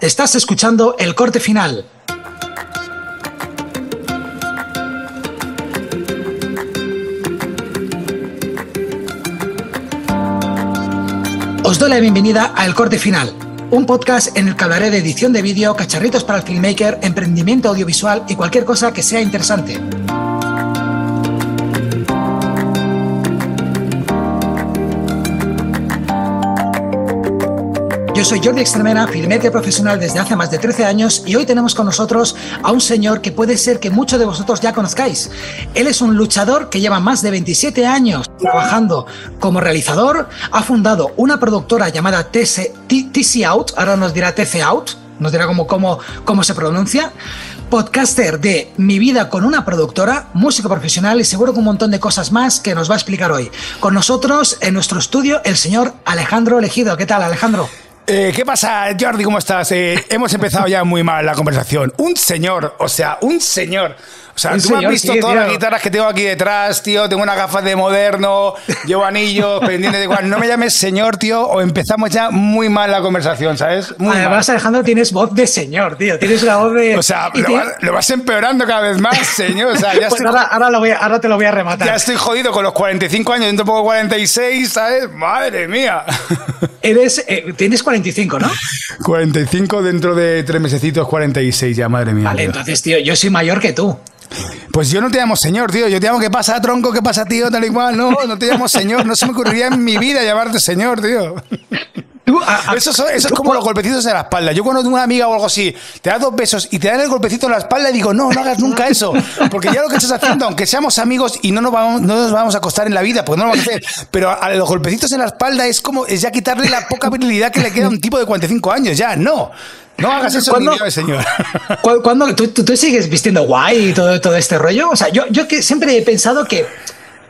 Estás escuchando el corte final. Os doy la bienvenida a El Corte Final, un podcast en el que hablaré de edición de vídeo, cacharritos para el filmmaker, emprendimiento audiovisual y cualquier cosa que sea interesante. Yo soy Jordi Extremera, filmete profesional desde hace más de 13 años y hoy tenemos con nosotros a un señor que puede ser que muchos de vosotros ya conozcáis. Él es un luchador que lleva más de 27 años trabajando como realizador, ha fundado una productora llamada TC, Out, ahora nos dirá TC Out, nos dirá cómo, cómo, cómo se pronuncia, podcaster de Mi vida con una productora, músico profesional y seguro con un montón de cosas más que nos va a explicar hoy. Con nosotros en nuestro estudio el señor Alejandro Elegido. ¿Qué tal Alejandro? Eh, ¿Qué pasa, Jordi? ¿Cómo estás? Eh, hemos empezado ya muy mal la conversación. Un señor, o sea, un señor o sea, tú has visto todas las guitarras que tengo aquí detrás, tío. Tengo una gafas de moderno, llevo anillos, pendiente de igual. No me llames señor, tío, o empezamos ya muy mal la conversación, ¿sabes? Muy Además, Alejandro, tienes voz de señor, tío. Tienes la voz de. O sea, lo, vas, empeorando cada vez más, señor. O sea, ya pues ahora, ahora, te lo voy a rematar. Ya estoy jodido con los 45 años, dentro de poco 46, ¿sabes? Madre mía. Eres, eh, tienes 45, ¿no? 45 dentro de tres mesecitos, 46 ya, madre mía. Vale, entonces, tío, yo soy mayor que tú. Pues yo no te llamo señor, tío. Yo te llamo, ¿qué pasa, tronco? ¿Qué pasa, tío? Tal y cual. No, no te llamo señor. No se me ocurriría en mi vida llamarte señor, tío. eso, es como los golpecitos en la espalda. Yo cuando tengo una amiga o algo así, te da dos besos y te dan el golpecito en la espalda y digo, no, no hagas nunca eso. Porque ya lo que estás haciendo, aunque seamos amigos y no nos vamos, no nos vamos a acostar en la vida, pues no lo vamos a hacer. Pero a los golpecitos en la espalda es como, es ya quitarle la poca virilidad que le queda a un tipo de 45 años. Ya, no. No hagas eso, señor. Cuando, ¿tú, tú, sigues vistiendo guay y todo, todo este rollo? O sea, yo, yo que siempre he pensado que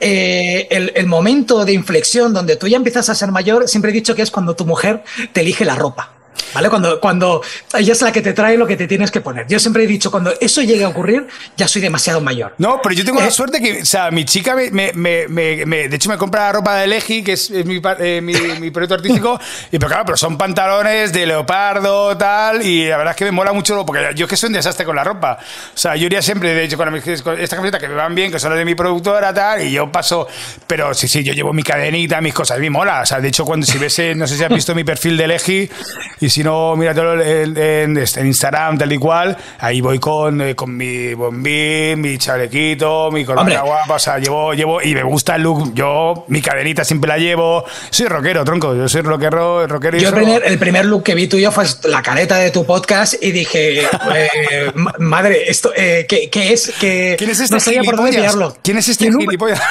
eh, el, el, momento de inflexión donde tú ya empiezas a ser mayor, siempre he dicho que es cuando tu mujer te elige la ropa. ¿Vale? Cuando, cuando ella es la que te trae lo que te tienes que poner. Yo siempre he dicho, cuando eso llegue a ocurrir, ya soy demasiado mayor. No, pero yo tengo la eh, suerte que, o sea, mi chica me, me, me, de hecho me compra la ropa de Legi, que es, mi, eh, mi, mi, proyecto artístico, y pero claro, pero son pantalones de leopardo, tal, y la verdad es que me mola mucho, porque yo es que soy un desastre con la ropa. O sea, yo iría siempre, de hecho, con, esta camiseta que me van bien, que son las de mi productora, tal, y yo paso, pero sí, sí, yo llevo mi cadenita, mis cosas, a mí mola. O sea, de hecho, cuando si ves, no sé si has visto mi perfil de Legi, y si no, míratelo en, en, en, Instagram, tal y cual. Ahí voy con, eh, con mi bombín, mi chalequito, mi corbata guapa. O sea, llevo, llevo, y me gusta el look. Yo, mi cadenita siempre la llevo. Soy rockero, tronco. Yo soy rockero, rockero y Yo, el primer, el primer, look que vi tuyo fue la careta de tu podcast y dije, eh, madre, esto, eh, ¿qué, ¿qué, es? ¿Qué, ¿Quién es este no sabía por dónde pillarlo. ¿Quién es este gilipollas?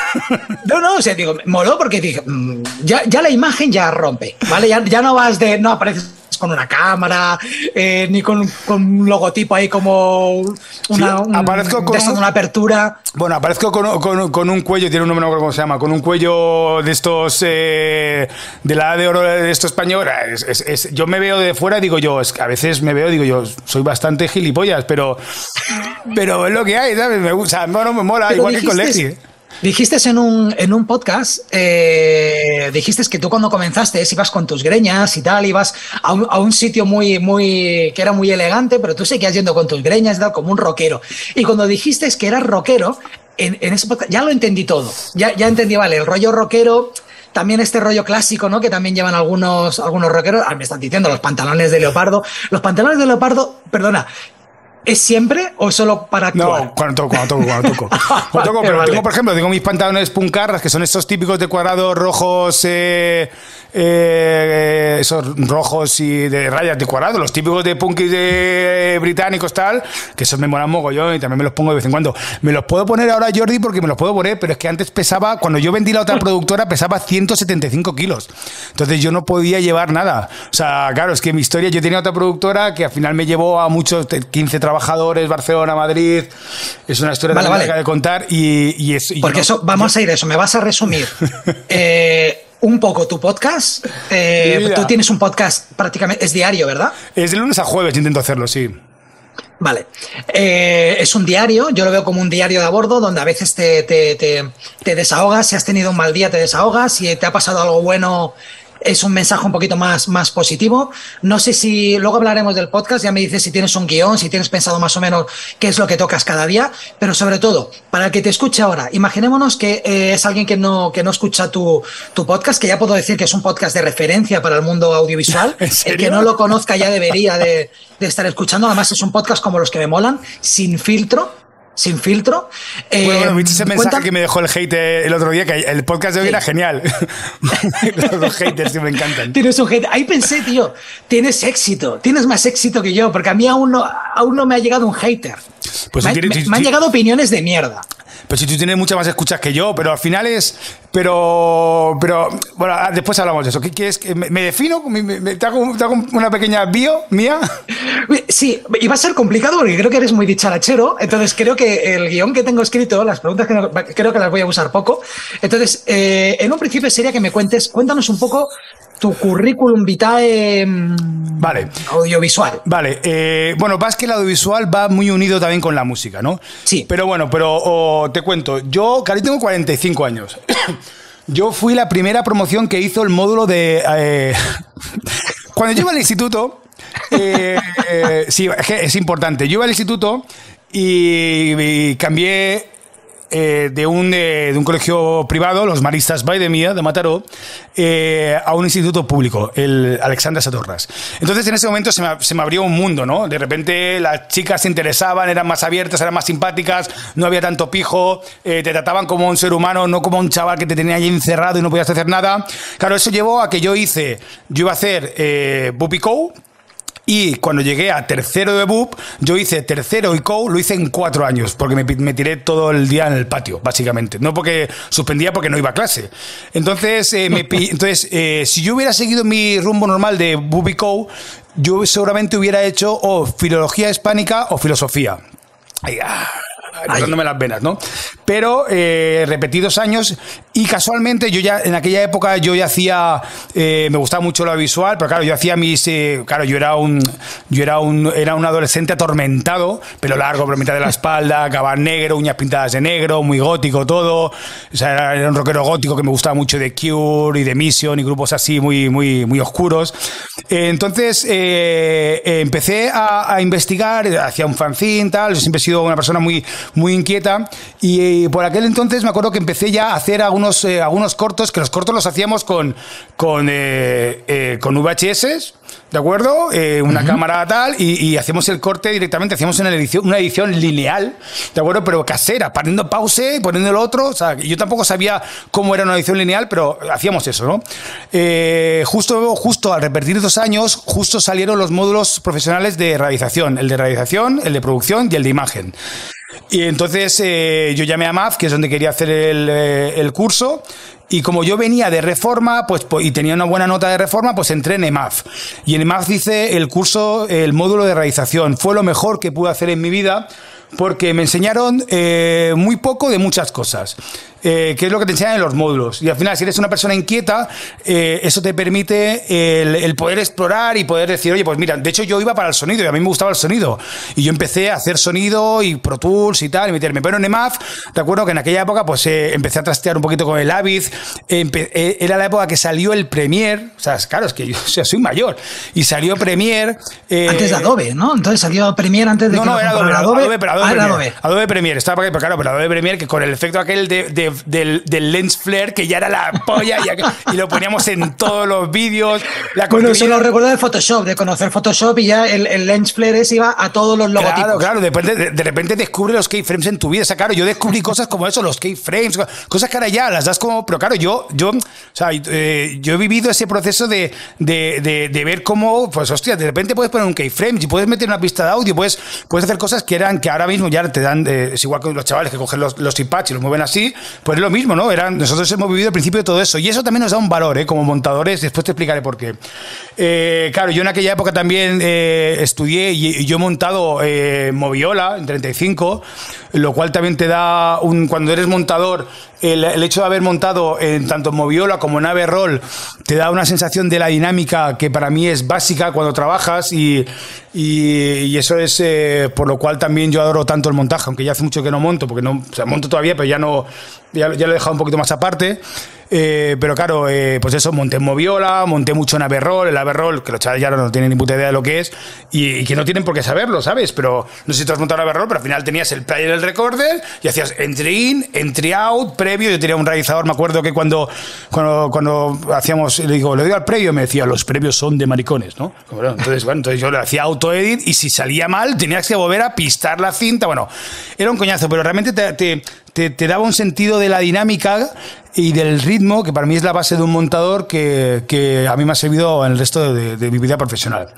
No, no, o sea, digo, moló porque dije, mm, ya, ya la imagen ya rompe, ¿vale? Ya, ya no vas de, no apareces con una cámara, eh, ni con, un logotipo ahí como una, aparezco con una apertura. Bueno, aparezco con, con, un cuello, tiene un nombre, no cómo se llama, con un cuello de estos eh, de la de oro de esto español. Es, yo me veo de fuera, digo yo, es a veces me veo, digo yo, soy bastante gilipollas, pero, pero es lo que hay, ¿sabes? Me gusta, bueno, me mola, igual que con Lexi. Dijiste en un, en un podcast, eh, dijiste que tú cuando comenzaste ibas con tus greñas y tal, ibas a un, a un, sitio muy, muy, que era muy elegante, pero tú seguías yendo con tus greñas y tal, como un rockero. Y cuando dijiste que eras rockero, en, en ese podcast, ya lo entendí todo. Ya, ya entendí, vale, el rollo rockero también este rollo clásico, ¿no? Que también llevan algunos, algunos rockeros. Ah, me están diciendo los pantalones de leopardo. Los pantalones de leopardo, perdona, ¿Es siempre o solo para actuar? No, cuando toco, cuando toco, cuando toco. Cuando toco pero tengo, por ejemplo, tengo mis pantalones puncarras, que son estos típicos de cuadrados rojos, eh, eh, esos rojos y de rayas de cuadrado, los típicos de punkis de británicos tal, que esos me molan mogollón y también me los pongo de vez en cuando. Me los puedo poner ahora, Jordi, porque me los puedo poner, pero es que antes pesaba, cuando yo vendí la otra productora, pesaba 175 kilos. Entonces yo no podía llevar nada. O sea, claro, es que mi historia, yo tenía otra productora que al final me llevó a muchos, 15 trabajadores, Barcelona, Madrid. Es una historia vale, de contar y, es... porque eso, vamos a ir a eso, me vas a resumir. eh, un poco tu podcast. Eh, tú tienes un podcast prácticamente, es diario, ¿verdad? Es de lunes a jueves, intento hacerlo, sí. Vale. Eh, es un diario, yo lo veo como un diario de a bordo, donde a veces te, te, te, desahogas, si has tenido un mal día te desahogas, si te ha pasado algo bueno es un mensaje un poquito más, más positivo. No sé si luego hablaremos del podcast, ya me dices si tienes un guion, si tienes pensado más o menos qué es lo que tocas cada día, pero sobre todo, para el que te escuche ahora, imaginémonos que eh, es alguien que no, que no escucha tu, tu, podcast, que ya puedo decir que es un podcast de referencia para el mundo audiovisual. El que no lo conozca ya debería de, de estar escuchando. Además, es un podcast como los que me molan, sin filtro sin filtro. bueno, bueno, ¿viste ese eh, mensaje que me dejó el hate el otro día? Que el podcast de hoy era genial. Los haters que me encantan. Tienes un hate. Ahí pensé, tío, tienes éxito, tienes más éxito que yo, porque a mí aún no, aún no me ha llegado un hater. Pues me, me han llegado opiniones de mierda. Pero si tú tienes muchas más escuchas que yo, pero al final es. Pero. Pero. Bueno, ah, después hablamos de eso. ¿Qué quieres? ¿Me, me defino? ¿Me, te, hago, una pequeña bio mía? Sí, y va a ser complicado porque creo que eres muy dicharachero. Entonces creo que el guion que tengo escrito, las preguntas que creo que las voy a usar poco. Entonces, eh, en un principio sería que me cuentes, cuéntanos un poco tu currículum vitae mm, vale. audiovisual. Vale, eh, bueno, vas que el audiovisual va muy unido también con la música, ¿no? Sí. Pero bueno, pero te cuento, yo, cari tengo 45 años. yo fui la primera promoción que hizo el módulo de... Eh, cuando yo iba al instituto, eh, sí, es, que es importante, yo iba al instituto y cambié eh, de, un, eh, de un colegio privado, los Maristas Mía de Mataró, eh, a un instituto público, el Alexandra Satorras. Entonces en ese momento se me, se me, abrió un mundo, ¿no? De repente las chicas se interesaban, eran más abiertas, eran más simpáticas, no había tanto pijo, te trataban como un ser humano, no como un chaval que te tenía ahí encerrado y no podías hacer nada. Claro, eso llevó a que yo hice, yo iba a hacer eh, y cuando llegué a tercero de BUP, yo hice tercero y COU, lo hice en cuatro años, porque me, tiré todo el día en el patio, básicamente. No porque suspendía porque no iba a clase. Entonces, eh, me, entonces eh, si yo hubiera seguido mi rumbo normal de BUP y COU, yo seguramente hubiera hecho o filología hispánica o filosofía. Ah, cortándome las venas, ¿no? Pero eh, repetidos años y casualmente yo ya en aquella época yo ya hacía, eh, me gustaba mucho lo visual, pero claro, yo hacía mis, eh, claro, yo era un, yo era un, era un adolescente atormentado, pelo largo por mitad de la espalda, cabal negro, uñas pintadas de negro, muy gótico todo, o sea, era, un rockero gótico que me gustaba mucho de Cure y de Mission y grupos así muy, muy, muy oscuros. entonces empecé a, a investigar, hacía un fanzine, tal, siempre he sido una persona muy muy inquieta. Y eh, por aquel entonces me acuerdo que empecé ya a hacer algunos, eh, algunos cortos, que los cortos los hacíamos con, con, eh, con VHS ¿de acuerdo? Eh, una cámara tal, y, hacemos el corte directamente, hacíamos una edición, una edición lineal, ¿de acuerdo? Pero casera, poniendo pause y poniendo el otro. O sea, yo tampoco sabía cómo era una edición lineal, pero hacíamos eso, ¿no? Eh, justo, justo al repetir dos años, justo salieron los módulos profesionales de realización, el de realización, el de producción y el de imagen. Y entonces eh, yo llamé a MAF, que es donde quería hacer el, el curso, y como yo venía de reforma pues, pues, y tenía una buena nota de reforma, pues entré en EMAF. Y en EMAF hice el curso, el módulo de realización. Fue lo mejor que pude hacer en mi vida porque me enseñaron eh, muy poco de muchas cosas. Eh, que es lo que te enseñan en los módulos. Y al final, si eres una persona inquieta, eh, eso te permite el, poder explorar y poder decir, oye, pues mira, de hecho yo iba para el sonido y a mí me gustaba el sonido. Y yo empecé a hacer sonido y Pro Tools y tal, y meterme. Pero en EMAF, te acuerdo que en aquella época, pues empecé a trastear un poquito con el Avid. era la época que salió el Premiere. O sea, claro, es que yo soy mayor. Y salió Premiere. antes de Adobe, ¿no? Entonces salió Premiere antes de no, no, era Adobe, Adobe, pero Adobe, ah, Premiere. Adobe. Premiere. Estaba, pero claro, pero Adobe Premiere que con el efecto aquel de, del, del, lens flare, que ya era la polla, y, y lo poníamos en todos los vídeos. La bueno, eso lo recuerdo de Photoshop, de conocer Photoshop y ya el, el lens flare ese iba a todos los logotipos. Claro, claro, de, de, de repente descubre los keyframes en tu vida. O sea, claro, yo descubrí cosas como eso, los keyframes, cosas que ahora ya las das como. Pero claro, yo, yo, o sea, eh, yo he vivido ese proceso de, de, de, ver cómo, pues hostia, de repente puedes poner un keyframe y puedes meter una pista de audio, puedes, puedes hacer cosas que eran que ahora mismo ya te dan. Eh, es igual que los chavales que cogen los, los iPads y los mueven así, pues es lo mismo, ¿no? Eran, nosotros hemos vivido el principio de todo eso y eso también nos da un valor, ¿eh? Como montadores, después te explicaré por qué. Eh, claro, yo en aquella época también eh, estudié y, yo he montado eh, Moviola en 35, lo cual también te da un. Cuando eres montador, el, hecho de haber montado en tanto Moviola como Nave Roll te da una sensación de la dinámica que para mí es básica cuando trabajas y, y, eso es por lo cual también yo adoro tanto el montaje, aunque ya hace mucho que no monto, porque no, o sea, monto todavía, pero ya no, ya, ya lo he dejado un poquito más aparte. Eh, pero claro, eh, pues eso, monté en Moviola, monté mucho en Averroll, el Averroll, que los chavales ya no tienen ni puta idea de lo que es, y, que no tienen por qué saberlo, ¿sabes? Pero no sé si tú has montado Averroll, pero al final tenías el player del recorder y hacías entry in, entry out, previo. Yo tenía un realizador, me acuerdo que cuando, cuando, cuando hacíamos, le digo, le digo al previo, me decía, los previos son de maricones, ¿no? entonces, bueno, entonces yo le hacía auto-edit y si salía mal, tenías que volver a pistar la cinta. Bueno, era un coñazo, pero realmente te, te, daba un sentido de la dinámica y del ritmo, que para mí es la base de un montador que, a mí me ha servido en el resto de mi vida profesional.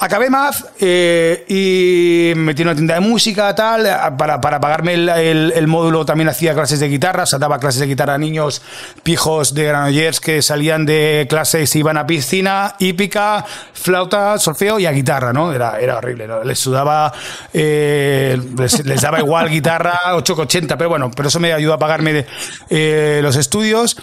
Acabé más eh, y metí una tienda de música, tal, para, para pagarme el, módulo también hacía clases de guitarra, o daba clases de guitarra a niños pijos de Granollers que salían de clases y iban a piscina, hípica, flauta, solfeo y a guitarra, ¿no? Era, era horrible, les sudaba, eh, les, daba igual guitarra 8,80, pero bueno, pero eso me ayudó a pagarme eh, los estudios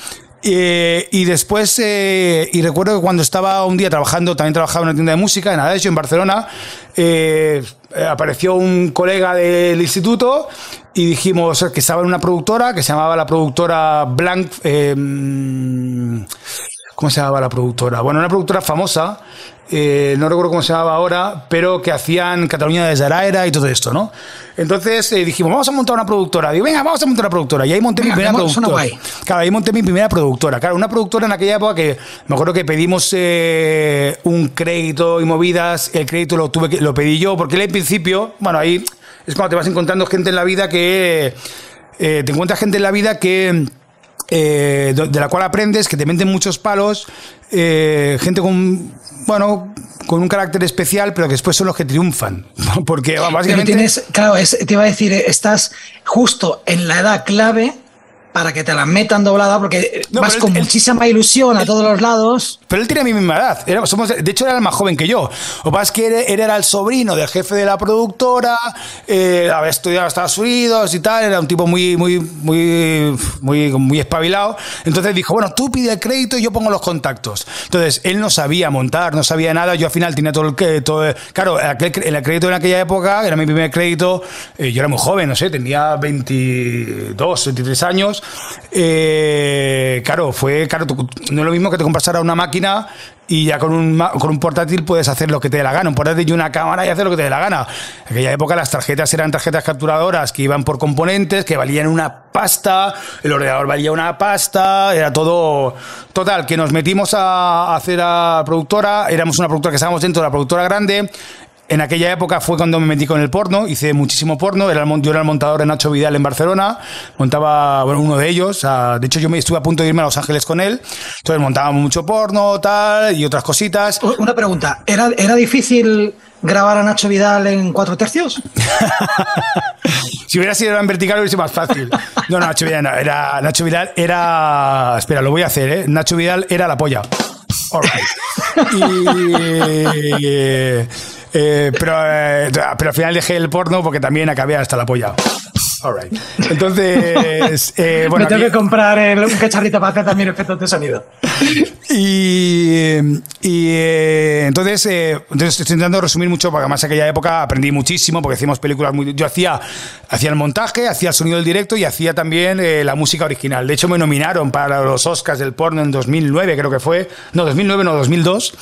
eh, y después, eh, y recuerdo que cuando estaba un día trabajando, también trabajaba en una tienda de música, en Adesio, en Barcelona, eh, apareció un colega del instituto y dijimos que estaba en una productora que se llamaba la productora Blank. ¿Cómo se llamaba la productora? Bueno, una productora famosa eh, no recuerdo cómo se llamaba ahora, pero que hacían Cataluña desde Araera y todo esto, ¿no? Entonces eh, dijimos, vamos a montar una productora. Digo, venga, vamos a montar una productora. Y ahí monté mi primera productora. Claro, ahí monté mi primera productora. Claro, una productora en aquella época que me acuerdo que pedimos eh, un crédito y movidas. El crédito lo tuve que, lo pedí yo, porque en principio, bueno, ahí es cuando te vas encontrando gente en la vida que. te encuentras gente en la vida que. De, la cual aprendes, que te meten muchos palos, gente con bueno, con un carácter especial, pero que después son los que triunfan. Porque básicamente. tienes, claro, te iba a decir, estás justo en la edad clave para que te la metan doblada, porque vas con muchísima ilusión a todos los lados. Pero él tiene mi misma edad. somos, de hecho, era el más joven que yo. Lo que pasa es que él, era el sobrino del jefe de la productora, eh, había estudiado en Estados Unidos y tal, era un tipo muy, muy, muy, muy, muy espabilado. Entonces dijo, bueno, tú pide el crédito y yo pongo los contactos. Entonces, él no sabía montar, no sabía nada. Yo al final tenía todo el todo, Claro, el crédito en aquella época, era mi primer crédito, eh, yo era muy joven, no sé, tenía 22, 23 años. Eh, claro, fue, claro, no es lo mismo que te compras ahora una máquina y ya con un, con un portátil puedes hacer lo que te dé la gana. Un portátil y una cámara y hacer lo que te dé la gana. En aquella época las tarjetas eran tarjetas capturadoras que iban por componentes, que valían una pasta, el ordenador valía una pasta, era todo total, que nos metimos a hacer a productora, éramos una productora que estábamos dentro de la productora grande, en aquella época fue cuando me metí con el porno, hice muchísimo porno, era el, yo era el montador de Nacho Vidal en Barcelona, montaba bueno, uno de ellos, de hecho yo me estuve a punto de irme a Los Ángeles con él, entonces montábamos mucho porno, tal, y otras cositas. Una pregunta, ¿era, era difícil grabar a Nacho Vidal en cuatro tercios? si hubiera sido en vertical hubiera sido más fácil. No, Nacho Vidal era, Nacho Vidal era, espera, lo voy a hacer, ¿eh? Nacho Vidal era la polla. All Y... Eh, pero, eh, pero al final dejé el porno porque también acabé hasta la polla. Alright. Entonces, eh, bueno. Me tengo que comprar un cacharrito para hacer también efectos de sonido. Y, y entonces, entonces estoy intentando resumir mucho, porque además en aquella época aprendí muchísimo, porque hacíamos películas muy. Yo hacía, hacía el montaje, hacía el sonido del directo y hacía también la música original. De hecho, me nominaron para los Oscars del porno en 2009, creo que fue. No, 2009, no, 2002.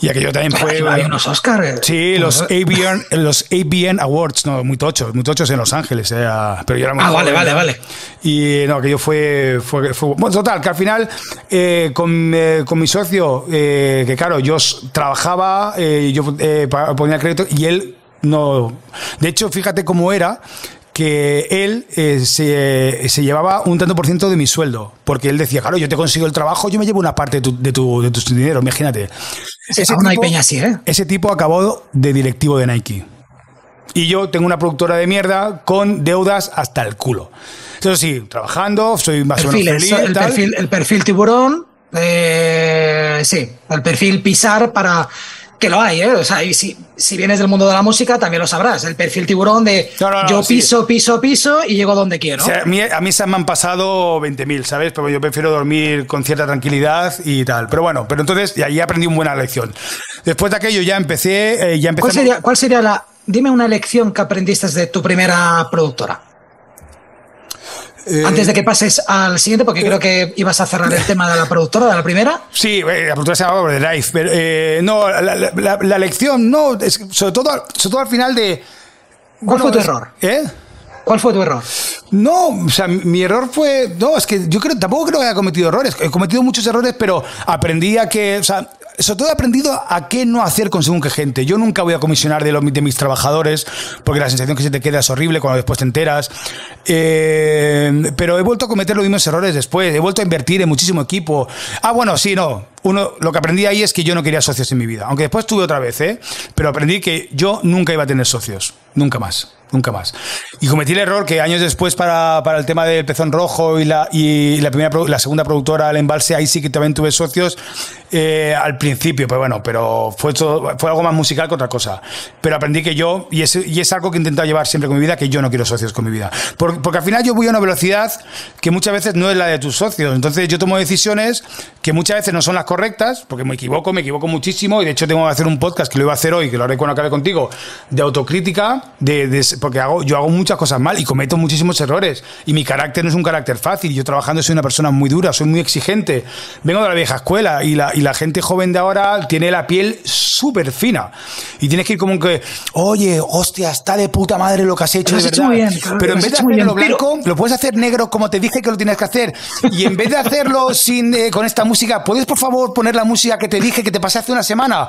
Y aquello también fue. Hay unos Oscars. Sí, los ABN, los ABN Awards, no, muy tochos, muy tochos en Los Ángeles. Eh, pero yo era muy Ah, vale, vale, vale. Y no, aquello fue, fue, Bueno, total, que al final, eh, con, eh, con, mi socio, que claro, yo trabajaba, yo ponía crédito y él no. De hecho, fíjate cómo era que él eh, se, llevaba un tanto por ciento de mi sueldo, porque él decía, claro, yo te consigo el trabajo, yo me llevo una parte de tu, de tu, de tu dinero, imagínate. Ese, tipo, hay peña así, ¿eh? ese tipo acabó de directivo de Nike. Y yo tengo una productora de mierda con deudas hasta el culo. Eso sí, trabajando, soy más o menos feliz. El, perfil, el perfil tiburón, eh, sí, el perfil pisar para que lo hay, ¿eh? O sea, y si, si vienes del mundo de la música, también lo sabrás. El perfil tiburón de yo piso, piso, piso y llego donde quiero. a, mí, se me han pasado 20.000, ¿sabes? Pero yo prefiero dormir con cierta tranquilidad y tal. Pero bueno, pero entonces, y ahí aprendí una buena lección. Después de aquello ya empecé. Eh, ya empecé ¿Cuál, sería, ¿Cuál sería la. Dime una lección que aprendiste de tu primera productora. Eh, Antes de que pases al siguiente, porque creo que ibas a cerrar el tema de la productora, de la primera. Sí, eh, la productora se llama Overdrive, pero eh, no, la, la- la- la lección, no, es- sobre, todo, sobre todo al final de... ¿Cuál fue tu es- error? ¿Eh? ¿Cuál fue tu error? No, o sea, mi error fue. No, es que yo creo, tampoco creo que haya cometido errores. He cometido muchos errores, pero aprendí a que. O sea, sobre todo he aprendido a qué no hacer con según qué gente. Yo nunca voy a comisionar de, los, de mis trabajadores, porque la sensación que se te queda es horrible cuando después te enteras. Eh, pero he vuelto a cometer los mismos errores después. He vuelto a invertir en muchísimo equipo. Ah, bueno, sí, no. Uno, lo que aprendí ahí es que yo no quería socios en mi vida. Aunque después tuve otra vez, ¿eh? Pero aprendí que yo nunca iba a tener socios. Nunca más. Nunca más. Y cometí el error que años después para, para el tema del pezón rojo y la, y la, primera, la segunda productora, el embalse, ahí sí que también tuve socios eh, al principio, pero bueno, pero fue, todo- fue algo más musical que otra cosa. Pero aprendí que yo, y es, y es algo que he intentado llevar siempre con mi vida, que yo no quiero socios con mi vida. Por- porque al final yo voy a una velocidad que muchas veces no es la de tus socios. Entonces yo tomo decisiones que muchas veces no son las correctas, porque me equivoco, me equivoco muchísimo, y de hecho tengo que hacer un podcast que lo iba a hacer hoy, que lo haré cuando acabe contigo, de autocrítica, de, de- porque hago, yo hago muchas cosas mal y cometo muchísimos errores. Y mi carácter no es un carácter fácil. Yo trabajando soy una persona muy dura, soy muy exigente. Vengo de la vieja escuela y la, y la gente joven de ahora tiene la piel súper fina. Y tienes que ir como que, oye, hostia, está de puta madre lo que has hecho, Lo has de hecho verdad. muy bien, claro, Pero lo en vez de hacerlo bien, pero- blanco, lo puedes hacer negro como te dije que lo tienes que hacer. Y en vez de hacerlo sin eh, con esta música, ¿puedes por favor poner la música que te dije que te pasé hace una semana?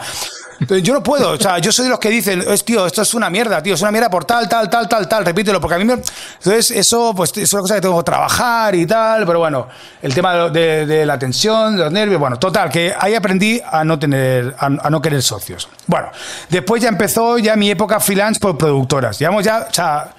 Yo no puedo, o sea, yo soy de los que dicen, es tío, esto es una mierda, tío, es una mierda por tal, tal, tal, tal, tal, repítelo, porque a mí me... Entonces, eso, pues, es una cosa que tengo que trabajar y tal, pero bueno, el tema de, de la tensión, de los nervios, bueno, total, que ahí aprendí a no tener, a, a no querer socios. Bueno, después ya empezó ya mi época freelance por productoras, digamos ya, o sea...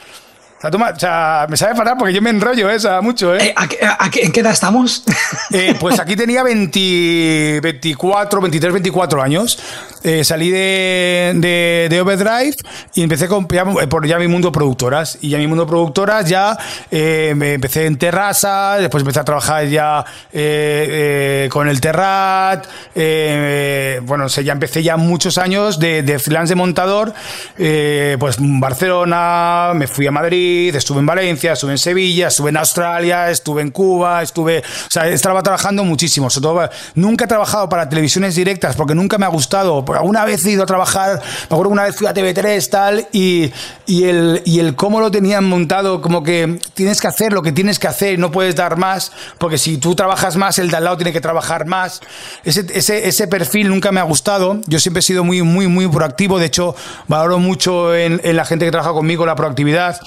sea, toma- o sea, me sabe parar porque yo me enrollo esa mucho, ¿eh? Eh, ¿a qué- a qué- ¿En qué edad estamos? Eh, pues aquí tenía 20, 24, 23, 24 años. Eh, salí de, de, de Overdrive y empecé con, ya, eh, por ya mi mundo productoras. Y ya mi mundo productoras ya eh, me empecé en Terrasa, después empecé a trabajar ya eh, eh, con el Terrat. eh, bueno, o sea, ya empecé ya muchos años de, de freelance de montador. eh, pues Barcelona, me fui a Madrid, estuve en Valencia, estuve en Sevilla, estuve en Australia, estuve en Cuba, estuve. O sea, estaba trabajando muchísimo. Sobre todo, nunca he trabajado para televisiones directas porque nunca me ha gustado. Porque alguna vez he ido a trabajar, me acuerdo que una vez fui a TV3 tal, y, y, el, y el cómo lo tenían montado, como que tienes que hacer lo que tienes que hacer y no puedes dar más, porque si tú trabajas más, el de al lado tiene que trabajar más. Ese, ese, ese perfil nunca me ha gustado. Yo siempre he sido muy, muy, muy proactivo. De hecho, valoro mucho en, en la gente que trabaja conmigo la proactividad.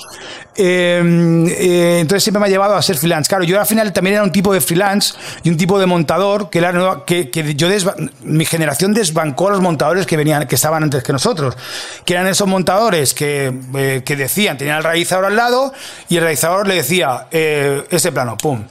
Eh, eh, entonces siempre me ha llevado a ser freelance. Claro, yo al final también era un tipo de freelance y un tipo de montador que, era, que, mi generación desbancó a los montadores que venían, que estaban antes que nosotros, que eran esos montadores que, eh, que decían, tenían el realizador al lado y el realizador le decía, eh, ese plano, pum,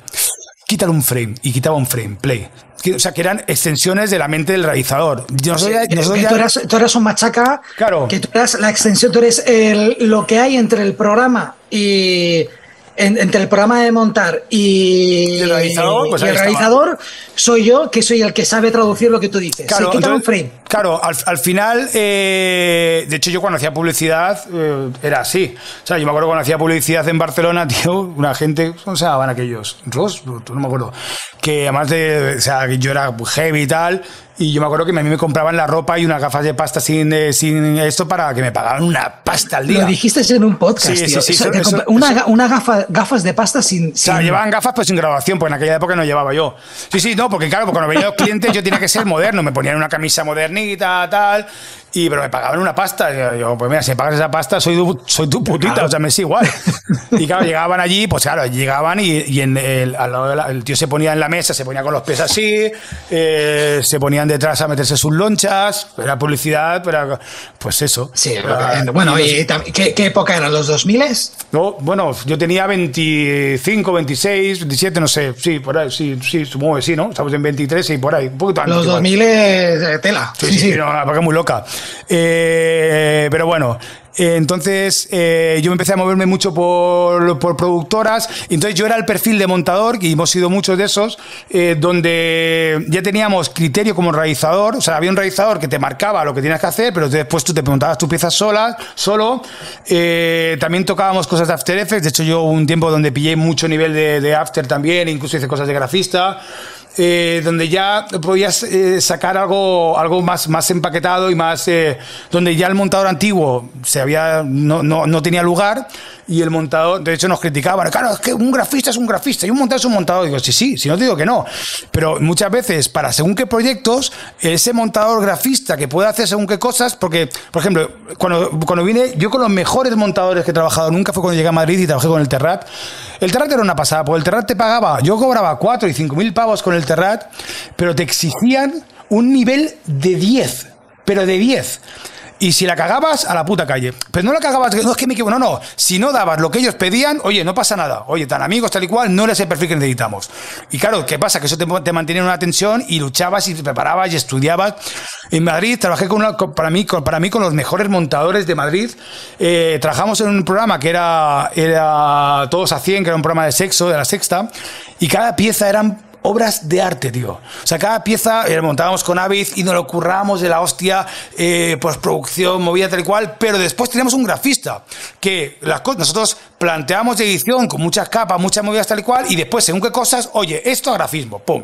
quítale un frame y quitaba un frame, play. O sea, que eran extensiones de la mente del realizador. Nosotros nosotros tú, eras, tú eras un machaca, Claro. que tú eras la extensión, tú eres el- lo que hay entre el programa y en- entre el programa de montar y, el realizador, pues y el realizador soy yo, que soy el que sabe traducir lo que tú dices. Claro, Sí, quítame un entonces- frame. claro al, al final, eh, de hecho yo cuando hacía publicidad eh, era así. O sea, yo me acuerdo cuando hacía publicidad en Barcelona, tío, una gente, ¿cómo se llamaban aquellos? Ross, no me acuerdo. Que además de, o sea, yo era heavy y tal, y yo me acuerdo que a mí me compraban la ropa y unas gafas de pasta sin, eh, sin esto para que me pagaban una pasta al día. Lo dijiste en un podcast, Sí, sí, tío. sí, O sea, eso- una ga- una gafa, gafas de pasta sin. O sea, sin- llevaban gafas pues sin graduación, pues en aquella época no llevaba yo. Sí, sí, no, porque claro, porque cuando venían los clientes yo tenía que ser moderno, me ponían una camisa modernita, tal, y pero me pagaban una pasta. Y yo, pues mira, si me pagas esa pasta, soy tu, soy tu putita, o sea, me es igual. Y claro, llegaban allí, pues claro, llegaban y, y en el, al lado de la- el tío se ponía en la mesa, se ponía con los pies así, eh, se ponían detrás a meterse sus lonchas, era publicidad, pero pues eso. Sí, Ah, bueno, y y, tam- ¿qué, qué época eran? ¿Los 2000 no, bueno, yo tenía 25, 26, 27, no sé, sí, por ahí, sí, sí, supongo que sí, ¿no? Estamos en 23 y por ahí, un poquito antes. Los igual. 2000 es tela. Sí, sí, sí, no, la verdad que es muy loca. Eh, pero bueno, Eh, entonces eh, yo empecé a moverme mucho por, por, productoras. Entonces yo era el perfil de montador, y hemos sido muchos de esos, eh, donde ya teníamos criterio como realizador. O sea, había un realizador que te marcaba lo que tenías que hacer, pero después tú te preguntabas tus piezas solas, solo. también tocábamos cosas de After Effects. De hecho, yo hubo un tiempo donde pillé mucho nivel de, de After también, incluso hice cosas de grafista. Eh, donde ya podías eh, sacar algo, algo más, más empaquetado y más. Eh, donde ya el montador antiguo se había, no, no, no, tenía lugar y el montador, de hecho, nos criticaban. Claro, es que un grafista es un grafista y un montador es un montador. Digo, sí, sí, si no te digo que no. Pero muchas veces, para según qué proyectos, ese montador grafista que puede hacer según qué cosas, porque, por ejemplo, cuando, cuando vine, yo con los mejores montadores que he trabajado nunca fue cuando llegué a Madrid y trabajé con el Terrat. El Terrat era una pasada, porque el Terrat te pagaba, yo cobraba 4 y 5 mil pavos con el Terrat, pero te exigían un nivel de 10, pero de 10. Y si la cagabas, a la puta calle. Pero no la cagabas, no es que me equivoco, no, no. Si no dabas lo que ellos pedían, oye, no pasa nada. Oye, tan amigos, tal y cual, no eres el perfil que necesitamos. Y claro, ¿qué pasa? Que eso te, mantenía en una tensión y luchabas y te preparabas y estudiabas. En Madrid trabajé con una, para, mí, con, para mí con los mejores montadores de Madrid. Eh, trabajamos en un programa que era, era Todos a 100, que era un programa de sexo, de la sexta, y cada pieza eran obras de arte, tío. O sea, cada pieza eh, montábamos con Avid y nos lo currábamos de la hostia, eh, postproducción, movida tal y cual, pero después teníamos un grafista que las cosas, nosotros planteamos edición con muchas capas, muchas movidas tal y cual, y después, según qué cosas, oye, esto a grafismo, pum.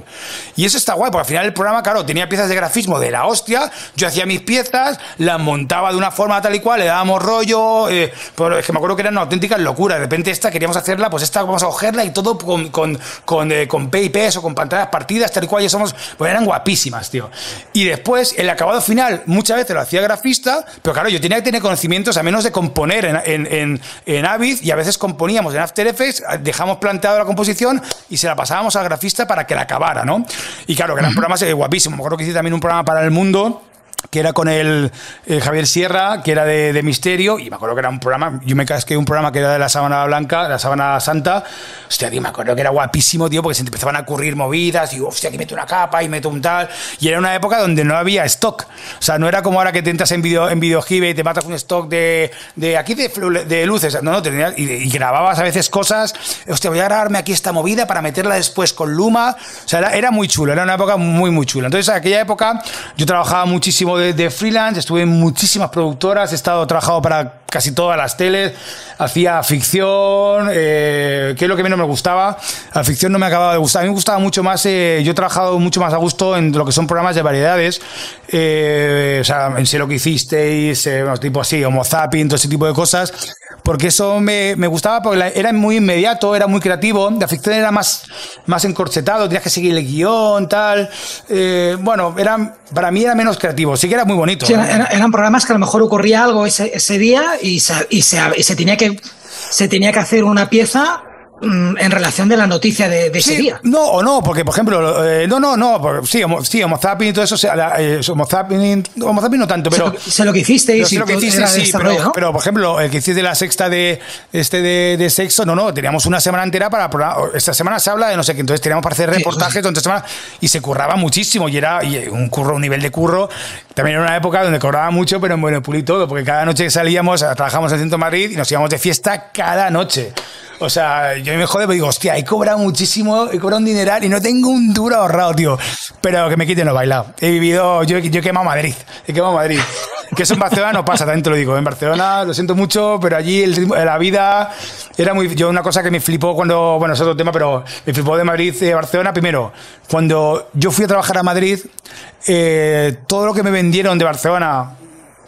Y eso está guay, porque al final el programa, claro, tenía piezas de grafismo de la hostia, yo hacía mis piezas, las montaba de una forma tal y cual, le dábamos rollo, eh, pero es que me acuerdo que era una auténtica locura, de repente esta queríamos hacerla, pues esta vamos a cogerla y todo con, con, con, eh, con PIPs o con pantallas partidas, tal y cual, y somos, pues eran guapísimas, tío. Y después, el acabado final, muchas veces lo hacía grafista, pero claro, yo tenía que tener conocimientos, a menos de componer en, en, en, en Avid, y a veces componíamos en After Effects, dejamos planteado la composición y se la pasábamos al grafista para que la acabara, ¿no? Y claro, que eran programas eh, guapísimos. Me acuerdo que hice también un programa para el mundo que era con el, eh, Javier Sierra, que era de, misterio, y me acuerdo que era un programa, yo me casqué un programa que era de la sábana blanca, la sábana santa, hostia, tío, me acuerdo que era guapísimo, tío, porque se empezaban a ocurrir movidas, y hostia, aquí meto una capa y meto un tal, y era una época donde no había stock, o sea, no era como ahora que te entras en video en videogive y te matas un stock de, de aquí de, luces, no, no, tenías, y, grababas a veces cosas, hostia, voy a grabarme aquí esta movida para meterla después con Luma, o sea, era, muy chulo, era una época muy, muy chula. Entonces, en aquella época yo trabajaba muchísimo de, freelance, estuve en muchísimas productoras, he estado trabajado para casi todas las teles, hacía ficción, eh, que es lo que menos me gustaba. La ficción no me acababa de gustar. A mí me gustaba mucho más, eh, yo he trabajado mucho más a gusto en lo que son programas de variedades, eh, o sea, en sé lo que hicisteis, eh, tipo así, Homo Zapping, todo ese tipo de cosas, porque eso me, me gustaba porque era muy inmediato, era muy creativo. La ficción era más, más encorchetado, tenías que seguir el guion, tal. Eh, bueno, eran, para mí era menos creativo, sí que era muy bonito. eran, programas que a lo mejor ocurría algo ese, ese día y, se, y, se, y se tenía que se tenía que hacer una pieza en relación de la noticia de, ese día. No, o no, porque por ejemplo, eh, no, no, no, porque, sí, homo, sí, homo y todo eso, eh, homo, zapping, homo zapping no tanto, pero... Sé, lo que hiciste y lo que hiciste, sí, pero, pero, por ejemplo, el que hiciste la sexta de este de, de, sexo, no, no, teníamos una semana entera para... Esta semana se habla de no sé qué, entonces teníamos para hacer reportajes sí, semanas y se curraba muchísimo y era y un curro, un nivel de curro, también era una época donde cobraba mucho, pero en bueno, pulí todo, porque cada noche que salíamos, trabajamos en Centro Madrid y nos íbamos de fiesta cada noche. O sea, yo me jode, pero digo, hostia, he cobrado muchísimo, he cobrado un dineral y no tengo un duro ahorrado, tío. Pero que me quiten los bailados. He vivido, yo, yo he quemado Madrid. He quemado Madrid. Que eso en Barcelona no pasa, también te lo digo. En Barcelona lo siento mucho, pero allí la vida era muy. Yo, una cosa que me flipó cuando. Bueno, es otro tema, pero me flipó de Madrid de Barcelona. Primero, cuando yo fui a trabajar a Madrid, eh, todo lo que me vendieron de Barcelona,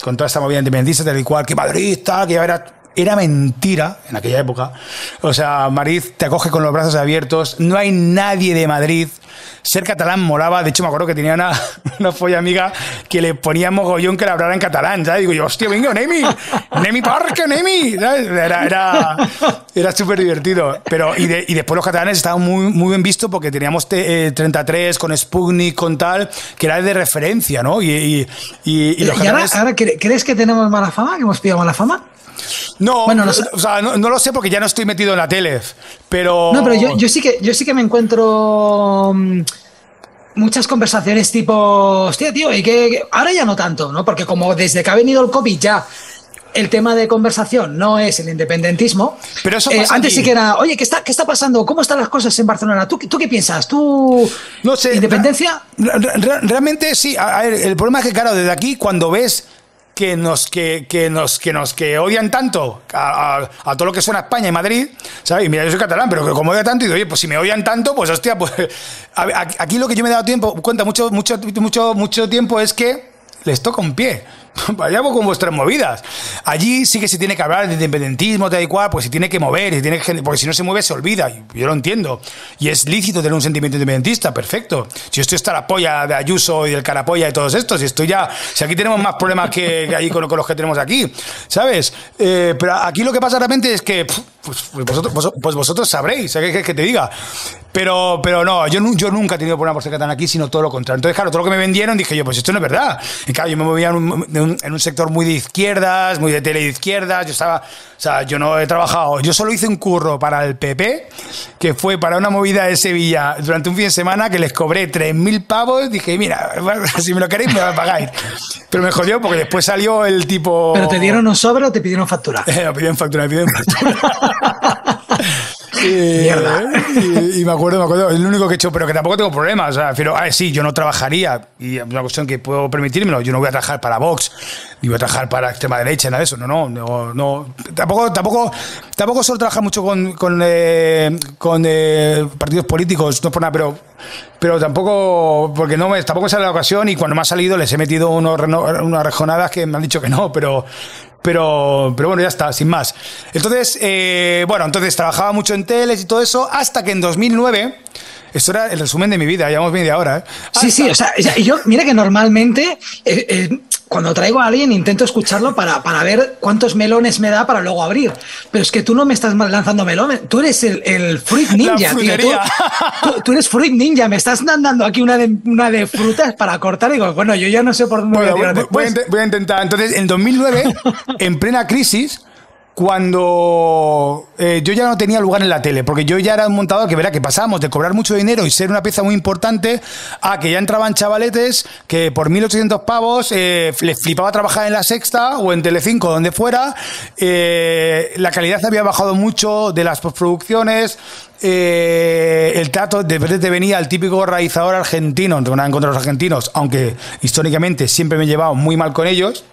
con toda esta movida independentista, tal y cual, que Madrid, tal, que ya era era mentira en aquella época. O sea, Madrid te acoge con los brazos abiertos, no hay nadie de Madrid. Ser catalán molaba, de hecho me acuerdo que tenía una, una folla amiga que le ponía mogollón que la hablara en catalán, ¿sabes? Digo yo, hostia, venga, Nemi, Nemi Parque, Nemi. Era, era, era súper divertido. Pero, y, y, después los catalanes estaban muy, muy bien vistos porque teníamos 33 eh, con Sputnik, con tal, que era de referencia, ¿no? Y, y, los catalanes... ahora, ¿crees que tenemos mala fama? ¿Que hemos pillado mala fama? No, bueno, no, o sea, no, lo sé porque ya no estoy metido en la tele, pero... No, pero yo, yo sí, que, yo sí que me encuentro mm, muchas conversaciones tipo, hostia, tío, y que ahora ya no tanto, ¿no? Porque como desde que ha venido el COVID ya el tema de conversación no es el independentismo. Pero eso Eh, antes sí que era, oye, ¿qué está, ¿qué está pasando? ¿Cómo están las cosas en Barcelona? ¿Tú, tú qué piensas? ¿Tú No sé. independencia? Re- re- realmente sí. A, a ver, el problema es que, claro, desde aquí, cuando ves que nos que, que nos que nos que odian tanto a, a- todo lo que suena España y Madrid, ¿sabes? Y mira, yo soy catalán, pero que como odian tanto, y digo, oye, pues si me odian tanto, pues hostia, pues aquí lo que yo me he dado tiempo, cuenta mucho, mucho, mucho, mucho tiempo es que les toca un pie. Vayamos con vuestras movidas. Allí sí que se tiene que hablar de independentismo, tal y cual, pues se tiene que mover, se tiene que- porque si no se mueve se olvida. Yo lo entiendo. Y es lícito tener un sentimiento independentista, perfecto. Si estoy hasta la polla de Ayuso y del Carapolla y todos estos, y estoy ya. Si aquí tenemos más problemas que, que ahí con, los que tenemos aquí, ¿sabes? Eh, pero aquí lo que pasa realmente es que. Pues, pues vosotros, vos- pues vosotros sabréis, ¿sabes qué que te diga? Pero, pero no, yo, yo nunca he tenido problema por ser catalán aquí, sino todo lo contrario. Entonces, claro, todo lo que me vendieron dije yo, pues esto no es verdad. Y claro, yo me movía en un, en un- sector muy de izquierdas, muy de tele de izquierdas. Yo estaba, o sea, yo no he trabajado, yo solo hice un curro para el PP, que fue para una movida de Sevilla durante un fin de semana que les cobré 3.000 pavos. Dije, mira, si me lo queréis, me lo pagáis. Pero me jodió porque después salió el tipo. ¿Pero te dieron un sobre o te pidieron factura? me pidieron factura, me pidieron factura. Y, Mierda. y- y me acuerdo, me acuerdo, es lo único que he hecho, pero que tampoco tengo problemas. O sea, pero, ah, sí, yo no trabajaría, y es una cuestión que puedo permitírmelo. Yo no voy a trabajar para Vox, ni voy a trabajar para extrema derecha, nada de eso. No, no, no. no. Tampoco, tampoco, tampoco suelo trabajar mucho con, con, eh, eh, partidos políticos, no por nada, pero, pero tampoco, porque no me, tampoco sale la ocasión y cuando me ha salido les he metido unos, unas rejonadas que me han dicho que no, pero. Pero, pero bueno, ya está, sin más. Entonces, eh, bueno, entonces trabajaba mucho en teles y todo eso, hasta que en 2009, esto era el resumen de mi vida, llevamos media hora, ¿eh? Sí, sí, o sea, yo, mira que normalmente eh, eh, cuando traigo a alguien intento escucharlo para, para ver cuántos melones me da para luego abrir. Pero es que tú no me estás lanzando melones, tú eres el, el fruit ninja, tío. Tú, tú- tú eres fruit ninja, me estás dando aquí una de, una de frutas para cortar y digo, bueno, yo ya no sé por dónde Bueno, voy a tirar voy, voy a después. inte- voy a intentar. Entonces, en 2009, en plena crisis, cuando eh, yo ya no tenía lugar en la tele, porque yo ya era un montador que verá que pasábamos de cobrar mucho dinero y ser una pieza muy importante a que ya entraban chavaletes que por 1.800 pavos eh, les flipaba trabajar en La Sexta o en Telecinco, donde fuera. eh, la calidad había bajado mucho de las postproducciones. el trato de verdad te venía el típico realizador argentino, no nada en contra de los argentinos, aunque históricamente siempre me he llevado muy mal con ellos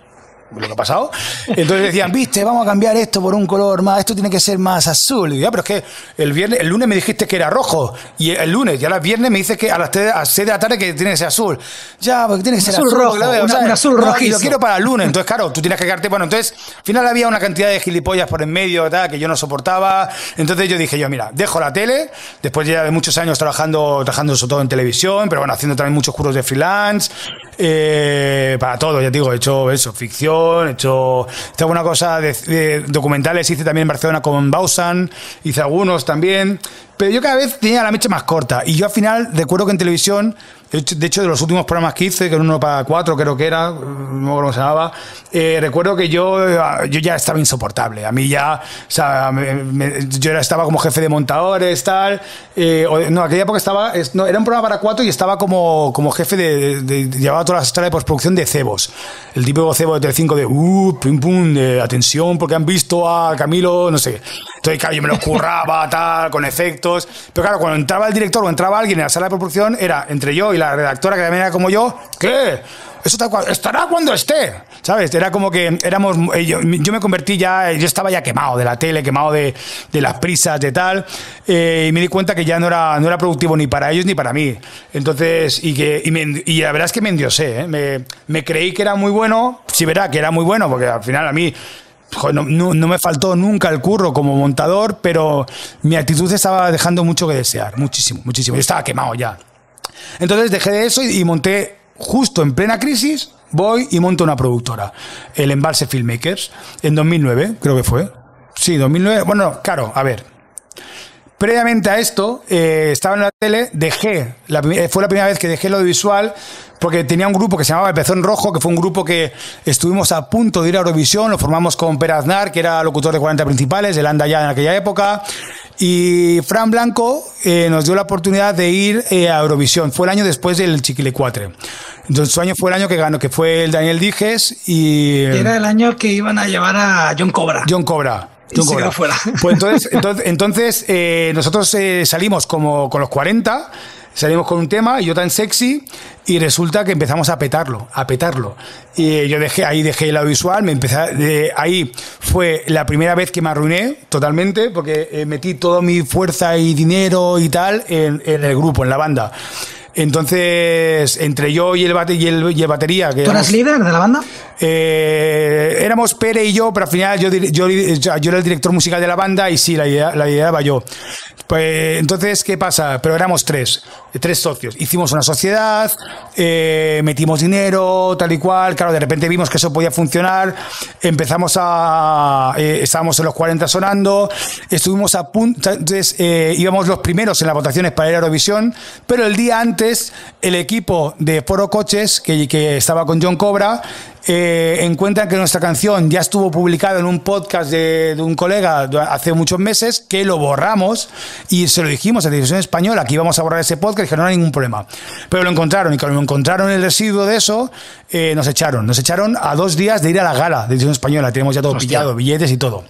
lo que ha pasado. Entonces decían, viste, vamos a cambiar esto por un color más, esto tiene que ser más azul. Y yo, "Ah, pero es que el viernes, el lunes me dijiste que era rojo. Y el lunes, y ahora el viernes me dices que a las 3 a las seis de la tarde que tiene que ser azul. Ya, porque tiene que ser azul azul. rojo, un azul No, Y lo quiero para el lunes. Entonces, claro, tú tienes que quedarte. Bueno, entonces, al final había una cantidad de gilipollas por en medio, tal, que yo no soportaba. Entonces yo dije, yo, mira, dejo la tele, después ya de muchos años trabajando, trabajando sobre todo en televisión, pero bueno, haciendo también muchos cursos de freelance, eh, para todo, ya te digo, he hecho eso, ficción, he hecho he alguna cosa de, de documentales, hice también en Barcelona con Bausan, hice algunos también, pero yo cada vez tenía la mecha más corta y yo al final recuerdo que en televisión, de hecho, de de los últimos programas que hice, que era uno para cuatro creo que era, no cómo se llamaba, eh, recuerdo que yo, yo ya estaba insoportable, a mí ya, o sea, yo era, estaba como jefe de montadores, tal, eh, no, aquella época estaba, es- no, era un programa para cuatro y estaba como, como jefe de, de- de- llevaba todas las historias de postproducción de cebos, el típico cebo de Telecinco de, uh, pum, pum, de atención porque han visto a Camilo, no sé, entonces claro, yo me lo curraba, tal, con efectos, pero claro, cuando entraba el director o entraba alguien en la sala de postproducción, era entre yo y la redactora que también era como yo, ¿qué? Eso estará cuando esté, ¿sabes? Era como que éramos. eh, Yo, yo me convertí ya. Yo estaba ya quemado de la tele, quemado de, de las prisas, de tal. eh, y me di cuenta que ya no era, no era productivo ni para ellos ni para mí. Entonces, y, que, y, me- y la verdad es que me endiosé. ¿eh? Me, me creí que era muy bueno. Sí, verá que era muy bueno, porque al final a mí. No me faltó nunca el curro como montador, pero mi actitud estaba dejando mucho que desear. Muchísimo, muchísimo. Yo estaba quemado ya. Entonces dejé de eso y, y monté, justo en plena crisis, voy y monto una productora, el Embalse Filmmakers, en 2009, creo que fue. Sí, 2009. Bueno, claro, a ver. Previamente a esto, eh, estaba en la tele, dejé, la, eh, fue la primera vez que dejé lo audiovisual, porque tenía un grupo que se llamaba El Pezón Rojo, que fue un grupo que estuvimos a punto de ir a Eurovisión, lo formamos con Per Aznar, que era locutor de 40 principales, el anda ya en aquella época, y Fran Blanco eh, nos dio la oportunidad de ir eh, a Eurovisión, fue el año después del Chiquile 4. Entonces su año fue el año que ganó, que fue el Daniel Dijes y... Era el año que iban a llevar a John Cobra. John Cobra. John Cobra. Fuera. Pues entonces, entonces, entonces eh, nosotros eh, salimos como con los 40 salimos con un tema, y yo tan sexy, y resulta que empezamos a petarlo, a petarlo. Y yo dejé, ahí dejé el audiovisual, me empecé, de, ahí fue la primera vez que me arruiné totalmente, porque eh, metí toda mi fuerza y dinero y tal en, en el grupo, en la banda. Entonces, entre yo y el, y el, y el batería. Que ¿Tú eras líder de la banda? Eh, éramos Pere y yo, pero al final yo, yo, yo, era el director musical de la banda y sí, la idea, la idea era yo. Pues entonces, ¿qué pasa? Pero éramos tres, tres socios. Hicimos una sociedad, eh, metimos dinero, tal y cual. Claro, de repente vimos que eso podía funcionar. Empezamos a. Eh, estábamos en los 40 sonando. Estuvimos a punto. Entonces, eh, íbamos los primeros en las votaciones para ir a Eurovisión. Pero el día antes, el equipo de Foro Coches, que, que estaba con John Cobra, eh, encuentran que nuestra canción ya estuvo publicada en un podcast de, un colega hace muchos meses, que lo borramos y se lo dijimos a Televisión Española que íbamos a borrar ese podcast y que no era ningún problema. Pero lo encontraron y cuando encontraron el residuo de eso, eh, nos echaron. Nos echaron a dos días de ir a la gala de Televisión Española. Tenemos ya todo pillado, billetes y todo.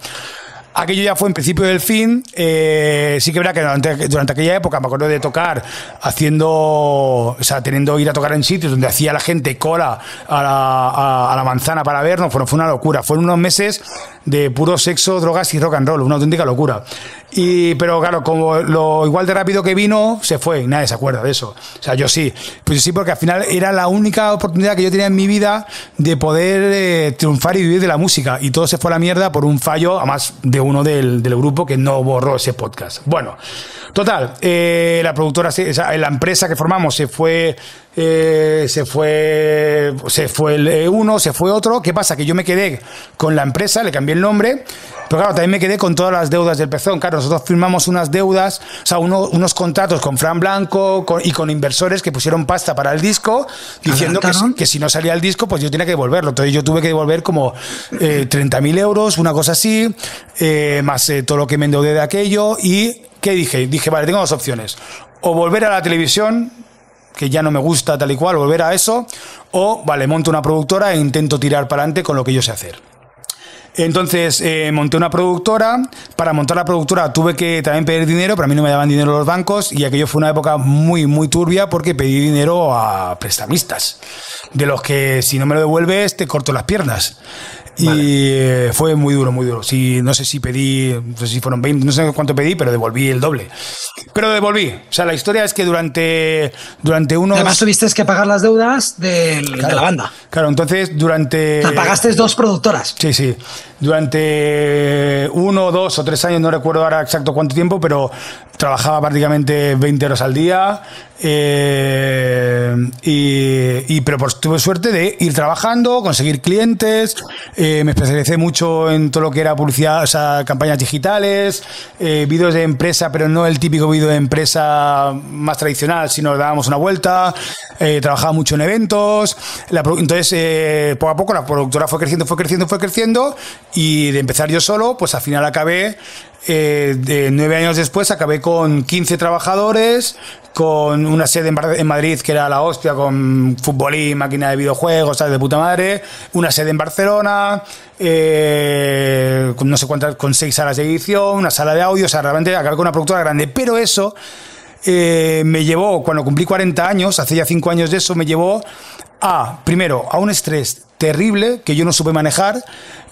Aquello ya fue en principio del fin. Eh, sí que verá que durante, aquella época me acuerdo de tocar haciendo, o sea, teniendo ir a tocar en sitios donde hacía la gente cola a la, a, la manzana para vernos. Fue, fue una locura. Fueron unos meses de puro sexo, drogas y rock and roll, una auténtica locura. Y, pero claro, como lo igual de rápido que vino, se fue y nadie se acuerda de eso. O sea, yo sí. Pues sí, porque al final era la única oportunidad que yo tenía en mi vida de poder eh, triunfar y vivir de la música. Y todo se fue a la mierda por un fallo, además de uno del, del grupo que no borró ese podcast. Bueno, total, eh, la productora, la empresa que formamos se fue eh, se fue se fue el eh, uno, se fue otro. ¿Qué pasa? Que yo me quedé con la empresa, le cambié el nombre, pero claro, también me quedé con todas las deudas del pezón. Claro, nosotros firmamos unas deudas, o sea, unos contratos con Fran Blanco y con inversores que pusieron pasta para el disco, diciendo que, que, si no salía el disco, pues yo tenía que devolverlo. Entonces yo tuve que devolver como eh, 30.000 euros, una cosa así, eh, más eh, todo lo que me endeudé de aquello. ¿Y qué dije? Dije, vale, tengo dos opciones. O volver a la televisión, que ya no me gusta tal y cual, volver a eso, o, vale, monto una productora e intento tirar para adelante con lo que yo sé hacer. Entonces eh, monté una productora. Para montar la productora tuve que también pedir dinero, pero a mí no me daban dinero los bancos y aquello fue una época muy, muy turbia porque pedí dinero a prestamistas, de los que si no me lo devuelves te corto las piernas. Y eh, fue muy duro, muy duro. Si, no sé si pedí, no sé si fueron 20, no sé cuánto pedí, pero devolví el doble. Pero devolví. O sea, la historia es que durante, durante unos... Además tuviste que pagar las deudas de la banda. Claro, entonces durante... O pagaste dos productoras. Sí, sí. Durante uno, dos o tres años, no recuerdo ahora exacto cuánto tiempo, pero trabajaba prácticamente 20 horas al día. Eh, y, pero pues tuve suerte de ir trabajando, conseguir clientes. Eh, me especialicé mucho en todo lo que era publicidad, o sea, campañas digitales, eh, vídeos de empresa, pero no el típico vídeo de empresa más tradicional, sino dábamos una vuelta. trabajaba mucho en eventos. entonces, poco a poco la productora fue creciendo, fue creciendo, fue creciendo. Y de empezar yo solo, pues al final acabé eh, de nueve años después acabé con 15 trabajadores, con una sede en Madrid que era la hostia, con fútbol y máquina de videojuegos, ¿sabes? de puta madre, una sede en Barcelona, eh, con no sé cuántas, con seis salas de edición, una sala de audio, o sea, realmente acabé con una productora grande, pero eso eh, me llevó, cuando cumplí 40 años, hace ya 5 años de eso, me llevó a, primero, a un estrés terrible que yo no supe manejar.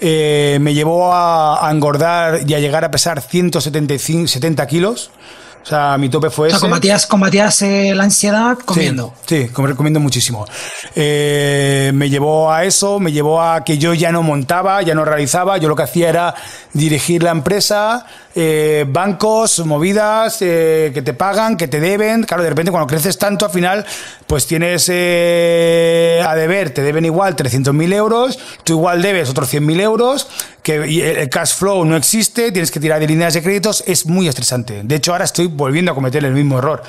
Eh, me llevó a, engordar y a llegar a pesar 175, 70 kilos. O sea, mi tope fue o sea, Combatías, combatías eh, la ansiedad comiendo. Sí, sí comiendo muchísimo. Eh, me llevó a eso, me llevó a que yo ya no montaba, ya no realizaba. Yo lo que hacía era dirigir la empresa, eh, bancos, movidas que te pagan, que te deben. Claro, de repente cuando creces tanto, al final, pues tienes a deber, te deben igual 300.000 euros, tú igual debes otros 100.000 euros, que el cash flow no existe, tienes que tirar de líneas de créditos, es muy estresante. De hecho, ahora estoy volviendo a cometer el mismo error.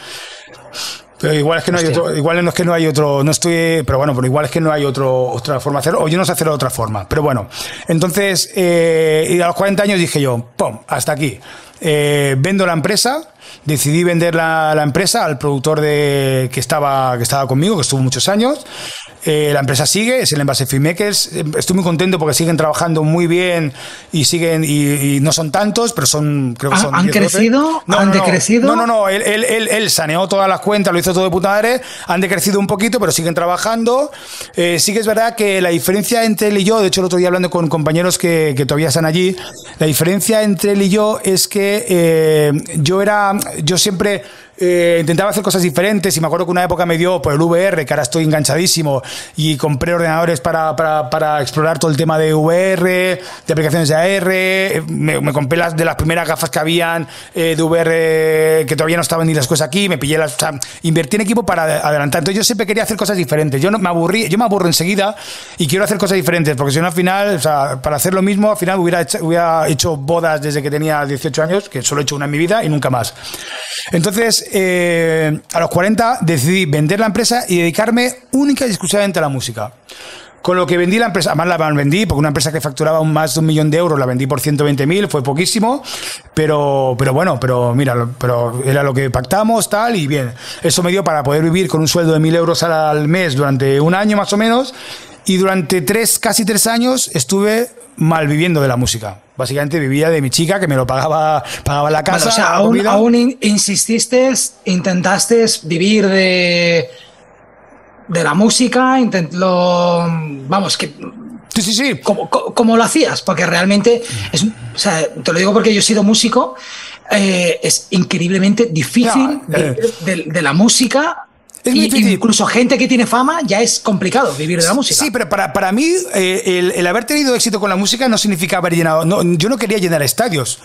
Pero igual es que no hay otro, igual no es que no hay otro, no estoy, pero bueno, pero igual es que no hay otro, otra forma de hacerlo, o yo no sé hacerlo de otra forma. Pero bueno, entonces, eh, y a los 40 años dije yo, pum, hasta aquí. eh, vendo la empresa, decidí vender la, la empresa al productor de, que, estaba, que estaba conmigo, que estuvo muchos años. Eh, la empresa sigue, es el Envase Filmmakers. Estoy muy contento porque siguen trabajando muy bien y siguen, y, y no son tantos, pero son, creo que son. ¿Han 10, 12. crecido? No, ¿Han no, no. decrecido? No, no, no. Él, él, él, él saneó todas las cuentas, lo hizo todo de puta madre. Han decrecido un poquito, pero siguen trabajando. Eh, sí que es verdad que la diferencia entre él y yo, de hecho, el otro día hablando con compañeros que, que todavía están allí, la diferencia entre él y yo es que eh, yo era, yo siempre eh, intentaba hacer cosas diferentes y me acuerdo que una época me dio por el VR, que ahora estoy enganchadísimo, y compré ordenadores para, para, explorar todo el tema de VR, de aplicaciones de AR, eh, me, me compré las de las primeras gafas que habían eh, de VR que todavía no estaban ni las cosas aquí, me pillé las, o sea, invertí en equipo para adelantar. Entonces yo siempre quería hacer cosas diferentes. Yo no me aburrí, yo me aburro enseguida y quiero hacer cosas diferentes, porque si no al final, o sea, para hacer lo mismo, al final hubiera hecho, hubiera hecho bodas desde que tenía 18 años, que solo he hecho una en mi vida y nunca más. Entonces, eh, a los 40 decidí vender la empresa y dedicarme única y exclusivamente a la música. Con lo que vendí la empresa, además la vendí, porque una empresa que facturaba más de un millón de euros la vendí por 120.000, fue poquísimo, pero, pero bueno, pero mira, pero era lo que pactamos, tal, y bien. Eso me dio para poder vivir con un sueldo de 1.000 euros al mes durante un año más o menos, y durante tres, casi tres años estuve malviviendo de la música. Básicamente vivía de mi chica, que me lo pagaba, pagaba la casa. O sea, aún, insististe, intentaste vivir de, de la música, intent- lo, vamos, que Sí, sí, sí. ¿Cómo, lo hacías? Porque realmente, es, o sea, te lo digo porque yo he sido músico, eh, es increíblemente difícil Ya, eh. de la música. Es y-. Incluso gente que tiene fama ya es complicado vivir de la música. Sí, pero para, para mí eh, el, el haber tenido éxito con la música no significa haber llenado. No, yo no quería llenar estadios.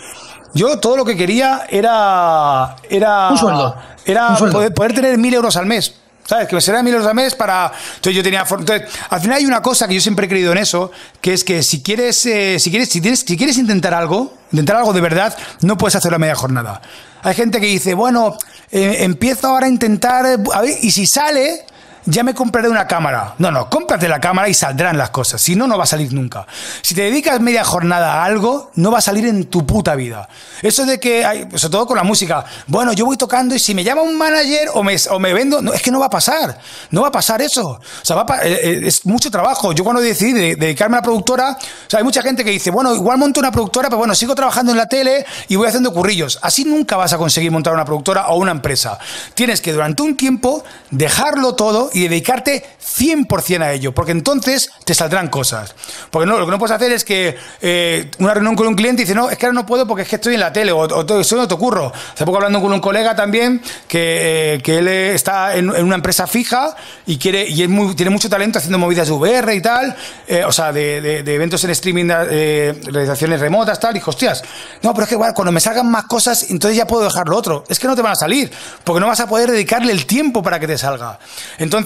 Yo todo lo que quería era. era Un sueldo. Era Un sueldo. Poder, poder tener mil euros al mes. ¿Sabes? Que me serán mil euros al mes para. Entonces yo tenía. Entonces, al final hay una cosa que yo siempre he creído en eso, que es que si quieres, eh, si quieres, si tienes, si quieres intentar algo, intentar algo de verdad, no puedes hacerlo a media jornada. Hay gente que dice, bueno, eh, empiezo ahora a intentar, eh, a ver, y si sale, ya me compraré una cámara. No, no, cómprate la cámara y saldrán las cosas. Si no, no va a salir nunca. Si te dedicas media jornada a algo, no va a salir en tu puta vida. Eso de que, hay, sobre todo con la música, bueno, yo voy tocando y si me llama un manager o me, o me vendo, no, es que no va a pasar. No va a pasar eso. O sea, va a eh, eh, es mucho trabajo. Yo cuando decidí de- dedicarme a la productora, o sea, hay mucha gente que dice, bueno, igual monto una productora, pero bueno, sigo trabajando en la tele y voy haciendo currillos. Así nunca vas a conseguir montar una productora o una empresa. Tienes que durante un tiempo dejarlo todo y dedicarte 100% a ello, porque entonces te saldrán cosas. Porque no, lo que no puedes hacer es que eh, una reunión con un cliente dice, no, es que ahora no puedo porque es que estoy en la tele o, o estoy en otro curro. Hace poco hablando con un colega también que, eh, que él está en, una empresa fija y quiere y es muy- tiene mucho talento haciendo movidas de VR y tal, eh, o sea, de, eventos en streaming, realizaciones remotas, tal. Y dijo, hostias, no, pero es que cuando me salgan más cosas, entonces ya puedo dejar lo otro. Es que no te van a salir, porque no vas a poder dedicarle el tiempo para que te salga. Entonces,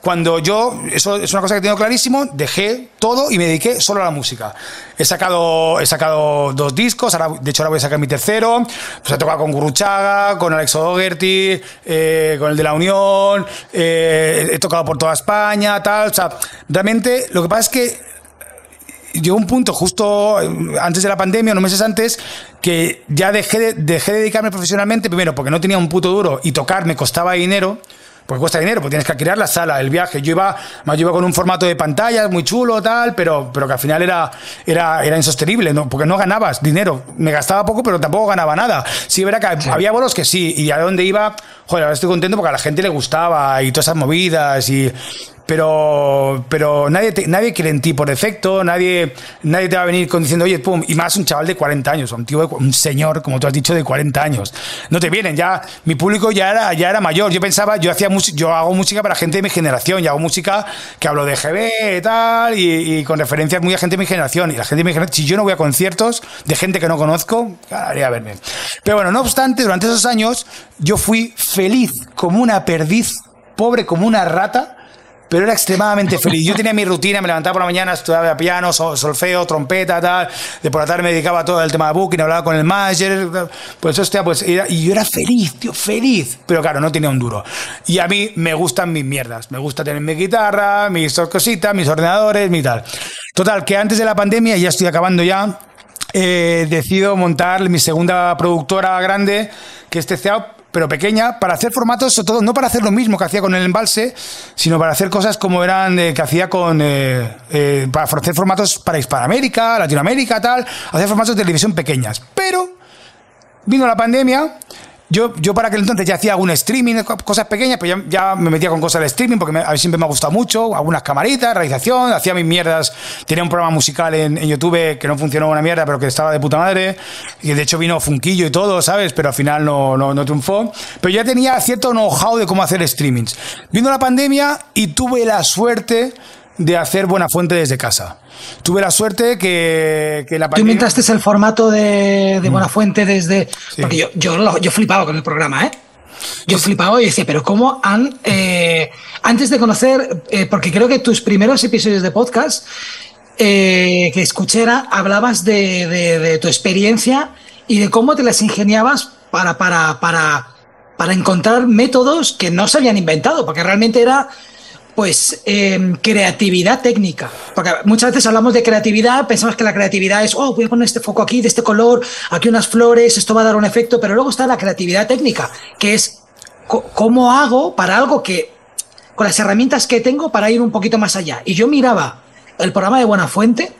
cuando yo, eso es una cosa que tengo clarísimo, dejé todo y me dediqué solo a la música. He sacado, he sacado dos discos, ahora, de hecho ahora voy a sacar mi tercero. Pues he tocado con Guruchaga, con Alex O'Doherty, eh, con el de la Unión, eh, he tocado por toda España, tal. O sea, realmente lo que pasa es que llegó un punto justo eh, antes de la pandemia, unos meses antes, que ya dejé de, dejé de dedicarme profesionalmente, primero porque no tenía un puto duro y tocar me costaba dinero. Porque cuesta dinero, porque tienes que alquilar la sala, el viaje. Yo iba, más yo iba con un formato de pantallas muy chulo, tal, pero, pero que al final era, era, era insostenible, ¿no? porque no ganabas dinero. Me gastaba poco, pero tampoco ganaba nada. Sí, verá que había bolos que sí, y a dónde iba, joder, ahora estoy contento porque a la gente le gustaba y todas esas movidas y pero pero nadie te- nadie quiere en ti por defecto, nadie nadie te va a venir con diciendo, "Oye, pum", y más un chaval de 40 años, un tío de un señor, como tú has dicho de 40 años. No te vienen, ya mi público ya era ya era mayor. Yo pensaba, yo hacía yo hago música para gente de mi generación, y hago música que hablo de GB y tal y, y con referencias muy a gente de mi generación y la gente de mi generación, si yo no voy a conciertos de gente que no conozco, haría verme. Pero bueno, no obstante, durante esos años yo fui feliz como una perdiz, pobre como una rata pero era extremadamente feliz. Yo tenía mi rutina, me levantaba por la mañana, estudiaba piano, sol- solfeo, trompeta, tal. De por la tarde me dedicaba a todo el tema de booking, hablaba con el manager. Pues hostia, pues era- y yo era feliz, tío, feliz. Pero claro, no tenía un duro. Y a mí me gustan mis mierdas. Me gusta tener mi guitarra, mis cositas, mis ordenadores, mi tal. Total, que antes de la pandemia, ya estoy acabando ya. eh, decido montar mi segunda productora grande, que es TCA, pero pequeña, para hacer formatos, sobre todo, no para hacer lo mismo que hacía con el embalse, sino para hacer cosas como eran eh, que hacía con. Eh, eh, para hacer formatos para Hispanoamérica, Latinoamérica, tal, hacer formatos de televisión pequeñas. Pero vino la pandemia yo, yo para aquel entonces ya hacía algún streaming, cosas pequeñas, pero ya, ya me metía con cosas de streaming porque a mí siempre me ha gustado mucho, algunas camaritas, realización, hacía mis mierdas, tenía un programa musical en, YouTube que no funcionó una mierda, pero que estaba de puta madre, y de hecho vino Funquillo y todo, ¿sabes? Pero al final no, no, no triunfó. Pero ya tenía cierto know-how de cómo hacer streamings. Vino la pandemia y tuve la suerte de hacer Buena Fuente desde casa. Tuve la suerte que, que la pandemia... Tú inventaste el formato de, de mm. Buena Fuente desde... Sí. Porque yo, yo, yo flipaba con el programa, ¿eh? Yo flipaba y decía, pero ¿cómo han... Eh, antes de conocer, eh, porque creo que tus primeros episodios de podcast eh, que escuché era, hablabas de, de, de, tu experiencia y de cómo te las ingeniabas para, para, para, para encontrar métodos que no se habían inventado, porque realmente era pues eh, creatividad técnica. Porque muchas veces hablamos de creatividad, pensamos que la creatividad es, oh, voy a poner este foco aquí, de este color, aquí unas flores, esto va a dar un efecto, pero luego está la creatividad técnica, que es cómo hago para algo que, con las herramientas que tengo para ir un poquito más allá. Y yo miraba el programa de Buena Fuente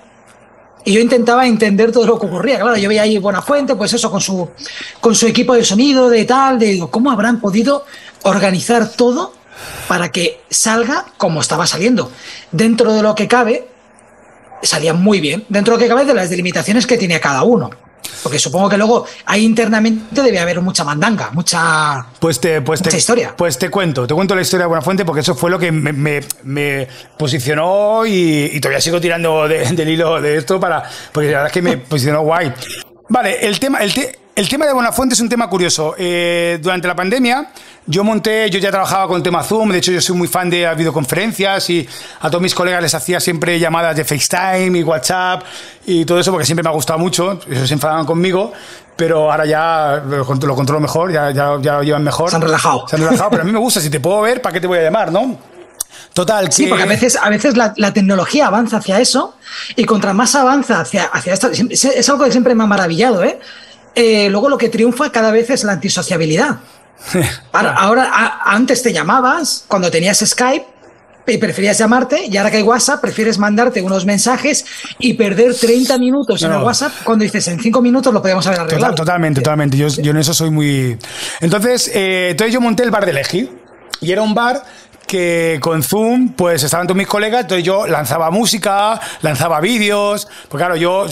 y yo intentaba entender todo lo que ocurría. Claro, yo veía ahí Buena Fuente, pues eso, con su, con su equipo de sonido, de tal, de cómo habrán podido organizar todo para que salga como estaba saliendo. Dentro de lo que cabe, salía muy bien. Dentro de lo que cabe de las delimitaciones que tenía cada uno. Porque supongo que luego ahí internamente debe haber mucha mandanga, mucha, pues te, pues mucha te, historia. Pues te cuento, te cuento la historia de Buenafuente porque eso fue lo que me, me, me posicionó y, y, todavía sigo tirando de, del hilo de esto para. Porque la verdad es que me posicionó guay. Vale, el tema, el, te, el tema de Buenafuente es un tema curioso. Eh, durante la pandemia, yo monté, yo ya trabajaba con el tema Zoom, de hecho yo soy muy fan de videoconferencias y a todos mis colegas les hacía siempre llamadas de FaceTime y WhatsApp y todo eso porque siempre me ha gustado mucho, eso se enfadaban conmigo, pero ahora ya lo, lo controlo mejor, ya, ya, ya, lo llevan mejor. Se han relajado. Se han relajado, pero a mí me gusta, si te puedo ver, ¿para qué te voy a llamar, no? Total. Sí, porque a veces, a veces la, la, tecnología avanza hacia eso y contra más avanza hacia, hacia esto, es algo que siempre me ha maravillado, ¿eh? Eh, luego lo que triunfa cada vez es la antisociabilidad. Ahora, ahora a, antes te llamabas cuando tenías Skype y preferías llamarte y ahora que hay WhatsApp prefieres mandarte unos mensajes y perder 30 minutos no. en el WhatsApp cuando dices en 5 minutos lo podemos haber arreglado. Total, totalmente, totalmente. Yo, yo, en eso soy muy... Entonces, eh, entonces yo monté el bar de Leji y era un bar que con Zoom, pues estaban todos mis colegas, entonces yo lanzaba música, lanzaba vídeos, pues claro, yo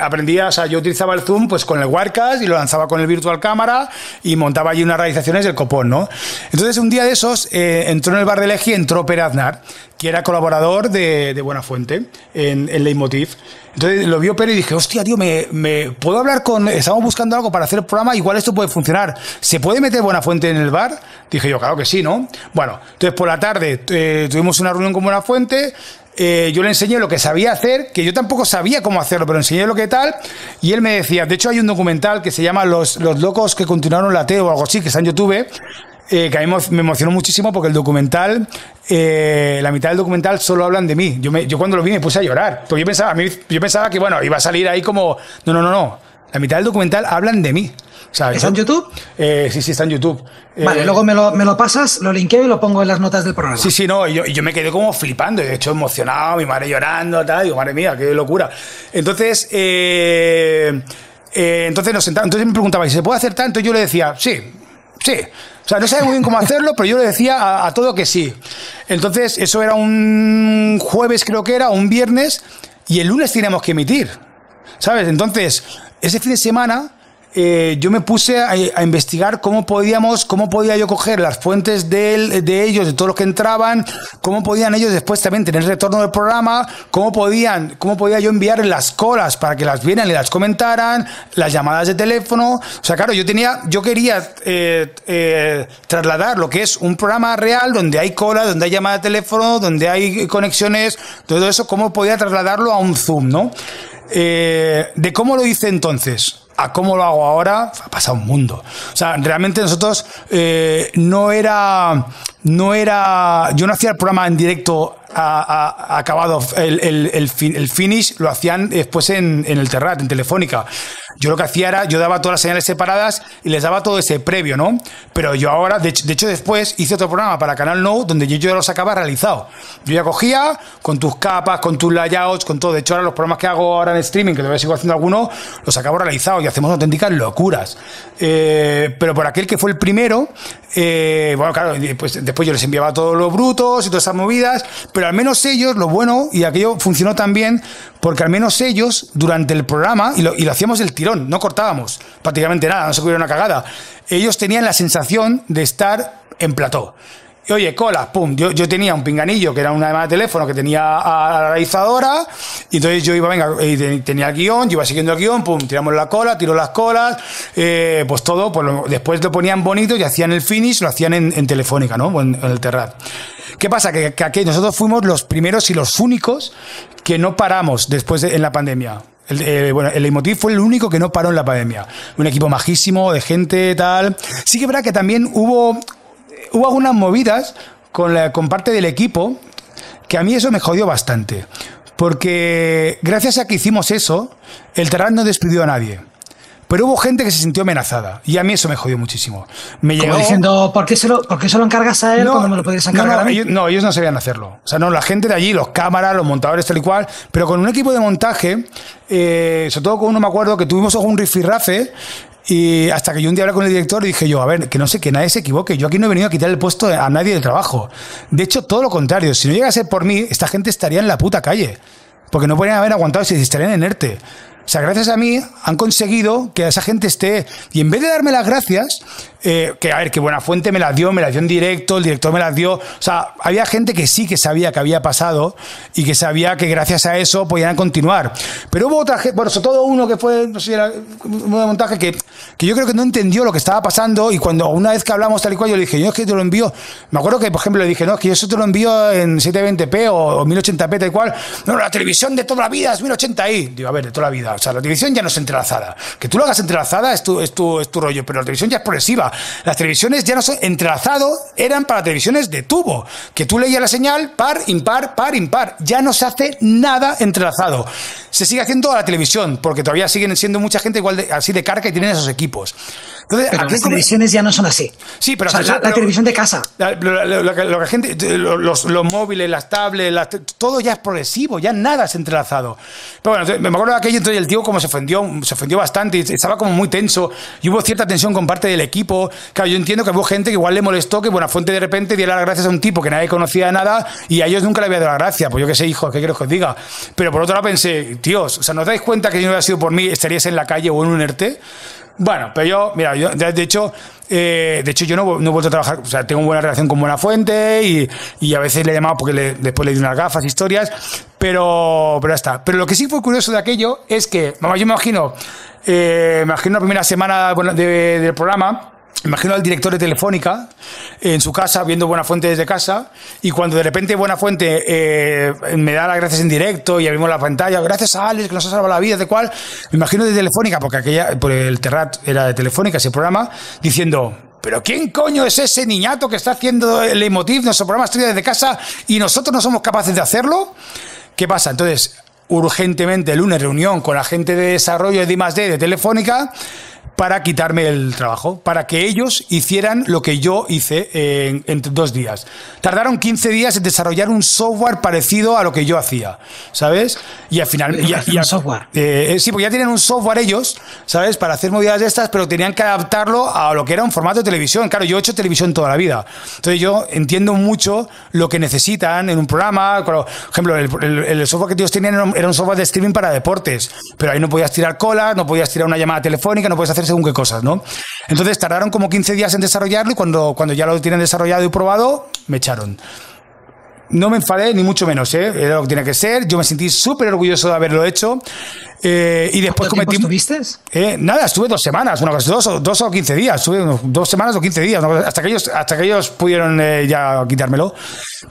aprendía, o sea, yo utilizaba el Zoom pues con el Wirecast y lo lanzaba con el Virtual Cámara y montaba allí unas realizaciones del copón, ¿no? Entonces un día de esos eh, entró en el bar de Legi, entró Pere Aznar, que era colaborador de, de Buena Fuente en, en Leitmotiv. Entonces lo vio Pere y dije, hostia, tío, me, puedo hablar con. Estamos buscando algo para hacer el programa, igual esto puede funcionar. ¿Se puede meter Buena Fuente en el bar? Dije yo, claro que sí, ¿no? Bueno, entonces por la tarde eh, tuvimos una reunión con Buena Fuente. Eh, yo le enseñé lo que sabía hacer, que yo tampoco sabía cómo hacerlo, pero enseñé lo que tal, y él me decía, de hecho hay un documental que se llama Los, los locos que continuaron la T o algo así, que está en YouTube, eh, que a mí me emocionó muchísimo porque el documental, eh, la mitad del documental solo hablan de mí. Yo, me, yo cuando lo vi me puse a llorar, porque yo pensaba, yo pensaba que bueno, iba a salir ahí como, no, no, no, no, la mitad del documental hablan de mí. ¿sabes? ¿Está en YouTube? Eh, sí, sí, está en YouTube. Vale, eh, luego me lo, me lo, pasas, lo linkeo y lo pongo en las notas del programa. Sí, sí, no, y yo, yo me quedé como flipando, de hecho emocionado, mi madre llorando, tal, digo, madre mía, qué locura. Entonces, eh, entonces nos sentamos, entonces me preguntaba, ¿se puede hacer tanto? Y yo le decía, sí, sí. O sea, no sabía muy bien cómo hacerlo, pero yo le decía a, a, todo que sí. Entonces, eso era un jueves, creo que era, un viernes, y el lunes teníamos que emitir. ¿Sabes? Entonces, ese fin de semana eh, yo me puse a, investigar cómo podíamos, cómo podía yo coger las fuentes de, él, de ellos, de todos los que entraban, cómo podían ellos después también tener retorno del programa, cómo podían, cómo podía yo enviar las colas para que las vieran y las comentaran, las llamadas de teléfono. O sea, claro, yo tenía, yo quería eh, eh, trasladar lo que es un programa real donde hay cola, donde hay llamada de teléfono, donde hay conexiones, todo eso, cómo podía trasladarlo a un Zoom, ¿no? De cómo lo hice entonces a cómo lo hago ahora, ha pasado un mundo. O sea, realmente nosotros eh, no era. No era. Yo no hacía el programa en directo acabado el, el, finish, lo hacían después en, en el Terrat, en Telefónica. Yo lo que hacía era, yo daba todas las señales separadas y les daba todo ese previo, ¿no? Pero yo ahora, de hecho, después hice otro programa para Canal No donde yo, yo lo sacaba realizado. Yo ya cogía con tus capas, con tus layouts, con todo. De hecho, ahora los programas que hago ahora en streaming, que todavía sigo haciendo algunos, los acabo realizados y hacemos auténticas locuras. Eh, pero por aquel que fue el primero, eh, bueno, claro, pues después yo les enviaba todos los brutos y todas esas movidas, pero al menos ellos, lo bueno, y aquello funcionó también, porque al menos ellos, durante el programa, y lo, hacíamos el tirón, no cortábamos prácticamente nada, no se pudiera una cagada, ellos tenían la sensación de estar en plató. Oye, cola, pum, yo, yo, tenía un pinganillo que era una llamada de teléfono que tenía a la realizadora, y entonces yo iba, venga, tenía el guion, yo iba siguiendo el guion, pum, tiramos la cola, tiro las colas, eh, pues todo, pues después lo ponían bonito y hacían el finish, lo hacían en, Telefónica, ¿no? En, el Terrat. ¿Qué pasa? Que, que, aquí nosotros fuimos los primeros y los únicos que no paramos después de, en la pandemia. El, eh, bueno, el Emotiv fue el único que no paró en la pandemia. Un equipo majísimo, de gente, tal. Sí que es verdad que también hubo hubo algunas movidas con, la, con parte del equipo que a mí eso me jodió bastante. Porque gracias a que hicimos eso, el Terran no despidió a nadie. Pero hubo gente que se sintió amenazada. Y a mí eso me jodió muchísimo. Me llegó... diciendo, ¿por qué, se lo, ¿por qué se lo encargas a él no, cuando me lo podrías encargar no, a mí? Ellos, no, ellos no sabían hacerlo. O sea, no, la gente de allí, los cámaras, los montadores, tal y cual. Pero con un equipo de montaje, eh, sobre todo con uno me acuerdo que tuvimos un rifirrafe y hasta que yo un día hablé con el director y dije yo, a ver, que no sé, que nadie se equivoque. Yo aquí no he venido a quitar el puesto a nadie del trabajo. De hecho, todo lo contrario. Si no llega a ser por mí, esta gente estaría en la puta calle. Porque no podrían haber aguantado si estarían en ERTE. O sea, gracias a mí han conseguido que esa gente esté. Y en vez de darme las gracias, eh, que a ver, que Buena Fuente me las dio, me las dio en directo, el director me las dio. O sea, había gente que sí que sabía que había pasado y que sabía que gracias a eso podían continuar. Pero hubo otra gente, bueno, sobre todo uno que fue, no sé, era montaje que, que yo creo que no entendió lo que estaba pasando y cuando una vez que hablamos tal y cual, yo le dije, yo es que te lo envío. Me acuerdo que, por ejemplo, le dije, no, es que yo eso te lo envío en 720p o, 1080p, tal y cual. No, la televisión de toda la vida es 1080i. Digo, a ver, de toda la vida. O sea, la televisión ya no es entrelazada. Que tú lo hagas entrelazada es tu, es tu, es tu rollo, pero la televisión ya es progresiva. Las televisiones ya no son entrelazado, eran para televisiones de tubo, que tú leías la señal par, impar, par, impar. Ya no se hace nada entrelazado. Se sigue haciendo a la televisión, porque todavía siguen siendo mucha gente igual de, así de carga y tienen esos equipos. Entonces, pero las televisiones ya no son así. Sí, pero la, televisión de casa. lo, que la gente, los, los, móviles, las tablets, todo ya es progresivo, ya nada es entrelazado. Pero bueno, me acuerdo de aquello, entonces el tío como se ofendió, se ofendió bastante, estaba como muy tenso y hubo cierta tensión con parte del equipo. Claro, yo entiendo que hubo gente que igual le molestó que Buenafuente de repente diera las gracias a un tipo que nadie conocía de nada y a ellos nunca le había dado las gracias. Pues yo qué sé, hijo, ¿qué quiero que os diga? Pero por otro lado pensé, tíos, o sea, ¿no os dais cuenta que si no hubiera sido por mí estaríais en la calle o en un ERTE? Bueno, pero yo, mira, yo, de hecho, eh, de hecho yo no, he vuelto a trabajar, o sea, tengo buena relación con Buenafuente y, y a veces le he llamado porque le, después le di unas gafas, historias, pero, pero ya está. Pero lo que sí fue curioso de aquello es que, vamos, yo me imagino, eh, me imagino la primera semana del programa, Imagino al director de Telefónica en su casa, viendo Buena Fuente desde casa, y cuando de repente Buena Fuente eh, me da las gracias en directo y abrimos la pantalla, gracias a Alex que nos ha salvado la vida, de cual, me imagino de Telefónica, porque aquella, el Terrat era de Telefónica ese programa, diciendo, pero ¿quién coño es ese niñato que está haciendo el emotiv, nuestro programa estudia desde casa, y nosotros no somos capaces de hacerlo? ¿Qué pasa? Entonces, urgentemente el lunes reunión con la gente de desarrollo de I+D de Telefónica, para quitarme el trabajo, para que ellos hicieran lo que yo hice en, dos días. Tardaron 15 días en desarrollar un software parecido a lo que yo hacía, ¿sabes? Y al final... Y, un software. Eh, sí, porque ya tienen un software ellos, ¿sabes? Para hacer movidas de estas, pero tenían que adaptarlo a lo que era un formato de televisión. Claro, yo he hecho televisión toda la vida. Entonces yo entiendo mucho lo que necesitan en un programa. Por ejemplo, el, software que ellos tenían era un software de streaming para deportes, pero ahí no podías tirar colas, no podías tirar una llamada telefónica, no podías hacer según qué cosas, ¿no? Entonces tardaron como 15 días en desarrollarlo y cuando, cuando ya lo tienen desarrollado y probado, me echaron. No me enfadé, ni mucho menos, ¿eh? Era lo que tenía que ser. Yo me sentí súper orgulloso de haberlo hecho. Eh, y después cometí. estuviste? Eh, nada, estuve dos semanas, una cosa, dos, dos o quince días. Estuve dos semanas o quince días, hasta, que ellos, hasta que ellos pudieron eh, ya quitármelo.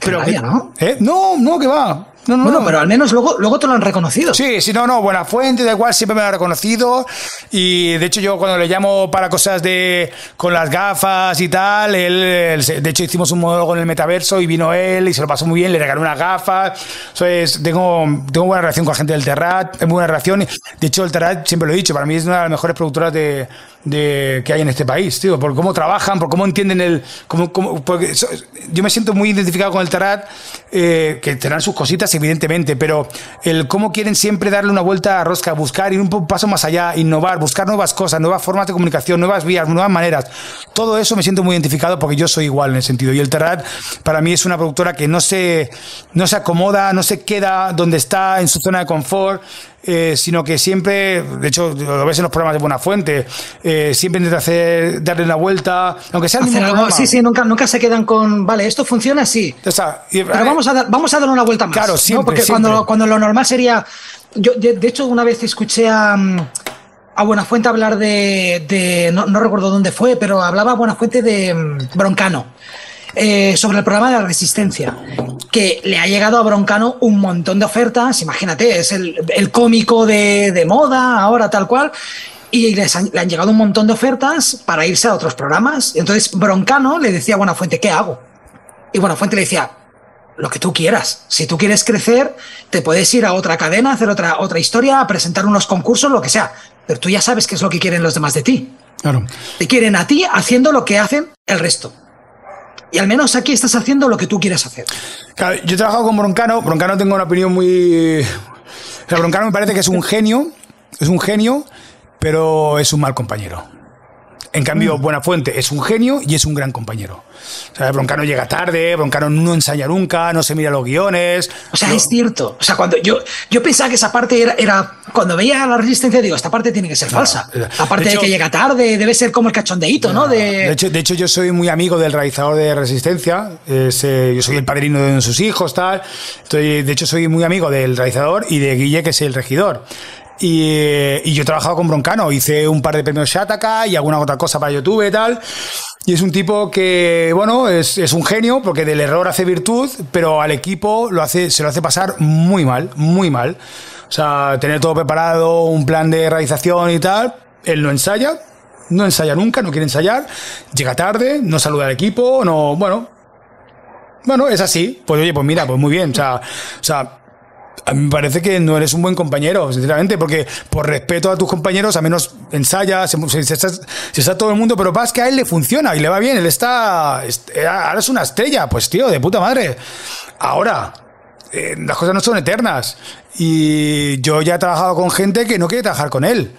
Pero, ¿no? ¿eh? No, no, que va. No, no, bueno, pero al menos luego, luego te lo han reconocido. Sí, sí, no, no, buena fuente, da igual, siempre me lo ha reconocido. Y de hecho, yo cuando le llamo para cosas de con las gafas y tal, él, de hecho, hicimos un monólogo en el metaverso y vino él y se lo pasó muy bien, le regaló unas gafas. Entonces, tengo, tengo buena relación con la gente del Terrat, tengo buena relación. De hecho, el Terrat, siempre lo he dicho, para mí es una de las mejores productoras de, de, que hay en este país, tío, por cómo trabajan, por cómo entienden el... Cómo, cómo, porque yo me siento muy identificado con el Tarat, eh, que tendrán sus cositas, evidentemente, pero el cómo quieren siempre darle una vuelta a rosca, buscar, ir un paso más allá, innovar, buscar nuevas cosas, nuevas formas de comunicación, nuevas vías, nuevas maneras. Todo eso me siento muy identificado porque yo soy igual en ese sentido. Y el Terrat, para mí, es una productora que no se, no se acomoda, no se queda donde está, en su zona de confort. Eh, sino que siempre, de hecho, lo ves en los programas de Buena Fuente, eh, siempre intenta hacer, darle una vuelta, aunque sea el mismo programa. Sí, sí, nunca, nunca se quedan con, vale, esto funciona así. pero vamos a, dar, vamos a darle una vuelta más. Claro, siempre. Porque Cuando, cuando lo normal sería. Yo, de, hecho, una vez escuché a. A Buenafuente hablar de. de no, no, recuerdo dónde fue, pero hablaba Buenafuente de mm, Broncano. Eh, sobre el programa de la resistencia, que le ha llegado a Broncano un montón de ofertas, imagínate, es el, cómico de, moda, ahora tal cual, y le han llegado un montón de ofertas para irse a otros programas. Entonces Broncano le decía a Buenafuente, ¿qué hago? Y Buenafuente le decía, lo que tú quieras. Si tú quieres crecer, te puedes ir a otra cadena, hacer otra, otra historia, a presentar unos concursos, lo que sea. Pero tú ya sabes qué es lo que quieren los demás de ti. Claro. Te quieren a ti haciendo lo que hacen el resto. Y al menos aquí estás haciendo lo que tú quieres hacer. yo he trabajado con Broncano. Broncano tengo una opinión muy. O Broncano me parece que es un genio. Es un genio, pero es un mal compañero. En cambio, mm. Buenafuente es un genio y es un gran compañero. O sea, Broncano llega tarde, Broncano no ensaya nunca, no se mira los guiones. O sea, es cierto. O sea, cuando yo, yo pensaba que esa parte era, era, Cuando veía la resistencia, digo, esta parte tiene que ser falsa. Aparte de, que llega tarde, debe ser como el cachondeíto, ¿no? De... hecho, de hecho, yo soy muy amigo del realizador de Resistencia. Eh, yo soy el padrino de sus hijos, tal. Estoy, de hecho, soy muy amigo del realizador y de Guille, que es el regidor. Y, yo he trabajado con Broncano, hice un par de premios Shataka y alguna otra cosa para YouTube y tal. Y es un tipo que, bueno, es, un genio porque del error hace virtud, pero al equipo lo hace, se lo hace pasar muy mal, muy mal. O sea, tener todo preparado, un plan de realización y tal, él no ensaya, no ensaya nunca, no quiere ensayar, llega tarde, no saluda al equipo, no, bueno, bueno, es así. Pues oye, pues mira, pues muy bien. O sea a mí me parece que no eres un buen compañero, sinceramente, porque por respeto a tus compañeros, a menos ensayas, se, está, todo el mundo, pero vas que a él le funciona y le va bien, él está, ahora es una estrella, pues tío, de puta madre. Ahora, eh, las cosas no son eternas y yo ya he trabajado con gente que no quiere trabajar con él.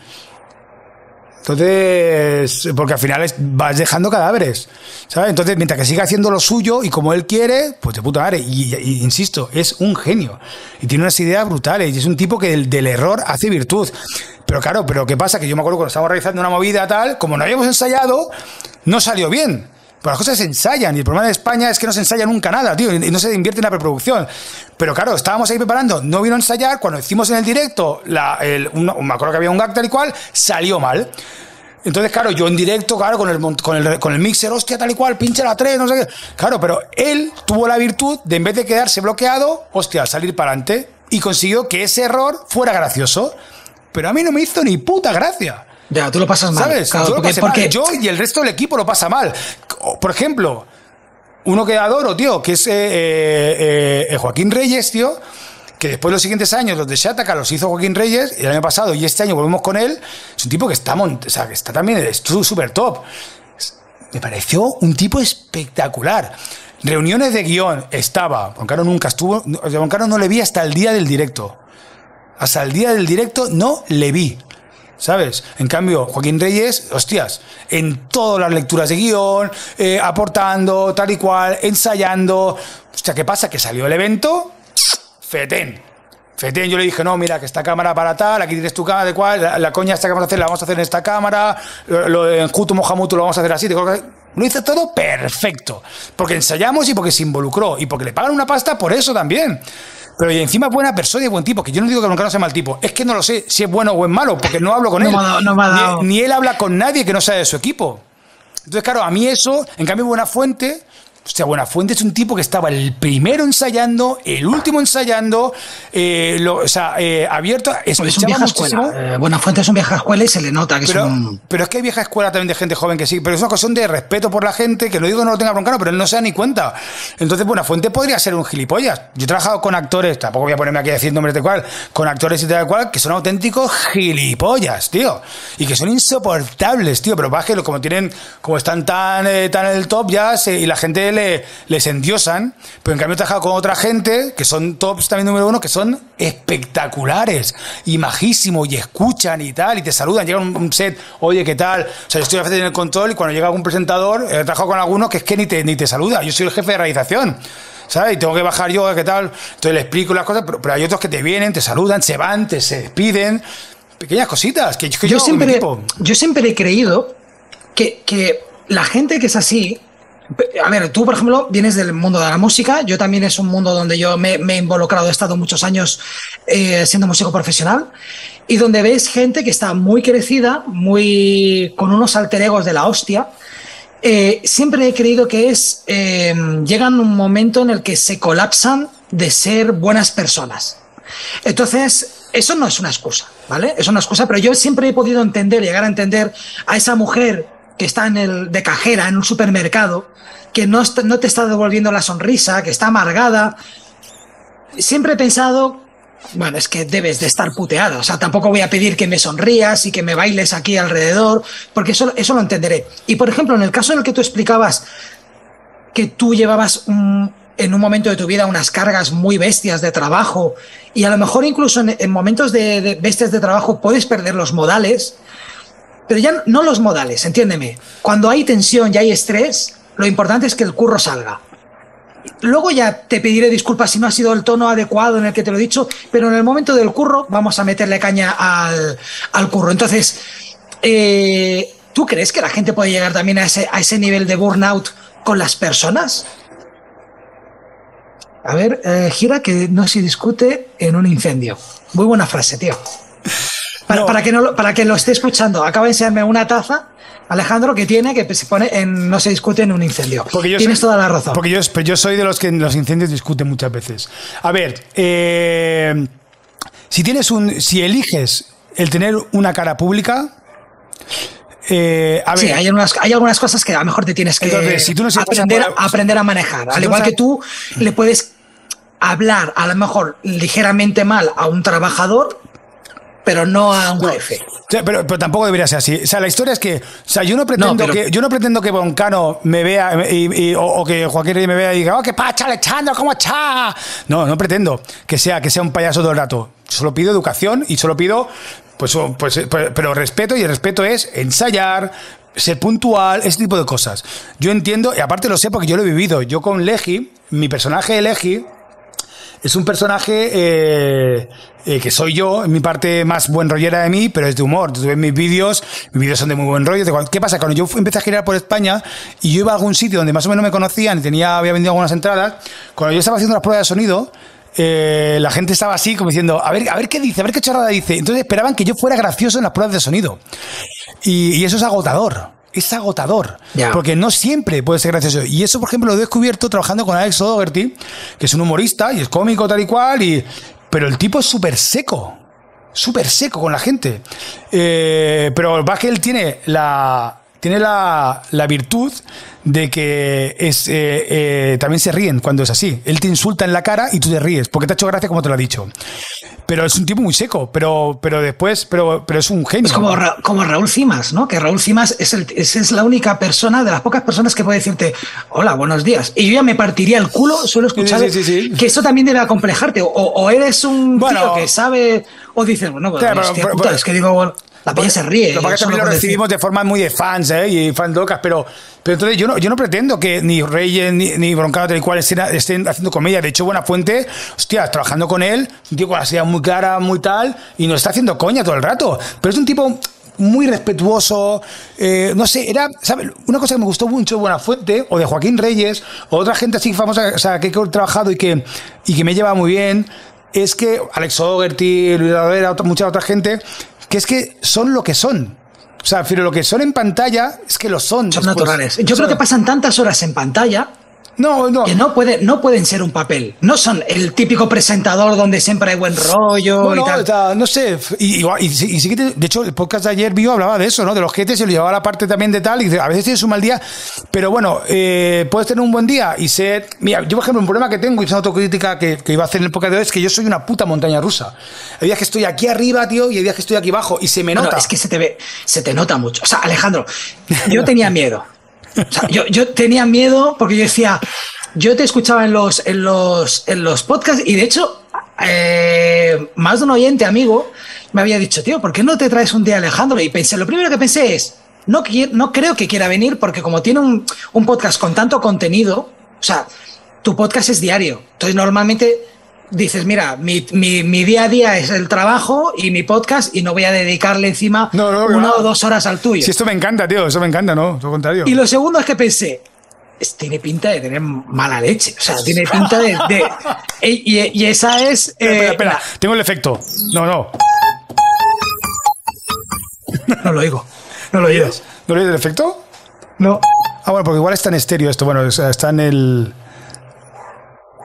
Entonces, porque al final vas dejando cadáveres, ¿sabes? Entonces, mientras que siga haciendo lo suyo y como él quiere, pues de puta madre. Y, insisto, es un genio. Y tiene unas ideas brutales. Y es un tipo que del, error hace virtud. Pero claro, pero ¿qué pasa? Que yo me acuerdo cuando estábamos realizando una movida tal, como no habíamos ensayado, no salió bien. Pero las cosas se ensayan y el problema de España es que no se ensaya nunca nada, tío, y no se invierte en la preproducción. Pero claro, estábamos ahí preparando, no vino a ensayar, cuando hicimos en el directo, el, me acuerdo que había un gag tal y cual, salió mal. Entonces, claro, yo en directo, claro, con el, con el, con el mixer, hostia, tal y cual, pinche la 3, no sé qué. Claro, pero él tuvo la virtud de, en vez de quedarse bloqueado, hostia, salir para adelante y consiguió que ese error fuera gracioso. Pero a mí no me hizo ni puta gracia. Ya, tú lo pasas mal. ¿Sabes? porque, Yo y el resto del equipo lo pasa mal. Por ejemplo, uno que adoro, tío, que es eh, eh, eh, Joaquín Reyes, tío, que después de los siguientes años los de Shataka los hizo Joaquín Reyes, y el año pasado y este año volvemos con él, es un tipo que está, o sea, que está también súper top. Me pareció un tipo espectacular. Reuniones de guion estaba, Juan Carlos nunca estuvo, Juan Carlos no le vi hasta el día del directo. Hasta el día del directo no le vi. ¿Sabes? En cambio, Joaquín Reyes, hostias, en todas las lecturas de guion, eh, aportando, tal y cual, ensayando. Hostia, ¿qué pasa? Que salió el evento, fetén. Fetén, yo le dije, no, mira, que esta cámara para tal, aquí tienes tu cámara de cual, la, coña esta que vamos a hacer, la vamos a hacer en esta cámara, lo, en Jutu Mohamutu lo vamos a hacer así. Lo hizo todo perfecto. Porque ensayamos y porque se involucró. Y porque le pagan una pasta por eso también. Pero y encima buena persona y buen tipo, que yo no digo que nunca no sea mal tipo, es que no lo sé si es bueno o es malo, porque no hablo con él. ni, él habla con nadie que no sea de su equipo. Entonces, claro, a mí eso, en cambio, Buena Fuente, Hostia, Buenafuente es un tipo que estaba el primero ensayando, el último ensayando, eh, lo, o sea, eh, abierto. Es un vieja escuela. Eh, Buenafuente es un vieja escuela y se le nota que pero, es un. Pero es que hay vieja escuela también de gente joven que sí, pero es una cuestión de respeto por la gente, que lo digo no lo tenga broncano, pero él no se da ni cuenta. Entonces, Buenafuente podría ser un gilipollas. Yo he trabajado con actores, tampoco voy a ponerme aquí a decir nombres de cuál, con actores y tal cual, que son auténticos gilipollas, tío. Y que son insoportables, tío. Pero que como tienen, como están tan, tan en el top ya, y la gente le, les endiosan, pero en cambio he trabajado con otra gente que son tops también número uno, que son espectaculares y majísimos y escuchan y tal, y te saludan, llega un, set, oye, ¿qué tal? O sea, yo estoy a veces en el control y cuando llega algún presentador, he trabajado con algunos que es que ni te, ni te saluda, yo soy el jefe de realización. ¿sabes? Y tengo que bajar yo, ¿qué tal? Entonces le explico las cosas, pero, hay otros que te vienen, te saludan, se van, te se despiden. Pequeñas cositas que, yo, siempre, yo siempre he creído que, que la gente que es así, a ver, tú, por ejemplo, vienes del mundo de la música. Yo también es un mundo donde yo me, he involucrado, he estado muchos años eh, siendo músico profesional y donde ves gente que está muy crecida, muy con unos alter egos de la hostia. Eh, siempre he creído que es eh, llegan un momento en el que se colapsan de ser buenas personas. Entonces, eso no es una excusa, ¿vale? Es una excusa, pero yo siempre he podido entender, llegar a entender a esa mujer que está en el de cajera en un supermercado, que no, no te está devolviendo la sonrisa, que está amargada. Siempre he pensado, bueno, es que debes de estar puteado. O sea, tampoco voy a pedir que me sonrías y que me bailes aquí alrededor, porque eso, eso lo entenderé. Y por ejemplo, en el caso en el que tú explicabas que tú llevabas en un momento de tu vida unas cargas muy bestias de trabajo y a lo mejor incluso en, momentos de, bestias de trabajo puedes perder los modales, pero ya no los modales, entiéndeme. Cuando hay tensión y hay estrés, lo importante es que el curro salga. Luego ya te pediré disculpas si no ha sido el tono adecuado en el que te lo he dicho, pero en el momento del curro vamos a meterle caña al, al curro. Entonces, eh, ¿tú crees que la gente puede llegar también a ese, a ese nivel de burnout con las personas? A ver, eh, gira que no se discute en un incendio. Muy buena frase, tío. Para, que no, para que lo esté escuchando, acaba de enseñarme una taza, Alejandro, que tiene, que se pone en no se discute en un incendio. Tienes toda la razón. Porque yo, yo soy de los que en los incendios discuten muchas veces. A ver, eh, si tienes un. Si eliges el tener una cara pública. Eh, a ver, sí, hay algunas, hay algunas cosas que a lo mejor te tienes que aprender, a, aprender a manejar. Al igual que tú le puedes hablar a lo mejor ligeramente mal a un trabajador, pero no a un jefe. Pero, pero, tampoco debería ser así. O sea, la historia es que, o sea, yo no pretendo que yo no pretendo que Boncano me vea y, o, que Joaquín Rey me vea y diga, "Oh, qué pacha, Alejandro, cómo está." No, no pretendo que sea que sea un payaso todo el rato. Solo pido educación y solo pido pues, pues, pues pero respeto y el respeto es ensayar, ser puntual, ese tipo de cosas. Yo entiendo, y aparte lo sé porque yo lo he vivido. Yo con Legi, mi personaje de Legi, es un personaje eh, eh, que soy yo, en mi parte más buen rollera de mí, pero es de humor. Tú ves mis vídeos, mis vídeos son de muy buen rollo. ¿Qué pasa? Cuando yo empecé a girar por España y yo iba a algún sitio donde más o menos me conocían y tenía, había vendido algunas entradas, cuando yo estaba haciendo las pruebas de sonido, eh, la gente estaba así como diciendo, a ver, a ver qué dice, a ver qué charrada dice. Entonces esperaban que yo fuera gracioso en las pruebas de sonido. y eso es agotador es agotador. Porque no siempre puede ser gracioso. Y eso, por ejemplo, lo he descubierto trabajando con Alex O'Doherty, que es un humorista y es cómico tal y cual, y, pero el tipo es súper seco. Súper seco con la gente. Eh, pero va que él tiene la, tiene la, la virtud de que es, eh, eh, también se ríen cuando es así. Él te insulta en la cara y tú te ríes, porque te ha hecho gracia como te lo ha dicho. Pero es un tipo muy seco, pero, pero después, pero, pero es un genio. Es como, como Raúl Cimas, ¿no? Que Raúl Cimas es, el, es, la única persona, de las pocas personas que puede decirte, hola, buenos días. Y yo ya me partiría el culo, suelo escuchar que eso también debe acomplejarte. O, eres un tío que sabe, o dices, bueno, pues, es que digo, bueno, la peña se ríe. Lo que también lo recibimos de forma muy de fans, ¿eh? Y fans locas, pero, pero entonces yo no, yo no pretendo que ni Reyes ni, ni Broncano tal cual estén, estén, haciendo comedia. De hecho, Buenafuente, hostia, trabajando con él, un tío con la silla muy clara, muy tal, y nos está haciendo coña todo el rato. Pero es un tipo muy respetuoso, eh, no sé, era, ¿sabes? Una cosa que me gustó mucho de Buenafuente, o de Joaquín Reyes, o otra gente así famosa, o sea, que he trabajado y que, y que me lleva muy bien, es que Alex Ogerty, Luis Lavera, mucha otra gente, que es que son lo que son. O sea, pero lo que son en pantalla es que lo son. Son naturales. Yo creo que pasan tantas horas en pantalla No, no. Que no, puede, no pueden ser un papel. No son el típico presentador donde siempre hay buen rollo y tal. no sé. Y, y, sí que de hecho, el podcast de ayer vio hablaba de eso, ¿no? De los jetes y lo llevaba a la parte también de tal. Y a veces tienes un mal día, pero bueno, eh, puedes tener un buen día y ser. Mira, yo, por ejemplo, un problema que tengo y es una autocrítica que, que, iba a hacer en el podcast de hoy es que yo soy una puta montaña rusa. Hay días que estoy aquí arriba, tío, y hay días que estoy aquí abajo y se me nota. es que se te ve, se te nota mucho. O sea, Alejandro, yo tenía miedo. Yo, yo tenía miedo porque yo decía, yo te escuchaba en los, en los, en los podcasts y de hecho, eh, más de un oyente amigo me había dicho, tío, ¿por qué no te traes un día Alejandro? Y pensé, lo primero que pensé es, no, no creo que quiera venir porque como tiene un, un podcast con tanto contenido, o sea, tu podcast es diario. Entonces, normalmente dices, mira, mi, mi, mi, día a día es el trabajo y mi podcast y no voy a dedicarle encima una o dos horas al tuyo. Sí, esto me encanta, tío, eso me encanta, ¿no? Lo contrario. Y lo segundo es que pensé, tiene pinta de tener mala leche. O sea, tiene pinta de. y, esa es. espera, espera, eh, tengo el efecto. No, no. No lo oigo. No lo oíes. ¿No lo oíes el efecto? No. Ah, bueno, porque igual está en estéreo esto. Bueno, está en el.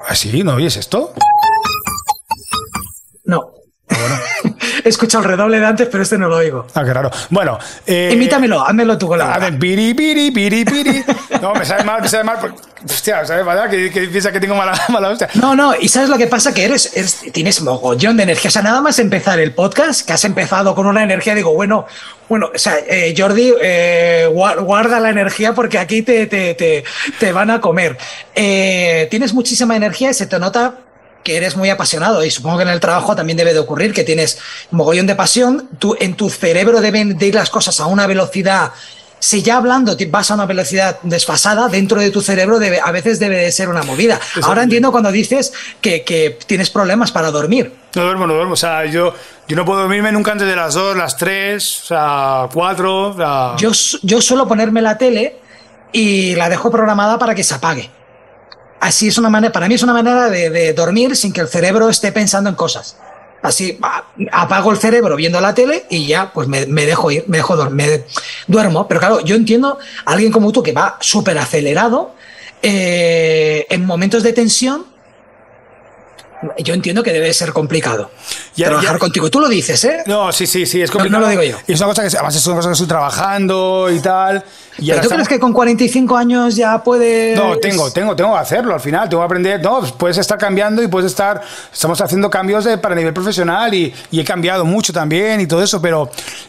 ¿Ah, sí? ¿No oyes esto? No. Bueno. He escuchado el redoble de antes, pero este no lo oigo. Ah, qué raro. Bueno. Eh, Imítamelo, házmelo tú con la. A ver, piri, piri, piri, piri. No, me sale mal, me sale mal. Hostia, ¿sabes? ¿Verdad? Que, que piensa que tengo mala, mala hostia. No, no, y ¿sabes lo que pasa? Que eres, eres, tienes mogollón de energía. O sea, nada más empezar el podcast, que has empezado con una energía, digo, bueno, bueno, o sea, eh, Jordi, eh, guarda la energía porque aquí te, te, te, te van a comer. Eh, tienes muchísima energía y se te nota que eres muy apasionado y supongo que en el trabajo también debe de ocurrir que tienes mogollón de pasión, tú, en tu cerebro deben de ir las cosas a una velocidad si ya hablando vas a una velocidad desfasada, dentro de tu cerebro debe, a veces debe de ser una movida. Ahora entiendo cuando dices que, que, tienes problemas para dormir. No duermo, no duermo. O sea, yo, yo no puedo dormirme nunca antes de las 2, las 3, o sea, 4. Yo, yo suelo ponerme la tele y la dejo programada para que se apague. Así es una manera, para mí es una manera de, de dormir sin que el cerebro esté pensando en cosas. Así apago el cerebro viendo la tele y ya pues me, dejo ir, me dejo dormir, duermo. Pero claro, yo entiendo alguien como tú que va súper acelerado eh, en momentos de tensión. Yo entiendo que debe ser complicado trabajar contigo. Tú lo dices, ¿eh? No, sí, sí, sí, es complicado. No, lo digo yo. Y es una cosa que además es una cosa que estoy trabajando y tal. ¿Pero tú crees que con 45 años ya puedes.? No, tengo, tengo, tengo que hacerlo al final, tengo que aprender. No, puedes estar cambiando y puedes estar. Estamos haciendo cambios de, para nivel profesional y, y, he cambiado mucho también y todo eso, pero,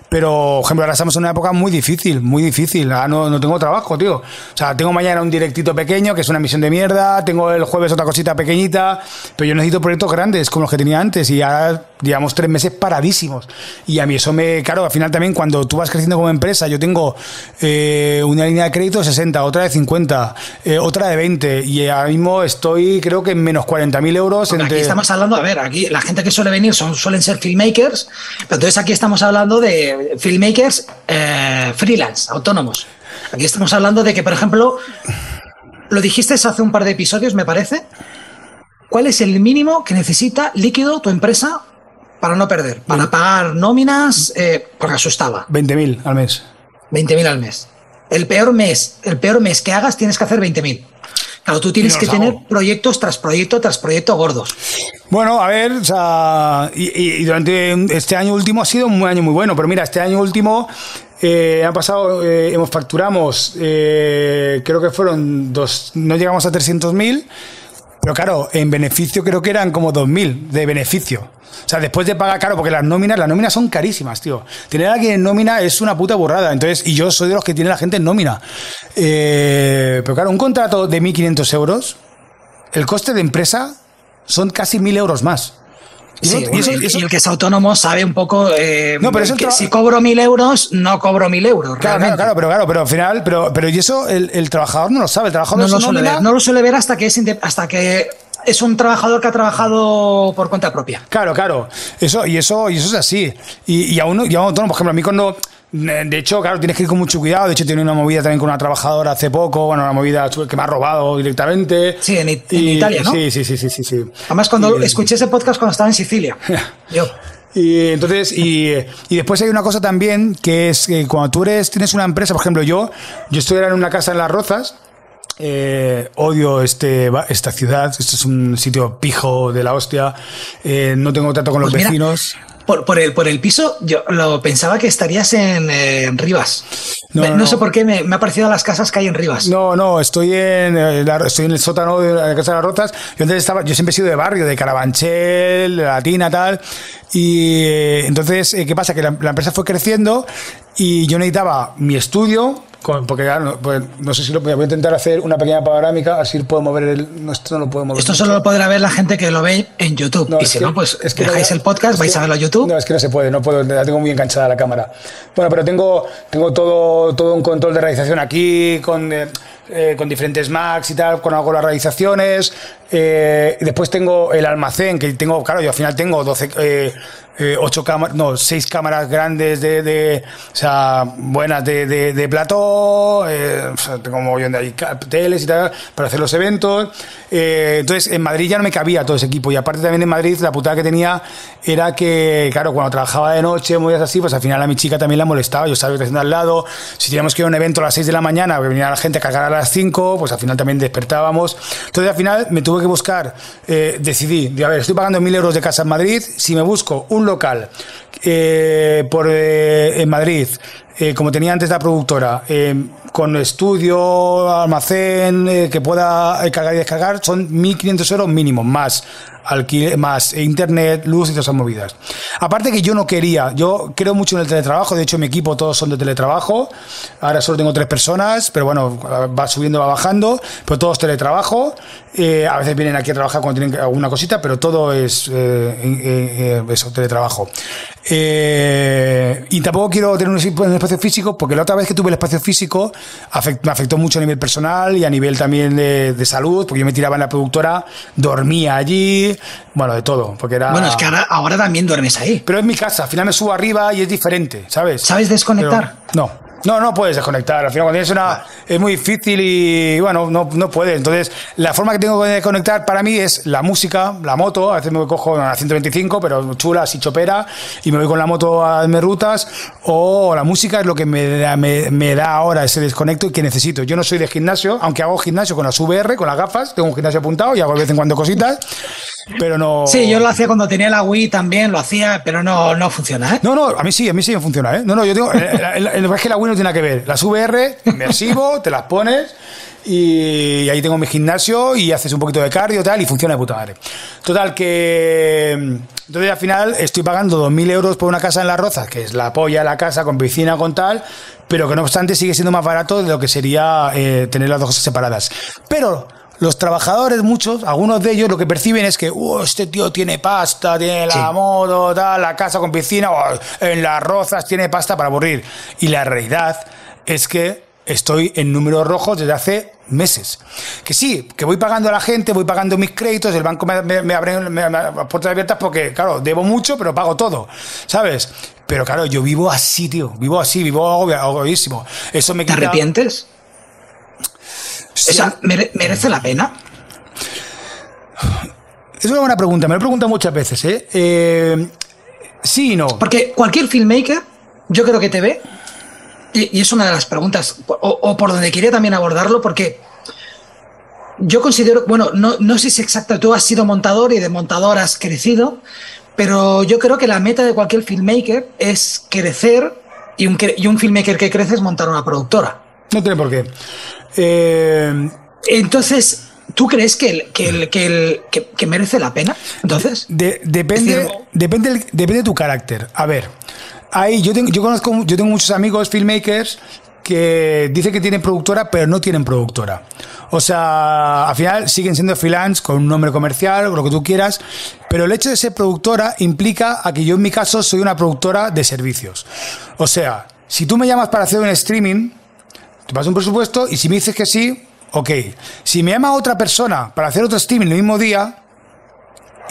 pero, por ejemplo, ahora estamos en una época muy difícil, muy difícil. Ahora no, no tengo trabajo, tío. O sea, tengo mañana un directito pequeño que es una misión de mierda, tengo el jueves otra cosita pequeñita, pero yo necesito proyectos grandes como los que tenía antes y ahora llevamos tres meses paradísimos. Y a mí eso me. Claro, al final también cuando tú vas creciendo como empresa, yo tengo eh, una línea de crédito de 60, otra de 50, eh, otra de 20, y ahora mismo estoy, creo que en menos 40.000 euros. Aquí estamos hablando, a ver, aquí la gente que suele venir son, suelen ser filmmakers, pero entonces aquí estamos hablando de filmmakers eh, freelance, autónomos. Aquí estamos hablando de que, por ejemplo, lo dijiste hace un par de episodios, me parece. ¿Cuál es el mínimo que necesita líquido tu empresa para no perder, para pagar nóminas, eh, porque asustaba. 20.000 al mes. 20.000 al mes. El peor mes, el peor mes que hagas tienes que hacer 20.000. Claro, tú tienes que tener proyectos tras proyecto tras proyecto gordos. Bueno, a ver, o sea, y, durante este año último ha sido un año muy bueno, pero mira, este año último eh, ha pasado, eh, hemos facturamos, eh, creo que fueron dos, no llegamos a 300.000, pero claro, en beneficio creo que eran como 2.000 de beneficio. O sea, después de pagar caro, porque las nóminas, las nóminas son carísimas, tío. Tener a alguien en nómina es una puta burrada. Entonces, y yo soy de los que tiene la gente en nómina. Eh, pero claro, un contrato de 1.500 euros, el coste de empresa son casi 1.000 euros más. Y, el que es autónomo sabe un poco eh, no, pero que si cobro mil euros, no cobro mil euros. Claro, claro, pero claro, pero al final, pero, pero y eso el, trabajador no lo sabe, el trabajador no, lo suele ver, no lo suele ver hasta que es hasta que es un trabajador que ha trabajado por cuenta propia. Claro, claro. Eso, y eso, y eso es así. Y, y a uno, y a por ejemplo, a mí cuando. De hecho, claro, tienes que ir con mucho cuidado. De hecho, tiene una movida también con una trabajadora hace poco, bueno, una movida que me ha robado directamente. Sí, en, Italia, ¿no? Sí, sí, sí, sí, sí. Además, cuando escuché ese podcast cuando estaba en Sicilia. yo. Y entonces, y, y, después hay una cosa también que es que cuando tú eres, tienes una empresa, por ejemplo, yo, yo estoy en una casa en Las Rozas Eh, odio este, esta ciudad. Esto es un sitio pijo de la hostia. Eh, no tengo trato con los Pues mira, vecinos. Por, por el, por el piso, yo lo pensaba que estarías en, eh, en Rivas. No, No, no, no. sé por qué me, me ha parecido a las casas que hay en Rivas. No, no, estoy en, eh, la- estoy en el sótano de la Casa de las Rotas. Yo antes estaba, yo siempre he sido de barrio, de Carabanchel, de Latina, tal. Y eh, entonces, eh, ¿qué pasa? Que la, la empresa fue creciendo y yo necesitaba mi estudio, con- porque claro, no, pues, no sé si lo voy a intentar hacer una pequeña panorámica, así puedo mover el. No, esto no lo puedo mover. Esto mucho. solo lo podrá ver la gente que lo ve en YouTube. y es si que- no, pues es que dejáis no- el podcast, vais que- a verlo a YouTube. No, es que no se puede, no puedo, la tengo muy enganchada la cámara. Bueno, pero tengo, tengo todo, todo un control de realización aquí, con, eh, eh, con diferentes Macs y tal, con hago las realizaciones. Eh, después tengo el almacén, que tengo, claro, yo al final tengo 12, eh, eh, ocho cámaras, no, seis cámaras grandes de, de o sea, buenas de, de, de plató, eh, o sea, tengo un mogollón de ahí, teles y tal, para hacer los eventos. Eh, entonces, en Madrid ya no me cabía todo ese equipo. Y aparte también en Madrid, la putada que tenía era que, claro, cuando trabajaba de noche, movidas así, pues al final a mi chica también la molestaba. Yo estaba haciendo al lado. Si teníamos que ir a un evento a las 6 de la mañana, que venía la gente a cargar a las 5, pues al final también despertábamos. Entonces, al final me tuve que buscar, eh, decidí, de, a ver, estoy pagando mil euros de casa en Madrid, si me busco un local eh, por, eh, en Madrid, eh, como tenía antes la productora, con estudio, almacén, que pueda cargar y descargar, son 1.500 euros mínimo, más alquiler, más internet, luz y todas esas movidas. Aparte que yo no quería, yo creo mucho en el teletrabajo, de hecho mi equipo todos son de teletrabajo, ahora solo tengo tres personas, pero bueno, va subiendo, va bajando, pero todos teletrabajo, eh, a veces vienen aquí a trabajar cuando tienen alguna cosita, pero todo es eh, eh, eh, eso, teletrabajo. Eh, y tampoco quiero tener un espacio físico, porque la otra vez que tuve el espacio físico afect- me afectó mucho a nivel personal y a nivel también de, de salud, porque yo me tiraba en la productora, dormía allí, bueno, de todo, porque era... Bueno, es que ahora, ahora también duermes ahí. Pero es mi casa, al final me subo arriba y es diferente, ¿sabes? ¿Sabes desconectar? Pero- no. No, no puedes desconectar. Al final, cuando tienes una. Es muy difícil y. Bueno, no, no puedes. Entonces, la forma que tengo de desconectar para mí es la música, la moto. A veces me cojo a 125, pero chula, así chopera. Y me voy con la moto a darme rutas. O la música es lo que me da, me, me da ahora ese desconecto y que necesito. Yo no soy de gimnasio, aunque hago gimnasio con las VR, con las gafas. Tengo un gimnasio apuntado y hago de vez en cuando cositas. Pero no. Sí, yo lo hacía cuando tenía la Wii también, lo hacía, pero no, no funciona, ¿eh? No, no, a mí sí, a mí sí me funciona, ¿eh? No, no, yo tengo. El, el- el- es que la Wii no tiene nada que ver. Las VR, inmersivo, te las pones y ahí tengo mi gimnasio y haces un poquito de cardio y tal y funciona de puta madre. Total, que. Entonces al final estoy pagando 2.000 euros por una casa en Las Rozas, que es la polla la casa con piscina, con tal, pero que no obstante sigue siendo más barato de lo que sería eh, tener las dos cosas separadas. Pero los trabajadores, muchos, algunos de ellos, lo que perciben es que, "Uh, este tío tiene pasta, tiene la Sí. moto, tal, la casa con piscina, en las rozas tiene pasta para aburrir. Y la realidad es que estoy en números rojos desde hace meses. Que sí, que voy pagando a la gente, voy pagando mis créditos, el banco me, me- me abre me- las puertas abiertas porque, claro, debo mucho, pero pago todo, ¿sabes? Pero claro, yo vivo así, tío, vivo así, vivo agobia- agobiadísimo. Eso me ¿Te quita... arrepientes? ¿Mere- ¿merece la pena? Es una buena pregunta, me lo he preguntado muchas veces, ¿eh? Eh, sí y no. Porque cualquier filmmaker, yo creo que te ve, y, y es una de las preguntas, o, o por donde quería también abordarlo, porque yo considero, bueno, no, no sé si exacto, tú has sido montador y de montador has crecido, pero yo creo que la meta de cualquier filmmaker es crecer y un, y un filmmaker que crece es montar una productora. No tiene por qué. Eh, Entonces, ¿tú crees que, el- que, el- que, el- que- que merece la pena? Entonces, de- depende, decir, depende, depende de tu carácter. A ver, hay, yo, tengo, yo conozco, yo tengo muchos amigos filmmakers que dicen que tienen productora, pero no tienen productora. O sea, al final siguen siendo freelance con un nombre comercial, o lo que tú quieras, pero el hecho de ser productora implica a que yo en mi caso soy una productora de servicios. O sea, si tú me llamas para hacer un streaming, te paso un presupuesto y si me dices que sí, ok. Si me llama otra persona para hacer otro streaming el mismo día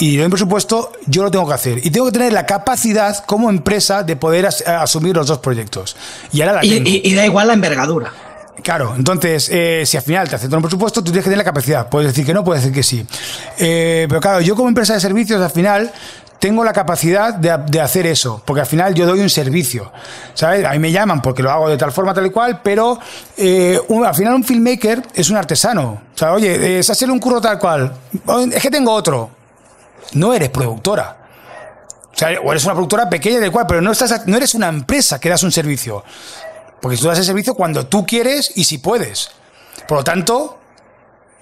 y doy un presupuesto, yo lo tengo que hacer. Y tengo que tener la capacidad como empresa de poder as- asumir los dos proyectos. Y ahora la y, tengo. y- y da igual la envergadura. Claro, entonces, eh, si al final te aceptan un presupuesto, tú tienes que tener la capacidad. Puedes decir que no, puedes decir que sí. Eh, pero claro, yo como empresa de servicios, al final, tengo la capacidad de, hacer eso, porque al final yo doy un servicio, ¿sabes? A mí me llaman porque lo hago de tal forma, tal y cual, pero eh, al final un filmmaker es un artesano. O sea, oye, es hacer un curro tal cual. Es que tengo otro. No eres productora. O sea, o eres una productora pequeña del cual, pero no, estás, no eres una empresa que das un servicio. Porque tú das el servicio cuando tú quieres y si puedes. Por lo tanto,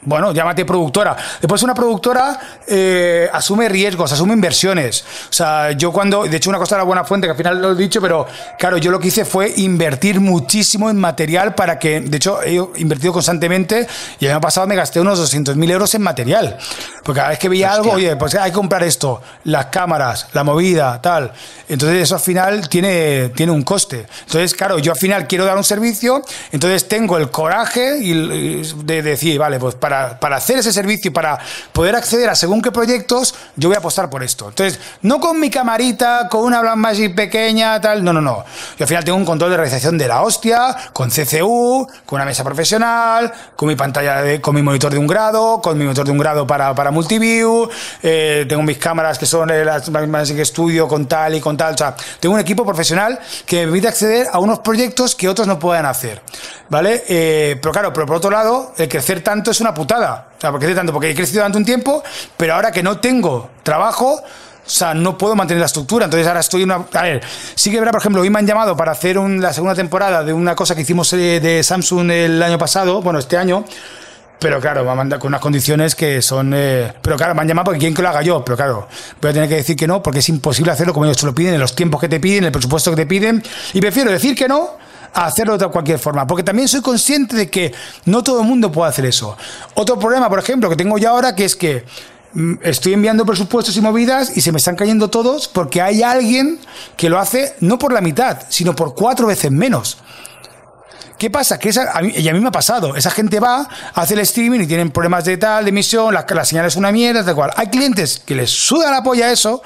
bueno, llámate productora. Después una productora eh, asume riesgos, asume inversiones. O sea, yo cuando, de hecho una cosa de la buena fuente, que al final lo he dicho, pero claro, yo lo que hice fue invertir muchísimo en material para que, de hecho, he invertido constantemente y el año pasado me gasté unos 200.000 euros en material. Porque cada vez que veía algo, oye, pues hay que comprar esto, las cámaras, la movida, tal. Entonces eso al final tiene, tiene un coste. Entonces, claro, yo al final quiero dar un servicio, entonces tengo el coraje de decir, vale, pues para para, hacer ese servicio y para poder acceder a según qué proyectos, yo voy a apostar por esto. Entonces, no con mi camarita, con una Blackmagic pequeña, tal, no, no, no. Yo al final tengo un control de realización de la hostia, con CCU, con una mesa profesional, con mi pantalla, de, con mi monitor de un grado, con mi monitor de un grado para, para multiview, eh, tengo mis cámaras que son las Blackmagic Studio con tal y con tal. O sea, tengo un equipo profesional que me permite acceder a unos proyectos que otros no puedan hacer. ¿Vale? Eh, pero claro, pero por otro lado, el crecer tanto es una putada. O sea, porque tanto, porque he crecido durante un tiempo, pero ahora que no tengo trabajo, o sea, no puedo mantener la estructura. Entonces ahora estoy en una. A ver, sí que verá, por ejemplo, hoy me han llamado para hacer la segunda temporada de una cosa que hicimos eh, de Samsung el año pasado, bueno, este año. Pero claro, me han con unas condiciones que son. Eh, pero claro, me han llamado porque quieren que lo haga yo. Pero claro, voy a tener que decir que no, porque es imposible hacerlo como ellos te lo piden, en los tiempos que te piden, en el presupuesto que te piden. Y prefiero decir que no hacerlo de cualquier forma, porque también soy consciente de que no todo el mundo puede hacer eso. Otro problema, por ejemplo, que tengo yo ahora, que es que mm, estoy enviando presupuestos y movidas y se me están cayendo todos porque hay alguien que lo hace no por la mitad, sino por cuatro veces menos. ¿Qué pasa? Que esa, a mí, y a mí me ha pasado. Esa gente va, hace el streaming y tienen problemas de tal, de emisión, la, la señal es una mierda, tal cual. Hay clientes que les suda la polla eso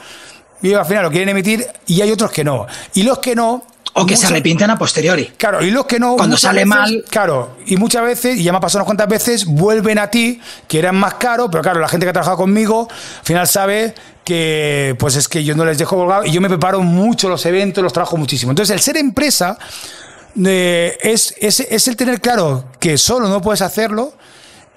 y al final lo quieren emitir y hay otros que no. Y los que no o que se arrepienten a posteriori. Claro, y los que no. Cuando sale mal. Claro, y muchas veces, y ya me ha pasado unas cuantas veces, vuelven a ti, que eran más caros, pero claro, la gente que ha trabajado conmigo, al final sabe que, pues es que yo no les dejo colgado y yo me preparo mucho los eventos, los trabajo muchísimo. Entonces, el ser empresa eh, es, es, es el tener claro que solo no puedes hacerlo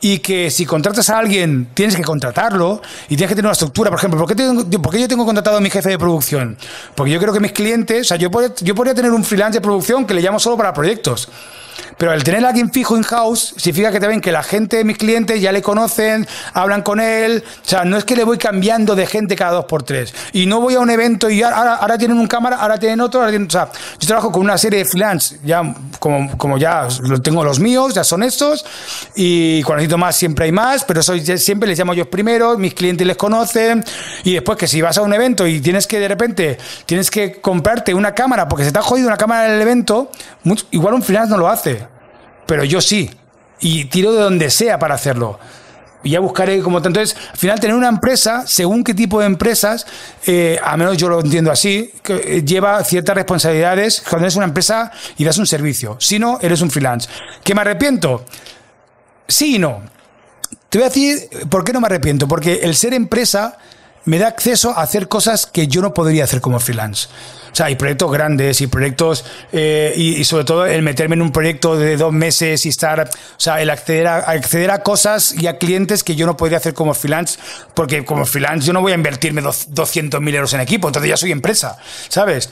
y que si contratas a alguien tienes que contratarlo y tienes que tener una estructura. Por ejemplo, ¿por qué, tengo, yo tengo contratado a mi jefe de producción? Porque yo creo que mis clientes, o sea, yo, yo podría tener un freelance de producción que le llamo solo para proyectos. Pero el tener a alguien fijo in-house significa que ven que la gente mis clientes ya le conocen, hablan con él. O sea, no es que le voy cambiando de gente cada dos por tres. Y no voy a un evento y ahora, ahora tienen un cámara, ahora tienen otro. o sea, yo trabajo con una serie de freelance, ya como, como ya tengo los míos, ya son estos. Y cuando necesito más, siempre hay más. Pero eso siempre les llamo yo primero, mis clientes les conocen. Y después que si vas a un evento y tienes que de repente, tienes que comprarte una cámara porque se te ha jodido una cámara en el evento, igual un freelance no lo hace pero yo sí. Y tiro de donde sea para hacerlo. Y ya buscaré como tanto. Entonces, al final, tener una empresa, según qué tipo de empresas, eh, a menos yo lo entiendo así, que eh, lleva ciertas responsabilidades cuando eres una empresa y das un servicio. Si no, eres un freelance. ¿Que me arrepiento? Sí y no. Te voy a decir por qué no me arrepiento. Porque el ser empresa me da acceso a hacer cosas que yo no podría hacer como freelance. O sea, hay proyectos grandes y proyectos, eh, y, sobre todo el meterme en un proyecto de dos meses y estar, o sea, el acceder a, acceder a cosas y a clientes que yo no podría hacer como freelance, porque como freelance yo no voy a invertirme 200.000 euros en equipo, entonces ya soy empresa, ¿sabes?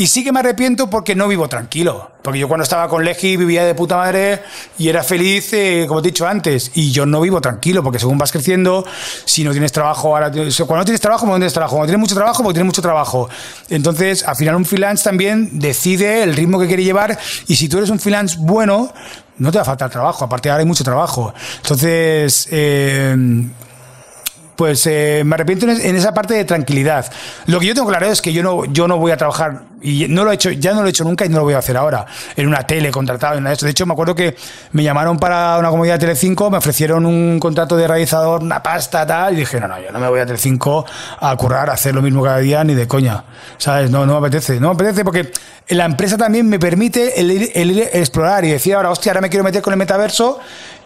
Y sí que me arrepiento porque no vivo tranquilo. Porque yo cuando estaba con Legi vivía de puta madre y era feliz, eh, como te he dicho antes. Y yo no vivo tranquilo porque según vas creciendo, si no tienes trabajo, ahora, cuando no tienes trabajo, no tienes trabajo. Cuando tienes mucho trabajo, porque tienes mucho trabajo. Entonces, al final un freelance también decide el ritmo que quiere llevar y si tú eres un freelance bueno, no te va a faltar trabajo. Aparte ahora hay mucho trabajo. Entonces, eh, pues eh, me arrepiento en esa parte de tranquilidad. Lo que yo tengo claro es que yo no, yo no voy a trabajar, y no lo he hecho, ya no lo he hecho nunca y no lo voy a hacer ahora, en una tele contratado, en esto. De hecho, me acuerdo que me llamaron para una comunidad de Telecinco, me ofrecieron un contrato de realizador, una pasta, tal, y dije, no, no, yo no me voy a Telecinco a currar, a hacer lo mismo cada día, ni de coña. ¿Sabes? No, no me apetece. No me apetece porque la empresa también me permite el el explorar y decir ahora, hostia, ahora me quiero meter con el metaverso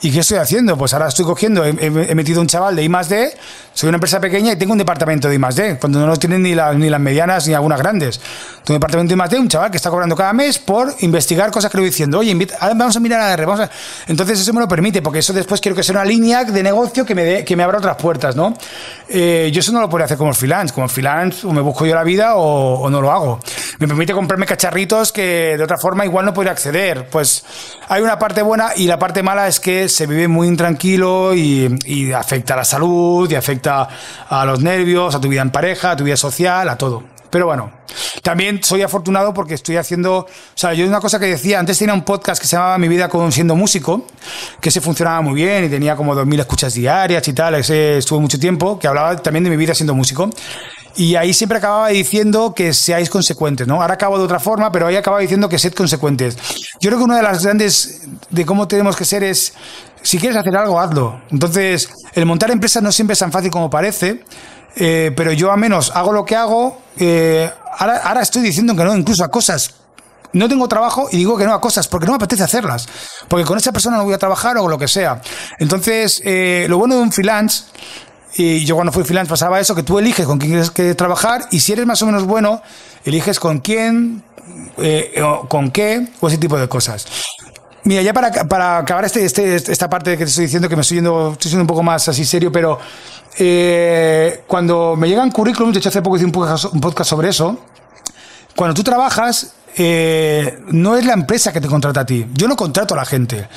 ¿Y qué estoy haciendo? Pues ahora estoy cogiendo, he, metido un chaval de I soy una empresa pequeña y tengo un departamento de I más D, cuando no lo tienen ni, ni las medianas ni algunas grandes. Tengo un departamento de I más D, un chaval que está cobrando cada mes por investigar cosas que le voy diciendo, oye, vamos a mirar a R, vamos a... Entonces eso me lo permite, porque eso después quiero que sea una línea de negocio que me, dé, que me abra otras puertas, ¿no? Eh, yo eso no lo podría hacer como freelance, como freelance o me busco yo la vida o, o no lo hago. Me permite comprarme cacharritos que de otra forma igual no podría acceder. Pues hay una parte buena y la parte mala es que se vive muy intranquilo y, y afecta a la salud, y afecta a los nervios, a tu vida en pareja, a tu vida social, a todo. Pero bueno, también soy afortunado porque estoy haciendo. O sea, yo una cosa que decía, antes tenía un podcast que se llamaba Mi vida con siendo músico, que se funcionaba muy bien y tenía como 2.000 escuchas diarias y tal, ese estuvo mucho tiempo, que hablaba también de mi vida siendo músico. Y ahí siempre acababa diciendo que seáis consecuentes, ¿no? Ahora acabo de otra forma, pero ahí acababa diciendo que sed consecuentes. Yo creo que una de las grandes de cómo tenemos que ser es, si quieres hacer algo, hazlo. Entonces, el montar empresas no siempre es tan fácil como parece, eh, pero yo al menos hago lo que hago. Eh, ahora, estoy diciendo que no, incluso a cosas no tengo trabajo y digo que no a cosas porque no me apetece hacerlas. Porque con esa persona no voy a trabajar o lo que sea. Entonces, eh, lo bueno de un freelance y yo cuando fui freelance pasaba eso, que tú eliges con quién quieres que trabajar y si eres más o menos bueno, eliges con quién, con qué o ese tipo de cosas. Mira, ya para, para acabar este, este, esta parte que te estoy diciendo, que me estoy yendo, estoy siendo un poco más así serio, pero eh, cuando me llegan currículums, de hecho hace poco hice un podcast sobre eso, cuando tú trabajas, eh, no es la empresa que te contrata a ti. Yo no contrato a la gente.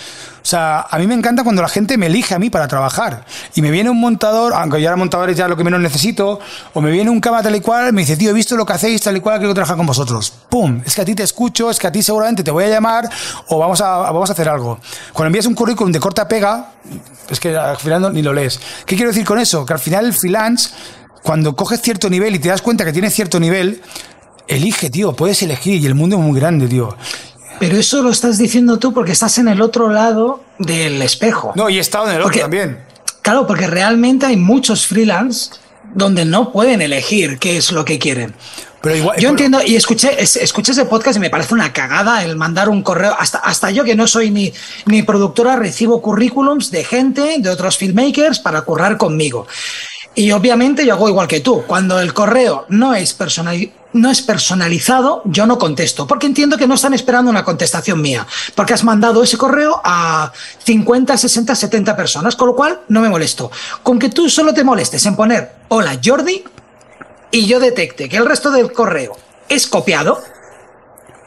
O sea, a mí me encanta cuando la gente me elige a mí para trabajar. Y me viene un montador, aunque yo ahora montador es ya lo que menos necesito, o me viene un cama tal y cual, me dice, tío, he visto lo que hacéis tal y cual, quiero trabajar con vosotros. ¡Pum! Es que a ti te escucho, es que a ti seguramente te voy a llamar o vamos a, vamos a hacer algo. Cuando envías un currículum de corta pega, es que al final ni lo lees. ¿Qué quiero decir con eso? Que al final el freelance, cuando coges cierto nivel y te das cuenta que tienes cierto nivel, Elige, tío, puedes elegir y el mundo es muy grande, tío. Pero eso lo estás diciendo tú porque estás en el otro lado del espejo. No, y he estado en el otro también. Claro, porque realmente hay muchos freelance donde no pueden elegir qué es lo que quieren. Pero igual, yo entiendo y escuché, escuché ese podcast y me parece una cagada el mandar un correo. Hasta, hasta yo que no soy ni, ni productora recibo currículums de gente, de otros filmmakers para currar conmigo. Y obviamente yo hago igual que tú. Cuando el correo no es, no es personalizado, yo no contesto, porque entiendo que no están esperando una contestación mía, porque has mandado ese correo a 50, 60, 70 personas, con lo cual no me molesto. Con que tú solo te molestes en poner hola Jordi y yo detecte que el resto del correo es copiado,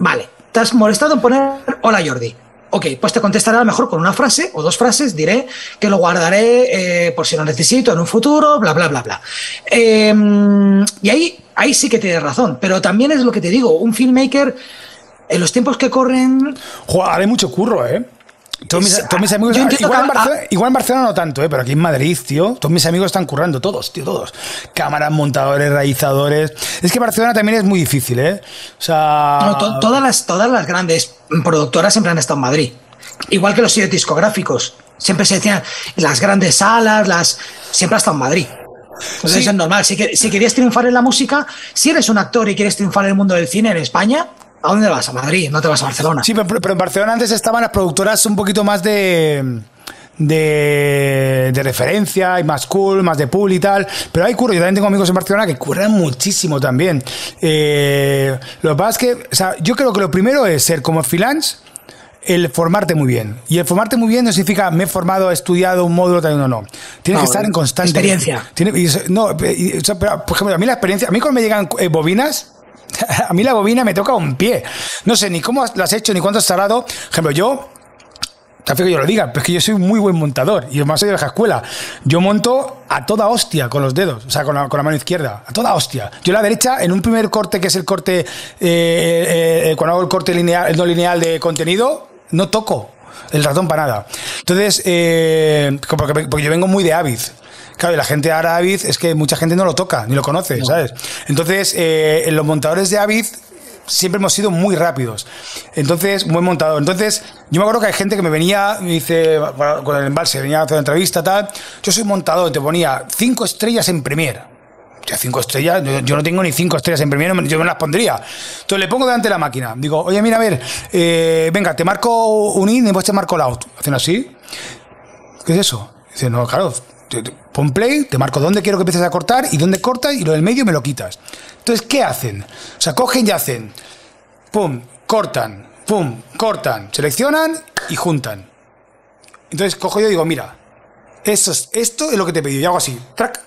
vale, te has molestado en poner hola Jordi. Ok, pues te contestaré a lo mejor con una frase o dos frases, diré que lo guardaré eh, por si lo necesito en un futuro, bla, bla, bla, bla. Em, y ahí, ahí sí que tienes razón, pero también es lo que te digo, un filmmaker, en los tiempos que corren... Haré mucho curro, ¿eh? Todos mis, amigos. Igual en, Barcelona, no tanto, ¿eh? pero aquí en Madrid, tío, todos mis amigos están currando, todos, tío, todos. Cámaras, montadores, realizadores. Es que Barcelona también es muy difícil, ¿eh? O sea. todas, las, todas las grandes productoras siempre han estado en Madrid. Igual que los sitios discográficos. Siempre se decían las grandes salas, las. Siempre ha estado en Madrid. Eso es normal. Si, si querías triunfar en la música, si eres un actor y quieres triunfar en el mundo del cine en España, ¿A dónde vas? ¿A Madrid? No te vas a Barcelona. Sí, pero, en Barcelona antes estaban las productoras un poquito más de. De, referencia y más cool, más de pool y tal. Pero hay curro. Yo también tengo amigos en Barcelona que curran muchísimo también. Eh, lo que pasa es que, o sea, yo creo que lo primero es ser como freelance el formarte muy bien. Y el formarte muy bien no significa me he formado, he estudiado un módulo, tal, no, no. Tienes que estar en constante. Experiencia. no, por ejemplo, a mí la experiencia, a mí cuando me llegan eh, bobinas, a mí la bobina me toca un pie. No sé ni cómo la has hecho, ni cuánto has tardado. Por ejemplo, yo que yo lo diga, pero es que yo soy muy buen montador y además soy de la escuela. Yo monto a toda hostia con los dedos, o sea, con la, mano izquierda, a toda hostia. Yo la derecha, en un primer corte, que es el corte, eh, eh, eh, cuando hago el corte lineal, no lineal de contenido, no toco el ratón para nada. Entonces, porque, porque, yo vengo muy de Avid. Claro, y la gente ahora Avid es que mucha gente no lo toca, ni lo conoce, ¿sabes? Entonces, eh, los montadores de Avid siempre hemos sido muy rápidos. Entonces, muy montador. Entonces, yo me acuerdo que hay gente que me venía, me dice, con el embalse, venía a hacer entrevista, tal. Yo soy montador, te ponía cinco estrellas en Premiere. Ya cinco estrellas, yo, no tengo ni cinco estrellas en Premiere, yo me las pondría. Entonces le pongo delante de la máquina. Digo, oye, mira, a ver, eh, venga, te marco un in y después te marco el out. Hacen así ¿qué es eso? Dice, no, claro, pon play, te marco dónde quiero que empieces a cortar y dónde cortas y lo del medio me lo quitas. Entonces, ¿qué hacen? O sea, cogen y hacen, pum, cortan, pum, cortan, seleccionan y juntan. Entonces cojo yo y digo, mira, esto es, esto es lo que te pedido. Y hago así, track,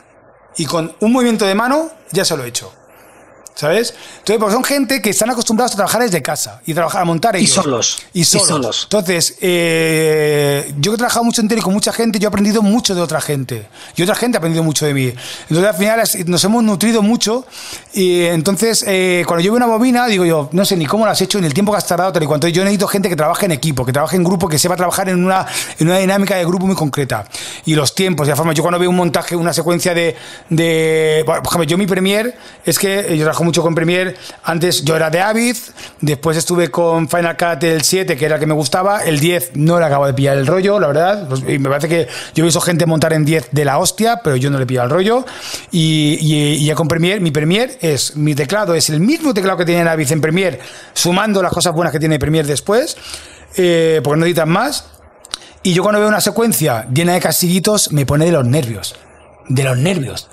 y con un movimiento de mano ya se lo he hecho. ¿Sabes? Entonces, pues son gente que están acostumbrados a trabajar desde casa y trabajar a montar ellos. Y solos. Y solos. Entonces, eh, yo que he trabajado mucho en tele con mucha gente, yo he aprendido mucho de otra gente. Y otra gente ha aprendido mucho de mí. Entonces, al final nos hemos nutrido mucho. Y entonces, eh, cuando yo veo una bobina, digo yo, no sé ni cómo lo has hecho, ni el tiempo que has tardado, tal y cuanto. Yo necesito gente que trabaje en equipo, que trabaje en grupo, que sepa trabajar en una, en una dinámica de grupo muy concreta. Y los tiempos, y la forma. Yo cuando veo un montaje, una secuencia de. de por ejemplo, yo mi premier es que yo trabajo mucho con Premiere. Antes yo era de Avid, después estuve con Final Cut el 7, que era el que me gustaba. El 10 no le acabo de pillar el rollo, la verdad. Pues, y me parece que yo he visto gente montar en 10 de la hostia, pero yo no le pillo el rollo. Y, ya con Premiere, mi Premiere es, mi teclado es el mismo teclado que tiene en Avid en Premiere, sumando las cosas buenas que tiene Premiere después, eh, porque no editan más. Y yo cuando veo una secuencia llena de casillitos, me pone de los nervios. De los nervios.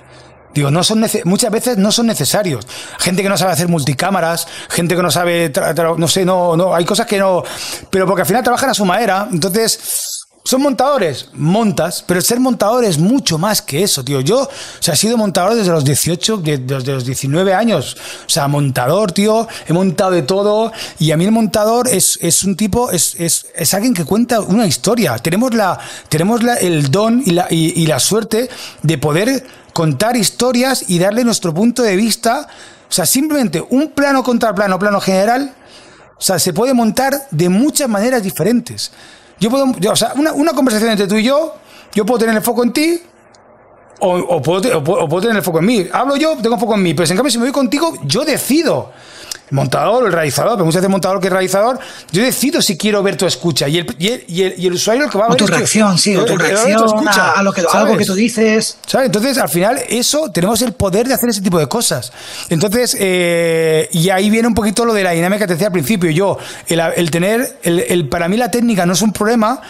Digo, no son muchas veces no son necesarios. Gente que no sabe hacer multicámaras, gente que no sabe, no sé, no, no, hay cosas que no, pero porque al final trabajan a su manera, entonces son montadores, montas, pero ser montador es mucho más que eso, tío. Yo, o sea, he sido montador desde los 18, desde los 19 años. O sea, montador, tío, he montado de todo. Y a mí el montador es, es un tipo, es, es, es, alguien que cuenta una historia. Tenemos, la, tenemos la, el don y la, y, y la suerte de poder contar historias y darle nuestro punto de vista. O sea, simplemente un plano contra plano, plano general, o sea, se puede montar de muchas maneras diferentes. Yo puedo, o sea, una, una, conversación entre tú y yo, yo puedo tener el foco en ti o, o, puedo, o, puedo, tener el foco en mí. Hablo yo, tengo foco en mí, pero en cambio si me voy contigo, yo decido montador, el realizador, pero muchas veces montador que realizador, yo decido si quiero ver tu escucha y el, y el, y el, usuario lo que va a ver. O tu reacción, sí, o tu reacción a, lo que, algo que tú dices. ¿sabes? Entonces, al final, eso, tenemos el poder de hacer ese tipo de cosas. Entonces, eh, y ahí viene un poquito lo de la dinámica que te decía al principio. Yo, el, el tener, el, el, para mí la técnica no es un problema,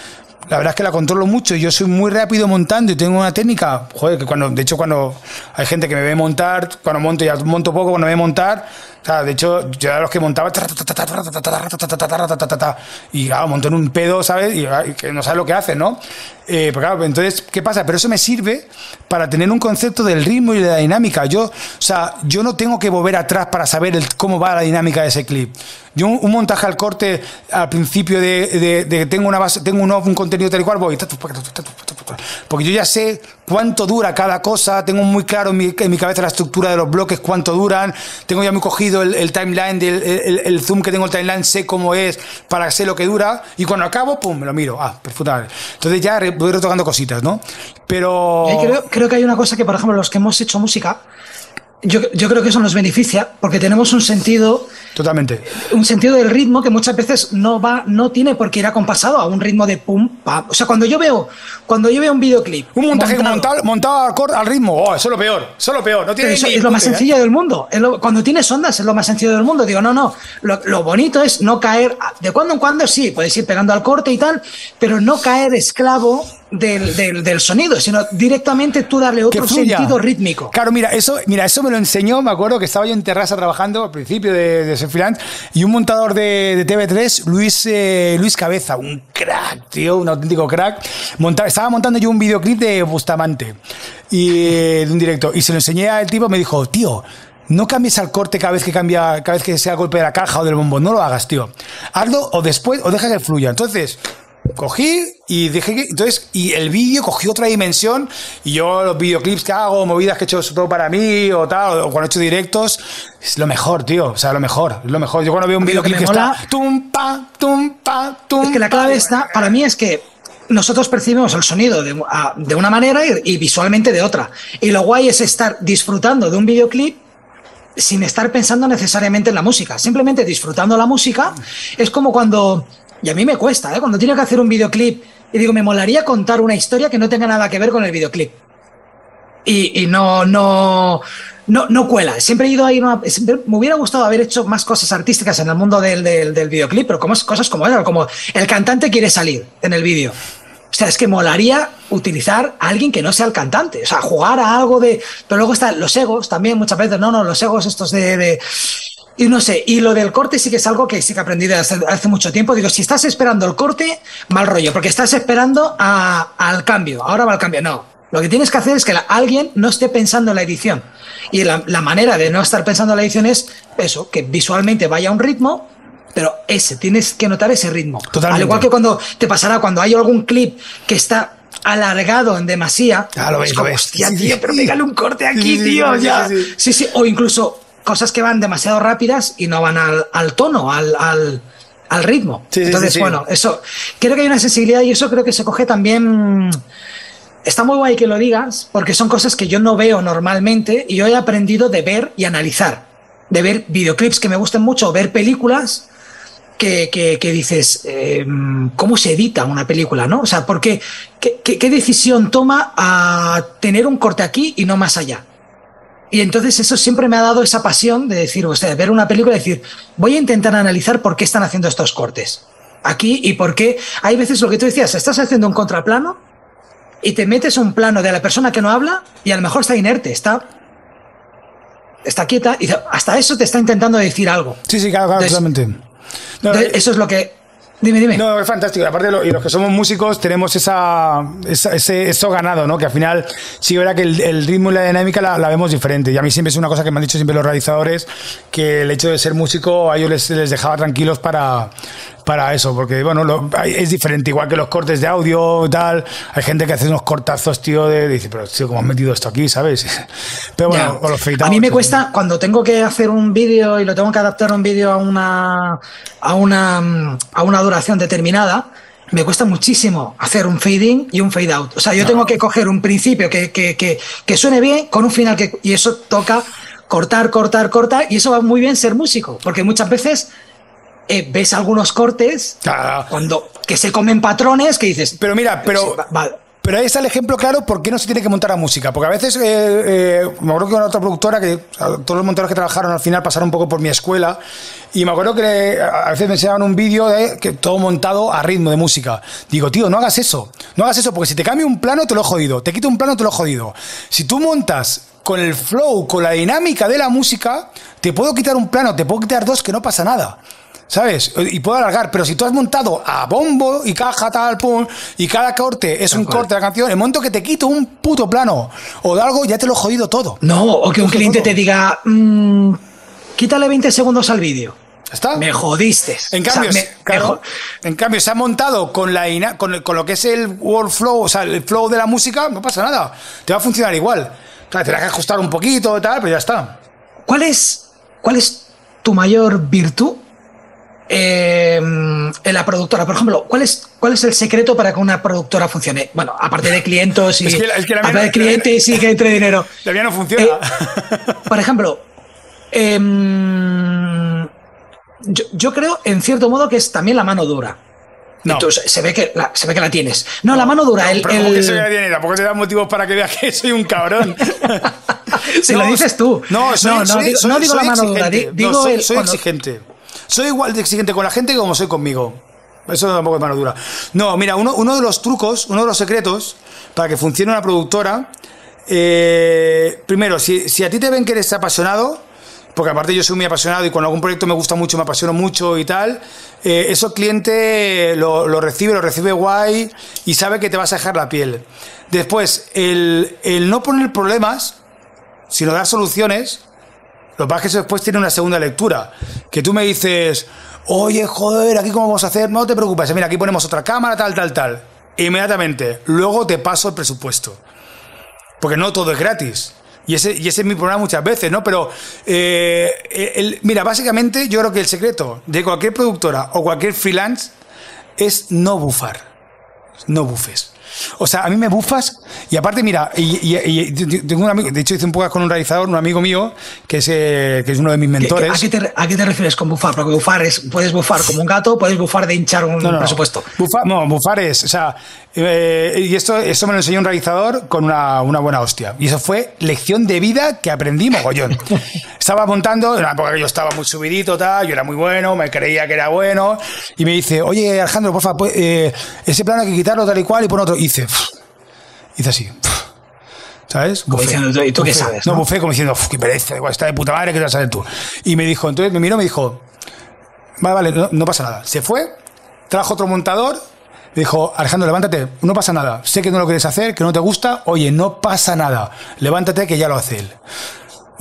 la verdad es que la controlo mucho. Yo soy muy rápido montando y tengo una técnica, joder, que cuando, de hecho, cuando hay gente que me ve montar, cuando monto, ya monto poco, cuando me ve montar, o sea, de hecho, yo era los que montaba y claro, monto en un pedo, ¿sabes? Y que no sabes lo que hace, ¿no? Eh, pero claro, entonces, ¿qué pasa? Pero eso me sirve para tener un concepto del ritmo y de la dinámica. Yo, o sea, yo no tengo que volver atrás para saber cómo va la dinámica de ese clip. Yo un, montaje al corte al principio de, de, tengo una base, tengo un, un contenido tal y cual, voy porque yo ya sé cuánto dura cada cosa, tengo muy claro en mi, cabeza la estructura de los bloques, cuánto duran, tengo ya muy cogido el, timeline, del, el, zoom que tengo el timeline, sé cómo es, para sé lo que dura, y cuando acabo, pum, me lo miro, ah, perfectamente. Entonces ya voy retocando cositas, ¿no? Pero... Creo, creo que hay una cosa que, por ejemplo, los que hemos hecho música, yo, yo, creo que eso nos beneficia porque tenemos un sentido. Totalmente. Un sentido del ritmo que muchas veces no va, no tiene por qué ir acompasado a un ritmo de pum, pam. O sea, cuando yo veo, cuando yo veo un videoclip. Un montaje montado, montado, al ritmo, oh, eso es lo peor, eso es lo peor. No tiene eso es lo más sencillo del mundo. cuando tienes ondas es lo más sencillo del mundo. Digo, no, no. Lo, lo, bonito es no caer. De cuando en cuando sí, puedes ir pegando al corte y tal, pero no caer esclavo del, del, del, sonido, sino directamente tú darle otro sentido rítmico. Claro, mira, eso, mira, eso me lo enseñó, me acuerdo que estaba yo en terraza trabajando al principio de, de ser y un montador de, de TV3, Luis, eh, Luis Cabeza, un crack, tío, un auténtico crack. estaba montando yo un videoclip de Bustamante y de un directo y se lo enseñé al tipo, me dijo, tío, no cambies al corte cada vez que cambia, cada vez que sea golpe de la caja o del bombo, no lo hagas, tío. Hazlo o después o deja que fluya. Entonces, cogí y dije que entonces y el vídeo cogió otra dimensión y yo los videoclips que hago movidas que he hecho todo para mí o tal o cuando he hecho directos es lo mejor tío o sea lo mejor es lo mejor. Yo cuando veo un videoclip que, está tum pa tum pa tum es que la clave está para mí es que nosotros percibimos el sonido de, de una manera y, y visualmente de otra. Y lo guay es estar disfrutando de un videoclip sin estar pensando necesariamente en la música, simplemente disfrutando la música. Es como cuando y a mí me cuesta, ¿eh? Cuando tiene que hacer un videoclip y digo, me molaría contar una historia que no tenga nada que ver con el videoclip. Y, y no, no, no, no cuela. Siempre he ido ahí, me hubiera gustado haber hecho más cosas artísticas en el mundo del, del, videoclip, pero como, cosas como eso, como el cantante quiere salir en el vídeo. O sea, es que molaría utilizar a alguien que no sea el cantante, o sea, jugar a algo de... Pero luego están los egos también muchas veces, no, no, los egos estos de... y no sé, y lo del corte sí que es algo que sí que he aprendido hace, hace mucho tiempo. Digo, si estás esperando el corte, mal rollo, porque estás esperando al cambio, ahora va al cambio. No, lo que tienes que hacer es que alguien no esté pensando en la edición. Y la, la, manera de no estar pensando en la edición es eso, que visualmente vaya a un ritmo pero ese, tienes que notar ese ritmo. Al igual que cuando te pasará, cuando hay algún clip que está alargado en demasía, ah, lo ves, lo ves. Hostia, tío, pero pégale un corte aquí, tío, ya. Sí sí. o incluso cosas que van demasiado rápidas y no van al, al tono, al, al, al ritmo. Entonces, bueno, eso, creo que hay una sensibilidad y eso creo que se coge también... Está muy guay que lo digas, porque son cosas que yo no veo normalmente y yo he aprendido de ver y analizar. De ver videoclips que me gusten mucho, ver películas que, dices, em, ¿cómo se edita una película? ¿no? O sea, ¿por qué, qué, decisión toma a tener un corte aquí y no más allá? Y entonces eso siempre me ha dado esa pasión de decir, o sea, ver una película y decir, voy a intentar analizar por qué están haciendo estos cortes aquí y por qué hay veces lo que tú decías, estás haciendo un contraplano y te metes un plano de la persona que no habla y a lo mejor está inerte, está está quieta y hasta eso te está intentando decir algo. Sí, sí, claro, claro, eso es lo que Dime, dime. No, es fantástico. Aparte, y los que somos músicos tenemos esa, eso ganado, ¿no? Que al final sí verá que el, ritmo y la dinámica la, vemos diferente. Y a mí siempre es una cosa que me han dicho siempre los realizadores, que el hecho de ser músico a ellos les dejaba tranquilos para, para eso, porque bueno, es diferente, igual que los cortes de audio y tal. Hay gente que hace unos cortazos, tío, de, dice, pero tío, ¿cómo has metido esto aquí, sabes? Pero bueno, los A mí me cuesta, cuando tengo que hacer un vídeo y lo tengo que adaptar un vídeo a una, a una, a una duración determinada, me cuesta muchísimo hacer un fade in y un fade out. O sea, yo tengo que coger un principio que, que, que, que suene bien con un final que, y eso toca cortar, cortar, cortar, y eso va muy bien ser músico, porque muchas veces eh, ves algunos cortes cuando que se comen patrones que dices. Pero mira, pero. Pero ahí está el ejemplo claro por qué no se tiene que montar a música. Porque a veces, eh, eh, me acuerdo que una otra productora, que todos los montadores que trabajaron al final pasaron un poco por mi escuela, y me acuerdo que a veces me enseñaban un vídeo de que todo montado a ritmo de música. Digo, tío, no hagas eso. No hagas eso, porque si te cambio un plano, te lo he jodido. Te quito un plano, te lo he jodido. Si tú montas con el flow, con la dinámica de la música, te puedo quitar un plano, te puedo quitar dos, que no pasa nada. ¿Sabes? Y puedo alargar, pero si tú has montado a bombo y caja, tal, pum, y cada corte es un corte de la canción, el momento que te quito un puto plano o de algo, ya te lo he jodido todo. No, o que un cliente te diga, mmm, quítale 20 segundos al vídeo. ¿Está? Me jodiste. En cambio, en cambio, se ha montado con, la con, con, lo que es el workflow, o sea, el flow de la música, no pasa nada. Te va a funcionar igual. te que ajustar un poquito y tal, pero ya está. ¿Cuál es, cuál es tu mayor virtud eh, en la productora. Por ejemplo, ¿cuál es, ¿cuál es el secreto para que una productora funcione? Bueno, aparte de clientes y es que es que aparte de clientes y que entre dinero. Todavía no funciona. Eh, por ejemplo, em, yo, creo, en cierto modo, que es también la mano dura. No. Entonces, se ve, que la, se ve que la tienes. No, la mano dura. el, pero que se la tiene? Tampoco te da motivos para que veas que soy un cabrón. si lo dices tú. No, no, no, digo, la mano dura. Digo soy, exigente. Soy igual de exigente con la gente como soy conmigo. Eso tampoco es mano dura. No, mira, uno, uno de los trucos, uno de los secretos para que funcione una productora, eh, primero, si, si, a ti te ven que eres apasionado, porque aparte yo soy muy apasionado y con algún proyecto me gusta mucho, me apasiono mucho y tal, eh, eso cliente lo, lo, recibe, lo recibe guay y sabe que te vas a dejar la piel. Después, el, el no poner problemas, sino dar soluciones, lo que pasa es que después tiene una segunda lectura. Que tú me dices, oye, joder, aquí cómo vamos a hacer. No te preocupes, mira, aquí ponemos otra cámara, tal, tal, tal. Inmediatamente. Luego te paso el presupuesto. Porque no todo es gratis. Y ese, y ese es mi problema muchas veces, ¿no? Pero, eh, mira, básicamente yo creo que el secreto de cualquier productora o cualquier freelance es no bufar. No bufes. O sea, a mí me bufas y aparte, mira, y, tengo un amigo, de hecho hice un poco con un realizador, un amigo mío, que es, eh, que es uno de mis mentores. ¿A qué, te, ¿A qué, te, refieres con bufar? Porque bufar es, puedes bufar como un gato, puedes bufar de hinchar un presupuesto. Bufar, no, bufar es, o sea, eh, y esto, esto me lo enseñó un realizador con una, una, buena hostia. Y eso fue lección de vida que aprendí mogollón. estaba montando, en época que yo estaba muy subidito, tal, yo era muy bueno, me creía que era bueno, y me dice, oye Alejandro, por favor, pues, eh, ese plano hay que quitarlo tal y cual y poner otro. Y hice, hice así. ¿Sabes? ¿Y tú qué sabes? No, bufé como diciendo, qué pereza, igual está de puta madre, ¿qué te vas a hacer tú? Y me dijo, entonces me miró y me dijo, vale, vale, no, no pasa nada. Se fue, trajo otro montador, me dijo, Alejandro, levántate, no pasa nada. Sé que no lo quieres hacer, que no te gusta. Oye, no pasa nada. Levántate que ya lo hace él.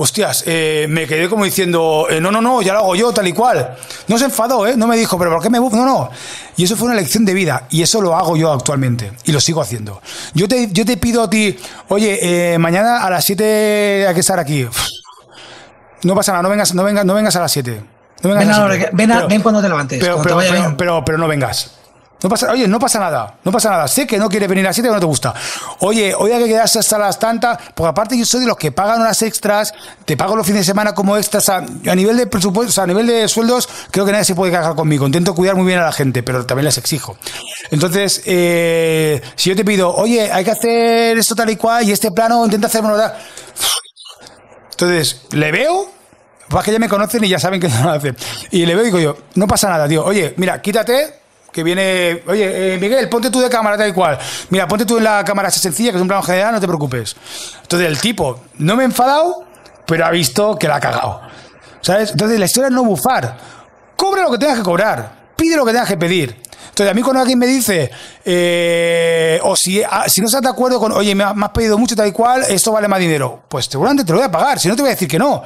Hostias, eh, me quedé como diciendo, eh, no, no, no, ya lo hago yo, tal y cual. No se enfadó, ¿eh? No me dijo, pero ¿por qué me.? No, no. Y eso fue una lección de vida. Y eso lo hago yo actualmente. Y lo sigo haciendo. Yo te, yo te pido a ti, oye, eh, mañana a las 7 hay que estar aquí. No pasa nada, no vengas, no vengas, no vengas a las 7. ven, cuando te levantes. pero, pero no vengas. No pasa, oye, no pasa nada, no pasa nada. Sé que no quieres venir a 7 que no te gusta. Oye, hoy hay que quedarse hasta las tantas, porque aparte yo soy de los que pagan unas extras, te pago los fines de semana como extras. A, nivel de presupuesto, a nivel de sueldos, creo que nadie se puede cagar conmigo. Intento cuidar muy bien a la gente, pero también les exijo. Entonces, eh, si yo te pido, oye, hay que hacer esto tal y cual, y este plano intenta hacerlo. Entonces, le veo, pues que ya me conocen y ya saben que no lo hacen. Y le veo y digo yo, no pasa nada, tío. Oye, mira, quítate que viene, oye, eh, Miguel, ponte tú de cámara tal y cual. Mira, ponte tú en la cámara sencilla, que es un plano general, no te preocupes. Entonces el tipo no me ha enfadado, pero ha visto que la ha cagado. ¿Sabes? Entonces la historia es no bufar. Cobra lo que tengas que cobrar. Pide lo que tengas que pedir. Entonces, a mí cuando alguien me dice, eh, o si, ah, si no estás de acuerdo con, oye, me, has pedido mucho tal y cual, esto vale más dinero, pues seguramente te lo voy a pagar, si no te voy a decir que no.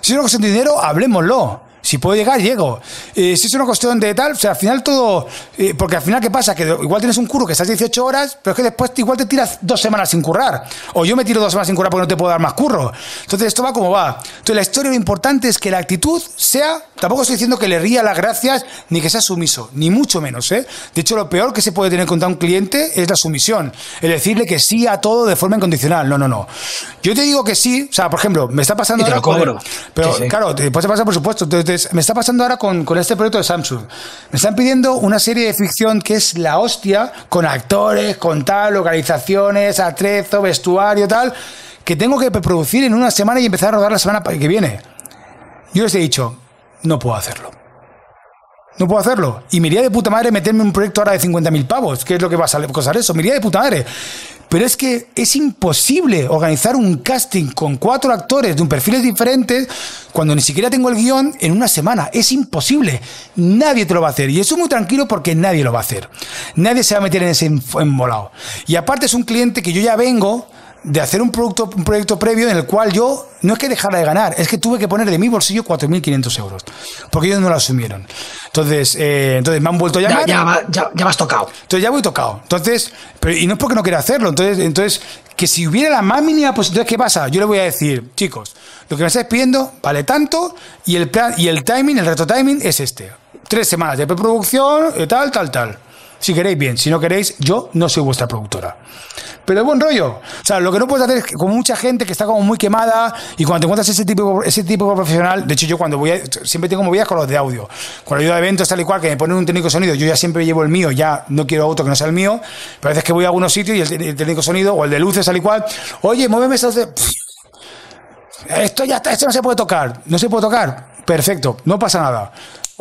Si no de dinero, hablemoslo. Si puedo llegar, llego. Eh, si es una cuestión de tal, o sea, al final todo. Eh, porque al final, ¿qué pasa? Que igual tienes un curro que estás 18 horas, pero es que después igual te tiras dos semanas sin currar. O yo me tiro dos semanas sin currar porque no te puedo dar más curro. Entonces, esto va como va. Entonces, la historia lo importante es que la actitud sea. Tampoco estoy diciendo que le ría las gracias ni que sea sumiso, ni mucho menos, ¿eh? De hecho, lo peor que se puede tener contra un cliente es la sumisión. El decirle que sí a todo de forma incondicional. No, no, no. Yo te digo que sí, o sea, por ejemplo, me está pasando. Y te lo cobro. Pero, claro, después te pasa, por supuesto. Me está pasando ahora con, con, este proyecto de Samsung. Me están pidiendo una serie de ficción que es la hostia, con actores, con tal, localizaciones, atrezo, vestuario, tal, que tengo que producir en una semana y empezar a rodar la semana que viene. Yo les he dicho, no puedo hacerlo. No puedo hacerlo. Y me iría de puta madre meterme en un proyecto ahora de 50.000 pavos. ¿Qué es lo que va a costar eso? Me iría de puta madre. Pero es que es imposible organizar un casting con cuatro actores de un perfiles diferentes cuando ni siquiera tengo el guion en una semana. Es imposible. Nadie te lo va a hacer. Y eso muy tranquilo porque nadie lo va a hacer. Nadie se va a meter en ese embolado. Y aparte es un cliente que yo ya vengo de hacer un, producto, un proyecto previo en el cual yo no es que dejara de ganar, es que tuve que poner de mi bolsillo 4.500 euros, porque ellos no lo asumieron. Entonces, eh, entonces me han vuelto a llamar. Ya, ya, ya, vas tocado. Entonces ya voy tocado. Entonces, pero, y no es porque no quiera hacerlo. Entonces, entonces, que si hubiera la más mínima, pues entonces, ¿qué pasa? Yo le voy a decir, chicos, lo que me estáis pidiendo vale tanto y el plan, y el timing, el reto timing es este. Tres semanas de preproducción, eh, tal, tal, tal. Si queréis, bien. Si no queréis, yo no soy vuestra productora. Pero de buen rollo. O sea, lo que no puedes hacer es como mucha gente que está como muy quemada y cuando te encuentras ese tipo, ese tipo de profesional, de hecho yo cuando voy siempre tengo movidas con los de audio. Cuando yo a eventos tal y cual que me ponen un técnico sonido, yo ya siempre llevo el mío, ya no quiero otro que no sea el mío. Pero a veces que voy a algunos sitios y el, técnico de sonido o el de luces tal y cual, oye, muéveme esto de... Esto ya está, esto no se puede tocar. No se puede tocar. Perfecto, no pasa nada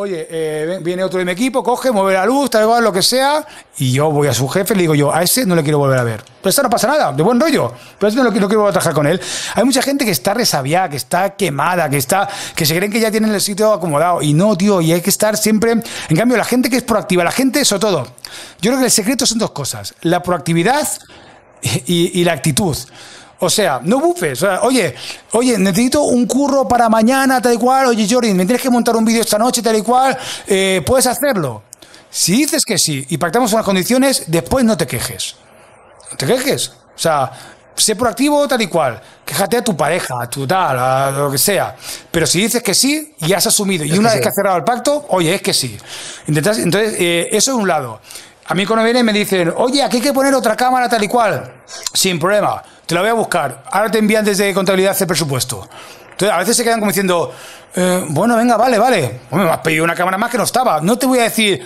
oye, eh, viene otro de mi equipo, coge, mueve la luz, tal igual, lo que sea, y yo voy a su jefe le digo yo, a ese no le quiero volver a ver. Pero eso no pasa nada, de buen rollo, pero eso no, no quiero volver a trabajar con él. Hay mucha gente que está resabiada, que está quemada, que está, que se creen que ya tienen el sitio acomodado, y no, tío, y hay que estar siempre, en cambio, la gente que es proactiva, la gente, sobre todo, yo creo que el secreto son dos cosas, la proactividad y la actitud. O sea, no bufes. oye, oye, necesito un curro para mañana, tal y cual. Oye, Jordi, me tienes que montar un vídeo esta noche, tal y cual. Eh, ¿Puedes hacerlo? Si dices que sí y pactamos unas condiciones, después no te quejes. No te quejes. O sea, sé proactivo, tal y cual. Quéjate a tu pareja, a tu tal, a lo que sea. Pero si dices que sí y has asumido, y una vez que has cerrado el pacto, oye, es que sí. entonces, eh, eso es un lado A mí cuando vienen me dicen, oye, aquí hay que poner otra cámara tal y cual. Sin problema, te la voy a buscar. Ahora te envían desde contabilidad el presupuesto. Entonces, a veces se quedan como diciendo, eh, bueno, venga, vale, vale. Hombre, me has pedido una cámara más que no estaba. No te voy a decir.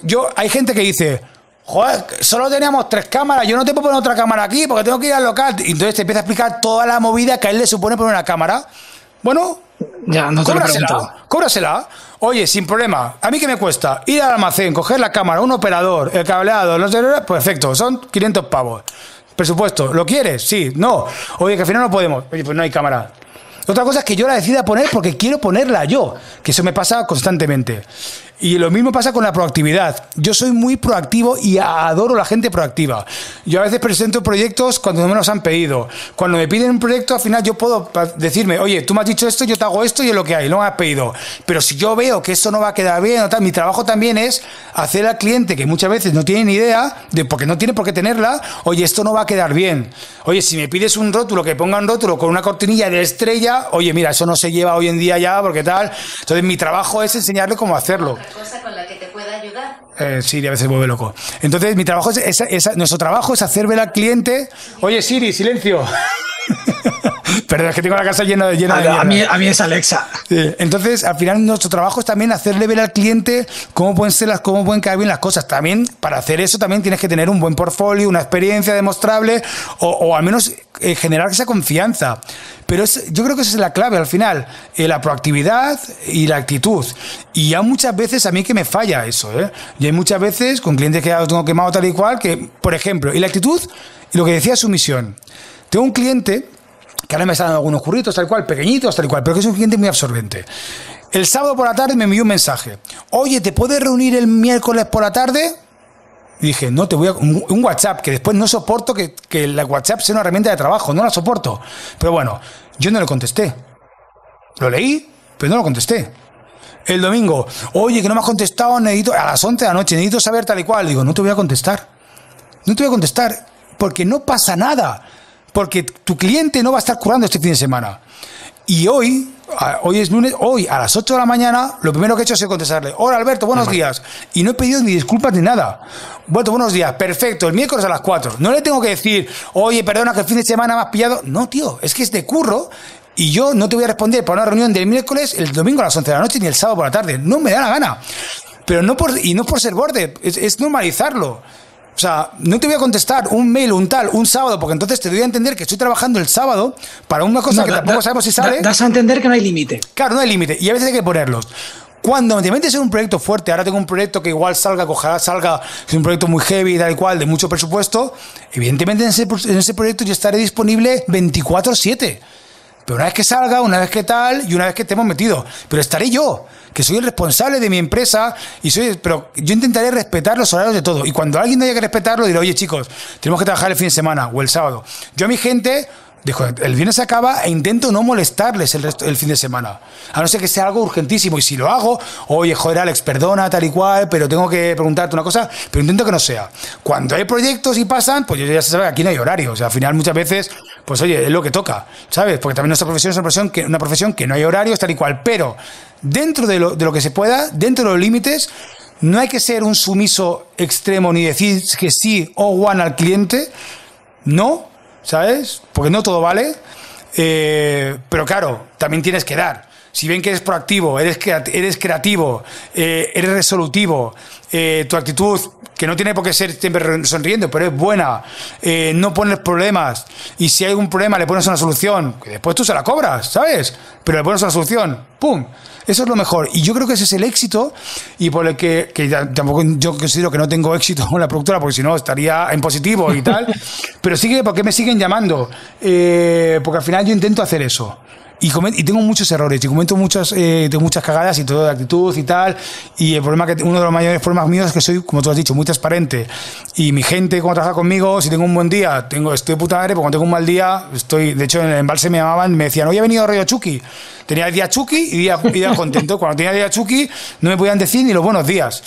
Yo, hay gente que dice, joder, solo teníamos tres cámaras, yo no te puedo poner otra cámara aquí porque tengo que ir al local. Y entonces te empieza a explicar toda la movida que a él le supone poner una cámara. Bueno, ya, no te cóbrasela, cóbrasela. Oye, sin problema. ¿A mí qué me cuesta? Ir al almacén, coger la cámara, un operador, el cableado, no sé, perfecto, son 500 pavos. Presupuesto, ¿lo quieres? Sí, no. Oye, que al final no podemos. Oye, pues no hay cámara. Otra cosa es que yo la decida poner porque quiero ponerla yo, que eso me pasa constantemente. Y lo mismo pasa con la proactividad. Yo soy muy proactivo y adoro la gente proactiva. Yo a veces presento proyectos cuando no me los han pedido. Cuando me piden un proyecto, al final yo puedo decirme, oye, tú me has dicho esto, yo te hago esto y es lo que hay, no me has pedido. Pero si yo veo que eso no va a quedar bien o mi trabajo también es hacer al cliente, que muchas veces no tiene ni idea, de, porque no tiene por qué tenerla, oye, esto no va a quedar bien. Oye, si me pides un rótulo, que ponga un rótulo con una cortinilla de estrella, oye, mira, eso no se lleva hoy en día ya, porque tal. Entonces mi trabajo es enseñarle cómo hacerlo cosa con la que te pueda ayudar. Eh, Siri a veces vuelve loco. Entonces, mi trabajo es, nuestro trabajo es hacer ver al cliente. Oye, Siri, silencio. Perdón, es que tengo la casa llena, llena de. A mí, a mí es Alexa. Entonces, al final, nuestro trabajo es también hacerle ver al cliente cómo pueden ser las, cómo pueden caer bien las cosas. También, para hacer eso, también tienes que tener un buen portfolio, una experiencia demostrable, o, o al menos eh, generar esa confianza. Pero es, yo creo que esa es la clave al final, eh, la proactividad y la actitud. Y ya muchas veces a mí que me falla eso. ¿eh? Y hay muchas veces con clientes que ya tengo quemado tal y cual, que, por ejemplo, y la actitud, y lo que decía su misión. Tengo un cliente que ahora me están dando algunos curritos, tal cual, pequeñitos, tal cual, pero que es un cliente muy absorbente. El sábado por la tarde me envió un mensaje. Oye, ¿te puedes reunir el miércoles por la tarde? Y dije, no, te voy a. Un, WhatsApp, que después no soporto que, que la WhatsApp sea una herramienta de trabajo, no la soporto. Pero bueno, yo no le contesté. Lo leí, pero no lo contesté. El domingo, oye, que no me has contestado, necesito, a las 11 de la noche, necesito saber tal y cual. Digo, no te voy a contestar. No te voy a contestar, porque no pasa nada. Porque tu cliente no va a estar curando este fin de semana. Y hoy, hoy es lunes, hoy a las 8 de la mañana, lo primero que he hecho es contestarle, hola Alberto, buenos días. Y no he pedido ni disculpas ni nada. Bueno, buenos días, perfecto, el miércoles a las 4. No le tengo que decir, oye, perdona que el fin de semana me has pillado. No, tío, es que es de curro. Y yo no te voy a responder para una reunión del miércoles, el domingo a las 11 de la noche, ni el sábado por la tarde. No me da la gana. Pero no por, y no por ser borde, es normalizarlo. O sea, no te voy a contestar un mail, un tal, un sábado, porque entonces te doy a entender que estoy trabajando el sábado para una cosa que tampoco sabemos si sale. das a entender que no hay límite. Claro, no hay límite. Y a veces hay que ponerlos. Cuando te metes en un proyecto fuerte, ahora tengo un proyecto que igual salga, ojalá salga, es un proyecto muy heavy, tal y cual, de mucho presupuesto, evidentemente en ese, en ese proyecto yo estaré disponible 24-7. Pero una vez que salga, una vez que tal, y una vez que te hemos metido. Pero estaré yo que soy el responsable de mi empresa y soy, pero yo intentaré respetar los horarios de todo. Y cuando alguien haya que respetarlo, diré, oye chicos, tenemos que trabajar el fin de semana o el sábado. Yo a mi gente Dijo, el viernes se acaba e intento no molestarles el, resto, el fin de semana. A no ser que sea algo urgentísimo. Y si lo hago, oye, joder, Alex, perdona, tal y cual, pero tengo que preguntarte una cosa, pero intento que no sea. Cuando hay proyectos y pasan, pues ya se sabe, aquí no hay horario. O sea, al final muchas veces, pues oye, es lo que toca, ¿sabes? Porque también nuestra profesión es una profesión que, una profesión que no hay horarios, tal y cual. Pero dentro de lo, de lo que se pueda, dentro de los límites, no hay que ser un sumiso extremo ni decir que sí o one al cliente. No, ¿sabes? Porque no todo vale. Eh, pero claro, también tienes que dar. Si ven que eres proactivo, eres, eres creativo, eh, eres resolutivo, eh, tu actitud, que no tiene por qué ser siempre sonriendo, pero es buena, no pones problemas, y si hay un problema le pones una solución, que después tú se la cobras, ¿sabes? Pero le pones una solución, ¡pum! Eso es lo mejor. Y yo creo que ese es el éxito y por el que, tampoco yo considero que no tengo éxito con la productora, porque si no estaría en positivo y tal. pero sigue, porque me siguen llamando? Eh, porque al final yo intento hacer eso. Y, y, tengo muchos errores, y comento muchas, eh, muchas cagadas y todo de actitud y tal. Y el problema que uno de los mayores problemas míos es que soy, como tú has dicho, muy transparente. Y mi gente, cuando trabaja conmigo, si tengo un buen día, tengo, estoy de puta madre, pero cuando tengo un mal día, estoy. De hecho, en el embalse me llamaban, me decían, hoy ha venido Rollo Chucky. Tenía día Chucky y día, y día contento. Cuando tenía día Chucky, no me podían decir ni los buenos días.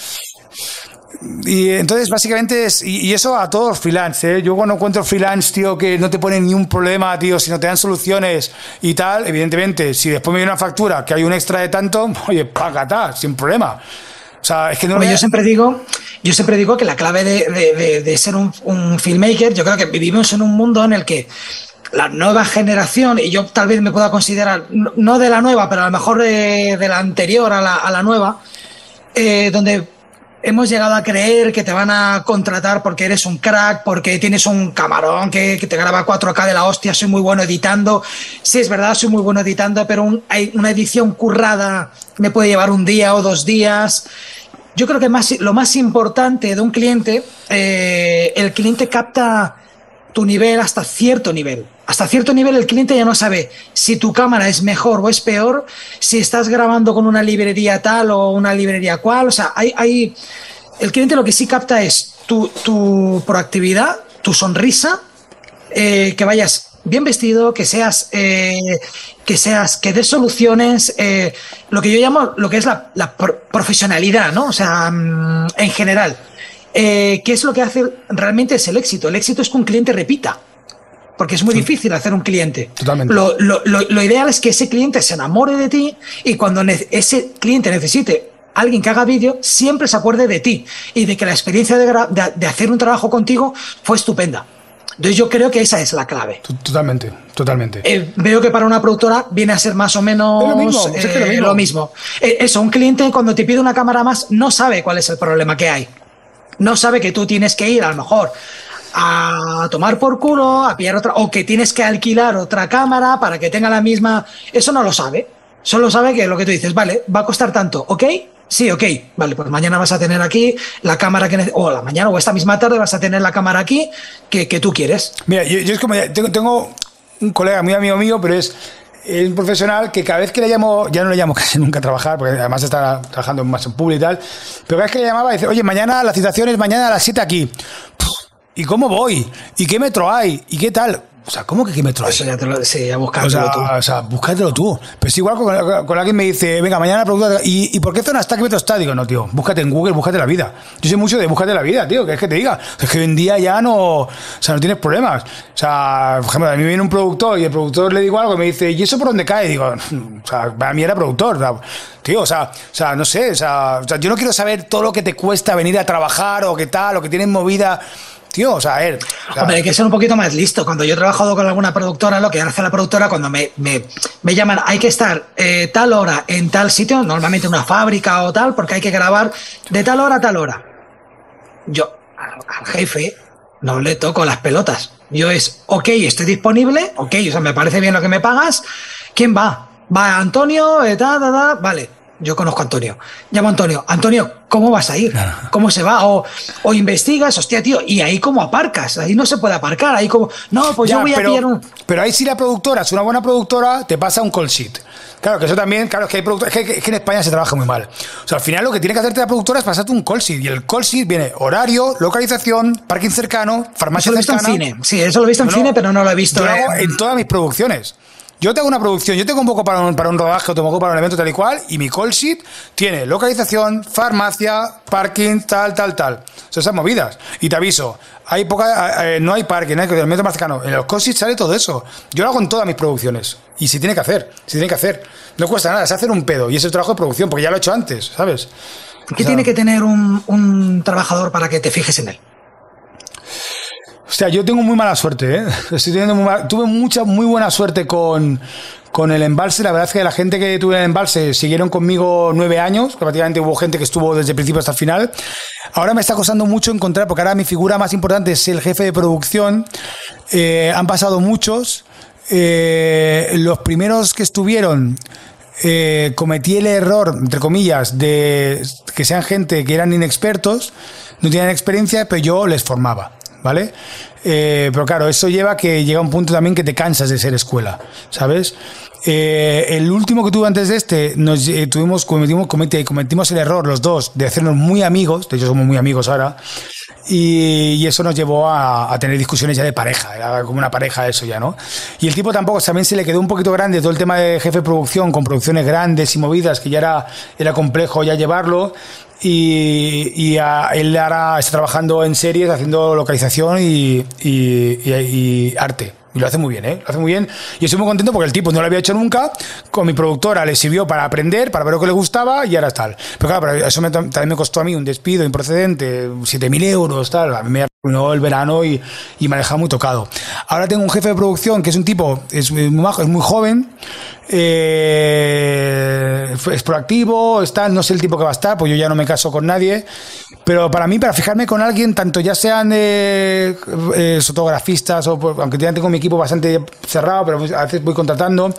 Y entonces, básicamente, es, y, eso a todos los freelance, ¿eh? Yo cuando encuentro freelance, tío, que no te ponen ni un problema, tío, si no te dan soluciones y tal, evidentemente, si después me viene una factura que hay un extra de tanto, oye, págata, sin problema. O sea, es que no Hombre, me- yo siempre digo, yo siempre digo que la clave de, de- de- de ser un, un filmmaker, yo creo que vivimos en un mundo en el que la nueva generación, y yo tal vez me pueda considerar, no no de la nueva, pero a lo mejor de, de la anterior a la, a la nueva, eh, donde hemos llegado a creer que te van a contratar porque eres un crack, porque tienes un camarón que, te graba 4K de la hostia, soy muy bueno editando. Sí, es verdad, soy muy bueno editando, pero hay una edición currada me puede llevar un día o dos días. Yo creo que lo más importante de un cliente, eh, el cliente capta tu nivel hasta cierto nivel. Hasta cierto nivel el cliente ya no sabe si tu cámara es mejor o es peor, si estás grabando con una librería tal o una librería cual. O sea, hay, el cliente lo que sí capta es tu, tu proactividad, tu sonrisa, eh, que vayas bien vestido, que seas, eh, que seas, que des soluciones, eh, lo que yo llamo lo que es la, la pro- profesionalidad, ¿no? O sea, mm, en general. ¿Qué es lo que hace realmente es el éxito? El éxito es que un cliente repita. Porque es muy difícil hacer un cliente. Totalmente. Lo, lo- lo- lo ideal es que ese cliente se enamore de ti y cuando ese cliente necesite alguien que haga vídeo, siempre se acuerde de ti y de que la experiencia de, gra- de- de hacer un trabajo contigo fue estupenda. Entonces yo creo que esa es la clave. Totalmente, totalmente. Eh, veo que para una productora viene a ser más o menos lo mismo, lo mismo. Eh, eso, un cliente cuando te pide una cámara más no sabe cuál es el problema que hay. No sabe que tú tienes que ir a lo mejor a tomar por culo, a pillar otra, o que tienes que alquilar otra cámara para que tenga la misma. Eso no lo sabe. Solo sabe que lo que tú dices, vale, va a costar tanto, ¿ok? Sí, ok. Vale, pues mañana vas a tener aquí la cámara que o la mañana o esta misma tarde vas a tener la cámara aquí que, que tú quieres. Mira, yo, yo es como, tengo, tengo un colega muy amigo mío, pero es es un profesional que cada vez que le llamo, ya no le llamo casi nunca a trabajar, porque además está trabajando más en público y tal, pero cada vez que le llamaba dice, oye, mañana la citación es mañana a las 7 aquí. ¿Y cómo voy? ¿Y qué metro hay? ¿Y qué tal? O sea, ¿cómo que qué metro hay? Eso ya te lo sí, a O buscártelo sea, tú. o sea, búscatelo tú. Pero es igual con, con alguien me dice, venga, mañana productora, ¿y, ¿y por qué zona está? ¿Qué metro está? Digo, no, tío, búscate en Google, búscate la vida. Yo sé mucho de búscate la vida, tío, que es que te diga. Es que hoy en día ya no, o sea, no tienes problemas. O sea, por ejemplo, a mí viene un productor y el productor le digo algo y me dice, ¿y eso por dónde cae? Digo, o sea, para mí era productor. o sea, tío, o sea, o sea, no sé, o o sea, yo no quiero saber todo lo que te cuesta venir a trabajar o qué tal, o que tienes movida. Tío, o sea, ver. Hombre, hay que ser un poquito más listo. Cuando yo he trabajado con alguna productora, lo que hace la productora cuando me, me, me llaman, hay que estar eh, tal hora en tal sitio, normalmente una fábrica o tal, porque hay que grabar de tal hora a tal hora. Yo al, jefe no le toco las pelotas. Yo es, ok, estoy disponible, ok, o sea, me parece bien lo que me pagas. ¿Quién va? Va Antonio, eh, ta, vale. Yo conozco a Antonio. Llamo a Antonio. Antonio, ¿cómo vas a ir? ¿Cómo se va? O, o investigas, hostia, tío, ¿y ahí cómo aparcas? Ahí no se puede aparcar. Ahí como, no, pues yo Ya, voy a pero, pillar un. pero ahí si la productora es una buena productora, te pasa un call sheet. Claro, que eso también, claro, es que hay productoras, es que, es que en España se trabaja muy mal. O sea, al final lo que tiene que hacerte la productora es pasarte un call sheet. Y el call sheet viene horario, localización, parking cercano, Eso farmacia lo he visto en cine. Sí, eso lo he visto en No, cine, pero no lo he visto Yo lo hago en todas mis producciones. Yo tengo una producción, yo tengo un poco para un, para un rodaje, o tengo un poco para un evento tal y cual, y mi call sheet tiene localización, farmacia, parking, tal, tal, tal. Sea, esas movidas. Y te aviso, hay poca, eh, no hay parking, no hay el metro más cercano. En los call sheets sale todo eso. Yo lo hago en todas mis producciones. Y si tiene que hacer, si tiene que hacer. No cuesta nada, es hacer un pedo. Y es el trabajo de producción, porque ya lo he hecho antes, ¿sabes? ¿Qué O sea, tiene que tener un, un trabajador para que te fijes en él? O sea, yo tengo muy mala suerte, ¿eh? Estoy teniendo muy tuve mucha, muy buena suerte con, con el embalse. La verdad es que la gente que tuve el embalse siguieron conmigo nueve años, prácticamente hubo gente que estuvo desde el principio hasta el final. Ahora me está costando mucho encontrar, porque ahora mi figura más importante es el jefe de producción. Eh, han pasado muchos. Eh, los primeros que estuvieron eh, cometí el error, entre comillas, de que sean gente que eran inexpertos, no tenían experiencia, pero yo les formaba, ¿vale? Eh, pero claro, eso lleva que llega un punto también que te cansas de ser escuela, ¿sabes? Eh, el último que tuve antes de este, nos eh, tuvimos, cometimos, cometi- cometimos el error los dos de hacernos muy amigos, de hecho somos muy amigos ahora, y, eso nos llevó a, a tener discusiones ya de pareja, era como una pareja eso ya, ¿no? Y el tipo tampoco, también se le quedó un poquito grande todo el tema de jefe de producción, con producciones grandes y movidas, que ya era, era complejo ya llevarlo. Y, y a- él ahora está trabajando en series, haciendo localización y, y- y- arte, Y lo hace muy bien, ¿eh? Lo hace muy bien. Y estoy muy contento porque el tipo no lo había hecho nunca. Con mi productora le sirvió para aprender, para ver lo que le gustaba y ahora tal. Pero claro, pero eso me- también me costó a mí un despido improcedente, 7.000 euros, tal. A mí me arruinó el verano y, y me ha dejado muy tocado. Ahora tengo un jefe de producción que es un tipo, es muy majo, es muy joven, eh, es proactivo, está, no sé el tipo que va a estar, pues yo ya no me caso con nadie. Pero para mí, para fijarme con alguien, tanto ya sean eh, eh, fotografistas, o, pues, aunque ya tengo mi equipo bastante cerrado, pero a veces voy contratando,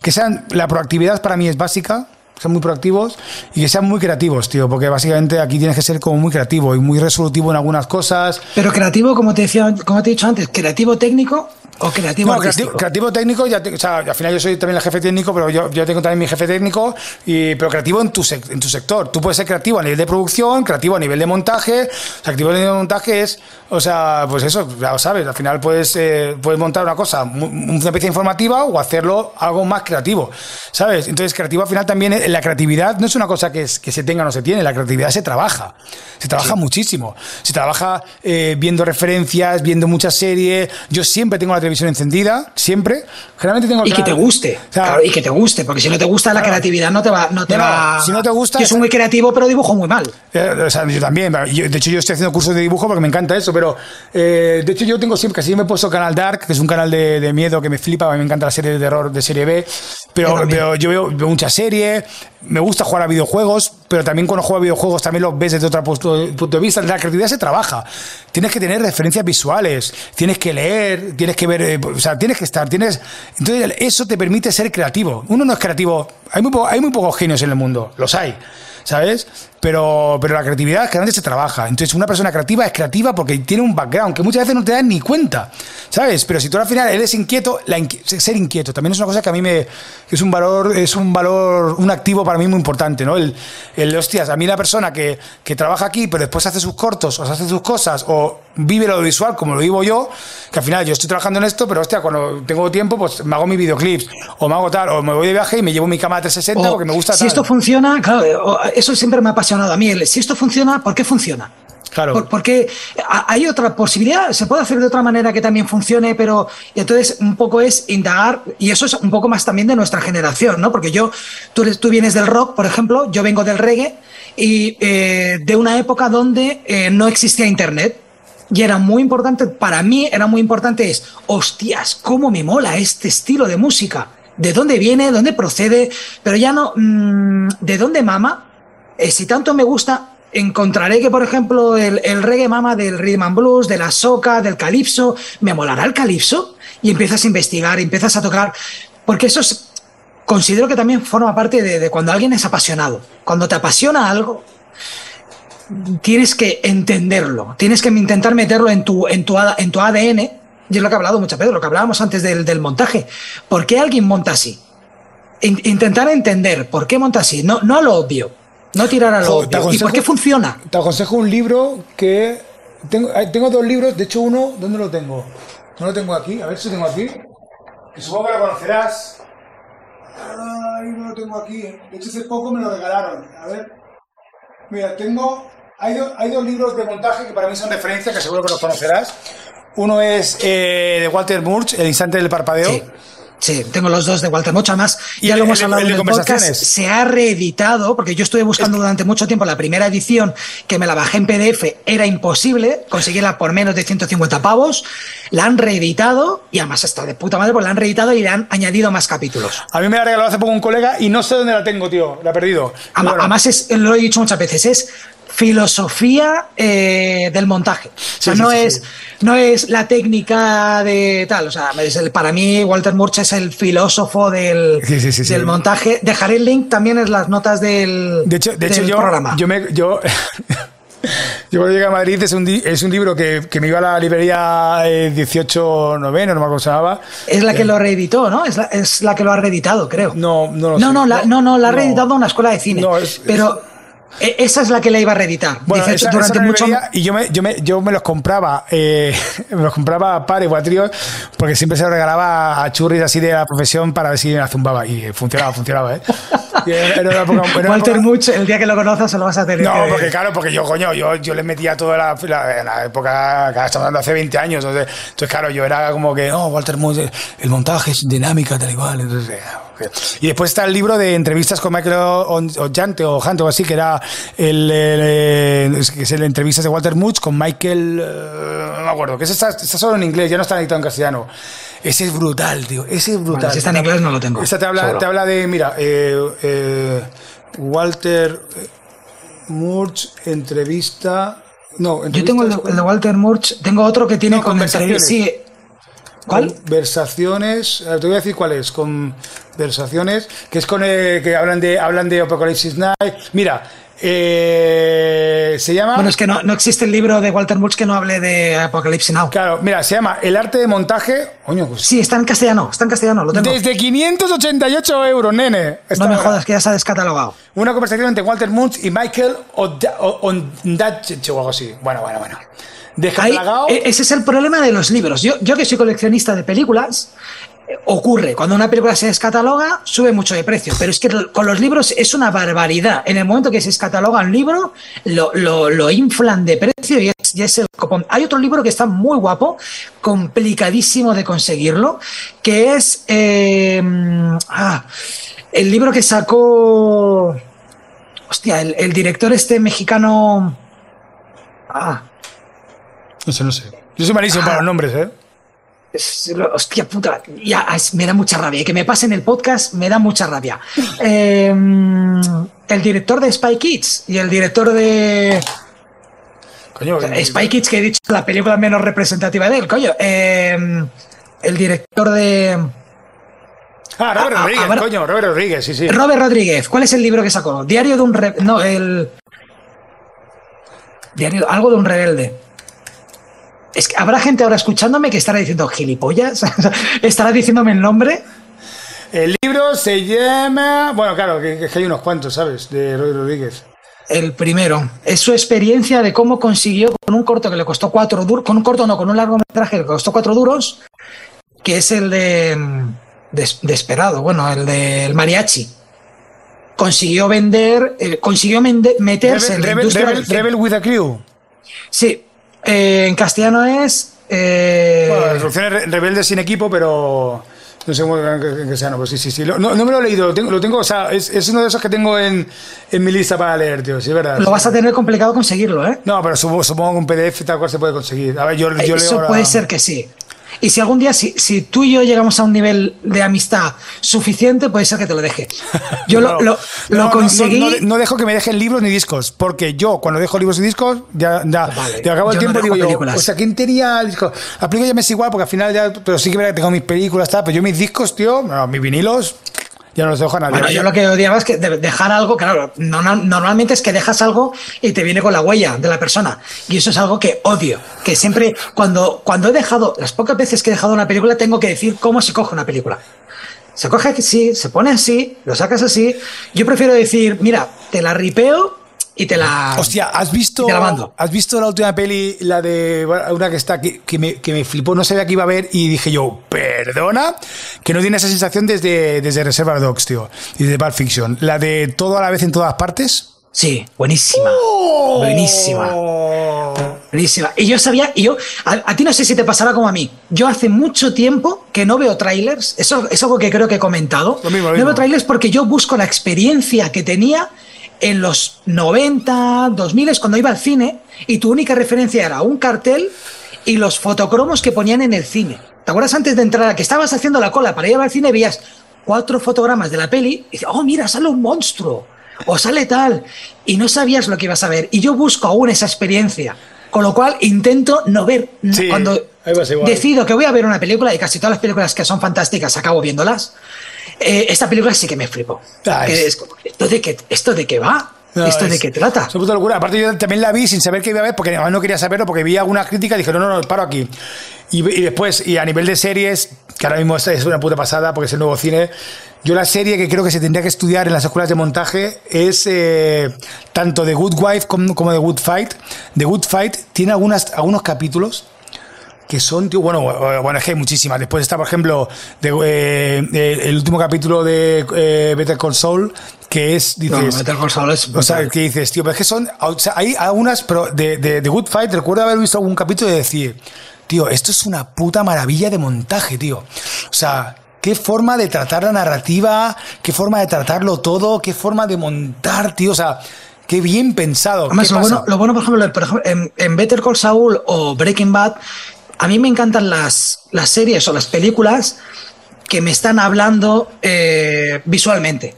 que sean, la proactividad para mí es básica, sean muy proactivos y que sean muy creativos, tío, porque básicamente aquí tienes que ser como muy creativo y muy resolutivo en algunas cosas. Pero creativo, como te decía, como te he dicho antes, creativo técnico o creativo No, creativo, creativo técnico, ya te- o sea, al final yo soy también el jefe técnico, pero yo, yo tengo también mi jefe técnico, y, pero creativo en tu, en tu sector. Tú puedes ser creativo a nivel de producción, creativo a nivel de montaje. O sea, creativo a nivel de montaje es, o sea, pues eso, ya lo sabes, al final puedes, eh, puedes montar una cosa, una pieza informativa o hacerlo algo más creativo, ¿sabes? Entonces, creativo al final también, es- la creatividad no es una cosa que, es- que se tenga o no se tiene, la creatividad se trabaja, se trabaja muchísimo, se trabaja eh, viendo referencias, viendo muchas series. Yo siempre tengo la televisión encendida, siempre. Generalmente tengo el Y que te guste, O sea, claro, y que te guste, porque si no te gusta la creatividad no te va, no te No, va. si no te gusta- Yo soy muy creativo, pero dibujo muy mal. Eh, o sea, yo también. yo- de hecho, yo estoy haciendo cursos de dibujo porque me encanta eso, pero eh, de hecho, yo tengo siempre, casi me he puesto canal Dark, que es un canal de, de miedo que me flipa, a mí me encanta la serie de terror de serie B, Yo pero yo veo, veo muchas series, me gusta jugar a videojuegos, pero también cuando juego a videojuegos también los ves desde otro punto, punto de vista. La creatividad se trabaja. Tienes que tener referencias visuales, tienes que leer, tienes que ver, eh, o sea, tienes que estar, tienes. Entonces, eso te permite ser creativo. Uno no es creativo. Hay muy, po- hay muy pocos genios en el mundo, los hay. ¿Sabes? Pero, pero la creatividad generalmente se trabaja. Entonces, una persona creativa es creativa porque tiene un background que muchas veces no te das ni cuenta. ¿Sabes? Pero si tú al final eres inquieto, la inqui- ser inquieto también es una cosa que a mí me. que es un valor, es un valor, un activo para mí muy importante, ¿no? El, el hostias, a mí la persona que, que trabaja aquí, pero después hace sus cortos, o hace sus cosas, o vive lo visual como lo vivo yo, que al final yo estoy trabajando en esto, pero hostia, cuando tengo tiempo, pues me hago mis videoclips, o me hago tal, o me voy de viaje y me llevo mi cámara 360 O, porque me gusta si tal. esto funciona, claro, eso siempre me ha apasionado a mí. el, Si esto funciona, ¿por qué funciona? Claro. Por- porque hay otra posibilidad, se puede hacer de otra manera que también funcione, pero y entonces un poco es indagar, y eso es un poco más también de nuestra generación, ¿no? Porque yo, tú, eres- tú vienes del rock, por ejemplo, yo vengo del reggae, y eh, de una época donde eh, no existía internet. Y era muy importante, para mí era muy importante es, hostias, cómo me mola este estilo de música. ¿De dónde viene? ¿Dónde procede? Pero ya no, mm, ¿de dónde mama? Eh, si tanto me gusta, encontraré que, por ejemplo, el, reggae mama del rhythm and blues, de la soca, del calipso, ¿me molará el calipso? Y empiezas a investigar, empiezas a tocar, porque eso es, considero que también forma parte de, cuando alguien es apasionado. Cuando te apasiona algo, tienes que entenderlo, tienes que intentar meterlo en tu, en tu, en tu ADN, y es lo que ha hablado muchas veces, lo que hablábamos antes del, del montaje. ¿Por qué alguien monta así? In- intentar entender por qué monta así, no, no lo obvio, no tirar a lo obvio. ¿Y por qué funciona? Te aconsejo un libro que. Tengo, eh, tengo dos libros, de hecho, uno, ¿dónde lo tengo? No lo tengo aquí, a ver si lo tengo aquí. Que supongo que lo conocerás. Ay, no lo tengo aquí. De hecho, hace poco me lo regalaron. A ver. Mira, tengo. Hay, do- hay dos libros de montaje que para mí son referencias, que seguro que los conocerás. Uno es eh, de Walter Murch, El instante del parpadeo. Sí. Sí, tengo los dos de Walter Mucha más. Y Ya el- lo hemos el hablado el de en el podcast. Se ha reeditado, porque yo estuve buscando durante mucho tiempo la primera edición, que me la bajé en PDF, era imposible conseguirla por menos de 150 pavos. La han reeditado y además está de puta madre, porque la han reeditado y le han añadido más capítulos. A mí me la regaló hace poco un colega y no sé dónde la tengo, tío. La he perdido. Bueno. Además, es, lo he dicho muchas veces, es filosofía eh, del montaje. O sea, Sí, sí, no, sí, es, no es la técnica de tal. O sea, es el- para mí, Walter Murch es el filósofo del, del montaje. Dejaré el link también en las notas del, De hecho, de hecho del yo, programa. yo me. Yo, yo cuando llegué a Madrid es un, es un libro que, que me iba a la librería eh, 18 noveno, no me acuerdo es la que lo reeditó, ¿no? Es la, es la que lo ha reeditado, creo. No, no lo no, sé. no, la, no, no, la ha No. reeditado una escuela de cine. No, es- pero esa es la que la iba a reeditar. Bueno, Dice, esa- durante esa mucho y yo me, yo me, yo me los compraba, eh, me los compraba a pares o a tríos, porque siempre se los regalaba a churris así de la profesión para ver si me la zumbaba. Y funcionaba, funcionaba, ¿eh? Walter Much, el día que lo conozcas se lo vas a tener. No, porque claro, porque yo, coño, yo, yo le metía toda la, la, la época, estamos hablando hace 20 años, entonces, entonces, claro, yo era como que, oh, Walter Much, el montaje es dinámica, tal y cual, entonces, y después está el libro de entrevistas con Michael Ollante o Hunt o así, que era el, el, que es el entrevistas de Walter Much con Michael, uh, no me acuerdo, que está, está solo en inglés, ya no está editado en castellano. Ese es brutal, tío. Ese es brutal. Bueno, si está en inglés no lo tengo. Esta te habla, te habla de, mira, eh, eh, Walter Murch, entrevista. No, Yo tengo el de, el de, Walter Murch, tengo otro que tiene no, conversaciones. Sí. ¿Cuál? Conversaciones, te voy a decir cuál es. Conversaciones, que es con el, que hablan de hablan de Apocalypse Night. Mira, eh, se llama. Bueno, es que no, no, existe el libro de Walter Murch que no hable de Apocalipsis Now. Claro, mira, se llama El arte de montaje. Coño, pues. Sí, está en castellano, está en castellano, lo tengo. Desde 588 euros, nene. Está no me jodas, que ya se ha descatalogado. Una conversación entre Walter Murch y Michael Ondaatje o algo así. Bueno, bueno, bueno. Ahí, ese es el problema de los libros. Yo, yo que soy coleccionista de películas, ocurre. Cuando una película se descataloga, sube mucho de precio. Pero es que con los libros es una barbaridad. En el momento que se descataloga un libro, lo, lo, lo inflan de precio y es, y es, el copón. Hay otro libro que está muy guapo, complicadísimo de conseguirlo, que es eh, ah, el libro que sacó. Hostia, el, el director este mexicano. Ah. No sé, no sé. Yo soy malísimo ah. para los nombres, ¿eh? Hostia puta, ya, me da mucha rabia. Y que me pasen el podcast me da mucha rabia. Eh, el director de Spy Kids y el director de. Coño, o sea, Spy Kids, que he dicho la película menos representativa de él, coño. Eh, el director de. Ah, Robert ah, Rodríguez, ah, coño, Robert Rodríguez, sí, sí. Robert Rodríguez, ¿cuál es el libro que sacó? Diario de un. Re... No, el. Diario, algo de un rebelde. Es que habrá gente ahora escuchándome que estará diciendo gilipollas, estará diciéndome el nombre. El libro se llama. Bueno, claro, que, que hay unos cuantos, ¿sabes? De Roy Rodríguez. El primero. Es su experiencia de cómo consiguió con un corto que le costó cuatro duros. Con un corto, no, con un largometraje que le costó cuatro duros. Que es el de. de Desperado, bueno, el del mariachi. Consiguió vender. Eh, consiguió meterse Rebel, en la Rebel, Rebel with a Crew. Sí, eh, en castellano es. Eh... Bueno, Resoluciones Rebeldes sin equipo, pero. No sé en castellano, pues sí, sí, sí. No, no, me lo he leído, lo tengo, lo tengo o sea, es, es, uno de esos que tengo en, en, mi lista para leer, tío, sí, es verdad. Lo vas a tener complicado conseguirlo, ¿eh? No, pero supongo, supongo que un PDF tal cual se puede conseguir. A ver, yo, yo Eso leo puede ser que sí. Y si algún día, si, si, tú y yo llegamos a un nivel de amistad suficiente, puede ser que te lo deje. Yo no, lo, lo, no, lo conseguí. No, no, dejo que me dejen libros ni discos, porque yo cuando dejo libros y discos, ya, ya vale, te acabo el tiempo digo películas. yo, o sea, ¿quién tenía discos? La película ya me es igual, porque al final ya, pero sí que tengo mis películas, tal, pero yo mis discos, tío, mis vinilos, ya no los dejo a nadie. Yo lo que odiaba es que dejar algo, claro, no, normalmente es que dejas algo y te viene con la huella de la persona. Y eso es algo que odio. Que siempre, cuando, cuando he dejado, las pocas veces que he dejado una película, tengo que decir cómo se coge una película. Se coge así, se pone así, lo sacas así. Yo prefiero decir, mira, te la ripeo y te la. Hostia, ¿has visto, te la mando. ¿has visto la última peli, la de una que está, que, que, me, que me flipó, no sabía que iba a ver y dije yo, perdona, que no tiene esa sensación desde, desde Reservoir Dogs, tío, y desde Pulp Fiction. La de todo a la vez en todas partes. Sí, buenísima. ¡Oh! Buenísima. Buenísima. Y yo sabía, y yo, a, a, ti no sé si te pasará como a mí. Yo hace mucho tiempo que no veo trailers. Eso es algo que creo que he comentado. Lo mismo, lo no mismo. veo trailers porque yo busco la experiencia que tenía en los 90, 2000 cuando iba al cine y tu única referencia era un cartel y los fotocromos que ponían en el cine. ¿Te acuerdas antes de entrar, que estabas haciendo la cola para ir al cine, veías cuatro fotogramas de la peli y dices, oh, mira, sale un monstruo o sale tal y no sabías lo que ibas a ver. Y yo busco aún esa experiencia. Con lo cual intento no ver. Sí, cuando decido que voy a ver una película, y casi todas las películas que son fantásticas acabo viéndolas, eh, esta película sí que me flipó. Ah, es como, ¿esto, de qué, ¿Esto de qué va? No, ¿Esto es- de qué trata? Es una puta locura. Aparte, yo también la vi sin saber que iba a ver, porque además no quería saberlo, porque vi alguna crítica y dije, no, no, no, paro aquí. Y, y después, y a nivel de series, que ahora mismo es- una puta pasada, porque es el nuevo cine, yo la serie que creo que se tendría que estudiar en las escuelas de montaje es eh, tanto de Good Wife como, como de Good Fight. The Good Fight tiene algunas, algunos capítulos que son, tío, bueno, bueno, es que hay muchísimas. Después está, por ejemplo, de, eh, el último capítulo de eh, Better Call Saul, que es, No, dices, Better Call Saul es o sea, que dices, tío, pero es que son, o sea, hay algunas, pero de, de, de Good Fight, recuerdo haber visto algún capítulo y decir, tío, esto es una puta maravilla de montaje, tío. O sea, qué forma de tratar la narrativa, qué forma de tratarlo todo, qué forma de montar, tío, o sea, qué bien pensado. Además, ¿Qué lo bueno, lo bueno, por ejemplo, por ejemplo, en, en Better Call Saul o Breaking Bad, a mí me encantan las, las series o las películas que me están hablando eh, visualmente.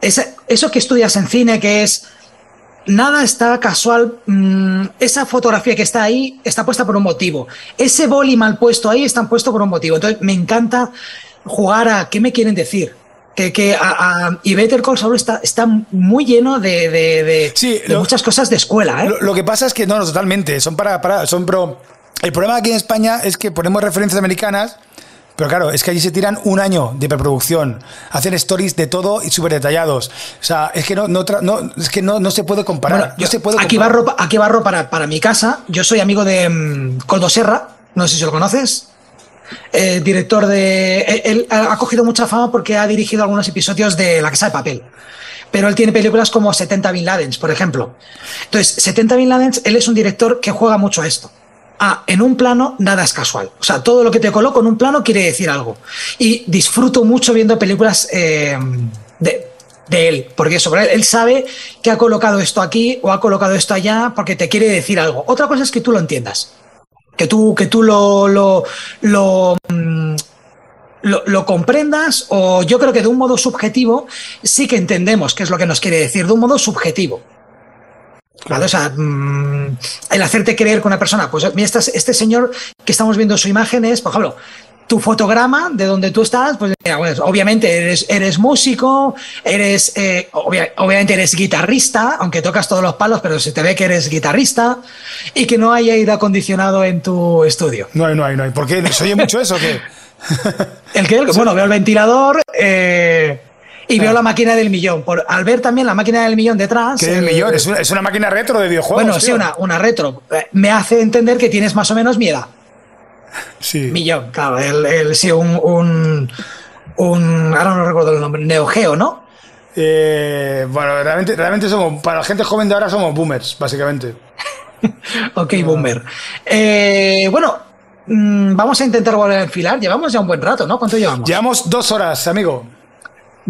Eso que estudias en cine, que es nada está casual. mm, esa fotografía que está ahí está puesta por un motivo. Ese boli mal puesto ahí está puesto por un motivo. Entonces me encanta jugar a qué me quieren decir. Que, que a- a- y Better Call Saul está, está muy lleno de, de- de- Sí, de lo- muchas cosas de escuela. ¿eh? Lo, lo que pasa es que no, no, totalmente. Son para, para, son pro. El problema aquí en España es que ponemos referencias americanas, pero claro, es que allí se tiran un año de preproducción, hacen stories de todo y súper detallados. O sea, es que no, no, es que no, no se puede comparar. Bueno, yo- se puede aquí comparar. barro, aquí barro para, para mi casa. Yo soy amigo de mm, Coldo Serra, no sé si lo conoces. Eh, director de. Él, él ha cogido mucha fama porque ha dirigido algunos episodios de La Casa de Papel. Pero él tiene películas como 70 Bin Ladens, por ejemplo. Entonces, 70 Bin Ladens, él es un director que juega mucho a esto. Ah, en un plano nada es casual. O sea, todo lo que te coloco en un plano quiere decir algo. Y disfruto mucho viendo películas eh, de, él, porque sobre él, sabe que ha colocado esto aquí o ha colocado esto allá porque te quiere decir algo. Otra cosa es que tú lo entiendas, que tú, que tú lo, lo, lo, mm, comprendas o yo creo que de un modo subjetivo sí que entendemos qué es lo que nos quiere decir, de un modo subjetivo. ¿Vale? O sea, mm, el hacerte creer con una persona, pues mira, este, este señor que estamos viendo su imagen es, por ejemplo, tu fotograma de donde tú estás, pues mira, bueno, obviamente eres, eres músico, eres, eh, obvia- obviamente eres guitarrista, aunque tocas todos los palos, pero se te ve que eres guitarrista y que no hay aire acondicionado en tu estudio. No hay, no hay, no hay. ¿Por qué? ¿Se oye mucho eso o qué? El que, bueno, veo el ventilador eh, y veo la máquina del millón. Por, al ver también la máquina del millón detrás. Que el- el millón, es una, es una máquina retro de videojuegos. Bueno, sí, tío. una, una retro. Eh, Me hace entender que tienes más o menos mi edad. Sí. Millón, claro. El, el- sí, un, un, un- Ahora no recuerdo el nombre. Neo Geo, ¿no? Eh, bueno, realmente, realmente somos, para la gente joven de ahora somos boomers, básicamente. Ok, boomer. Eh, bueno, mm, vamos a intentar volver a enfilar. Llevamos ya un buen rato, ¿no? ¿Cuánto llevamos? Llevamos dos horas, amigo.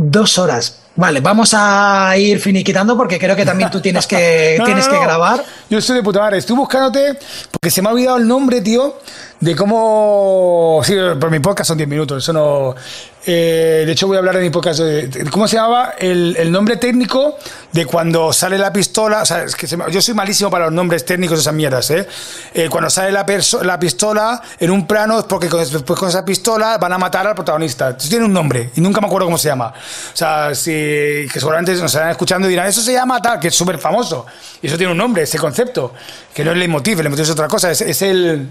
Dos horas. Vale, vamos a ir finiquitando porque creo que también tú tienes que, No, tienes no, que no. grabar. Yo estoy de puta madre. Estoy buscándote porque se me ha olvidado el nombre, tío, de cómo. Sí, por mi podcast son 10 minutos. Eso no. eh, de hecho, voy a hablar de mi podcast. de- ¿Cómo se llamaba el, el nombre técnico de cuando sale la pistola? O sea, es que se me- yo soy malísimo para los nombres técnicos de esas mierdas, ¿eh? Eh, cuando sale la, la pistola en un plano es porque con, después con esa pistola van a matar al protagonista. Eso tiene un nombre y nunca me acuerdo cómo se llama. O sea, si, que seguramente nos estarán escuchando y dirán, eso se llama tal, que es súper famoso. Y eso tiene un nombre, ese concepto, que no es leitmotiv, el leitmotiv es otra cosa, es, es el...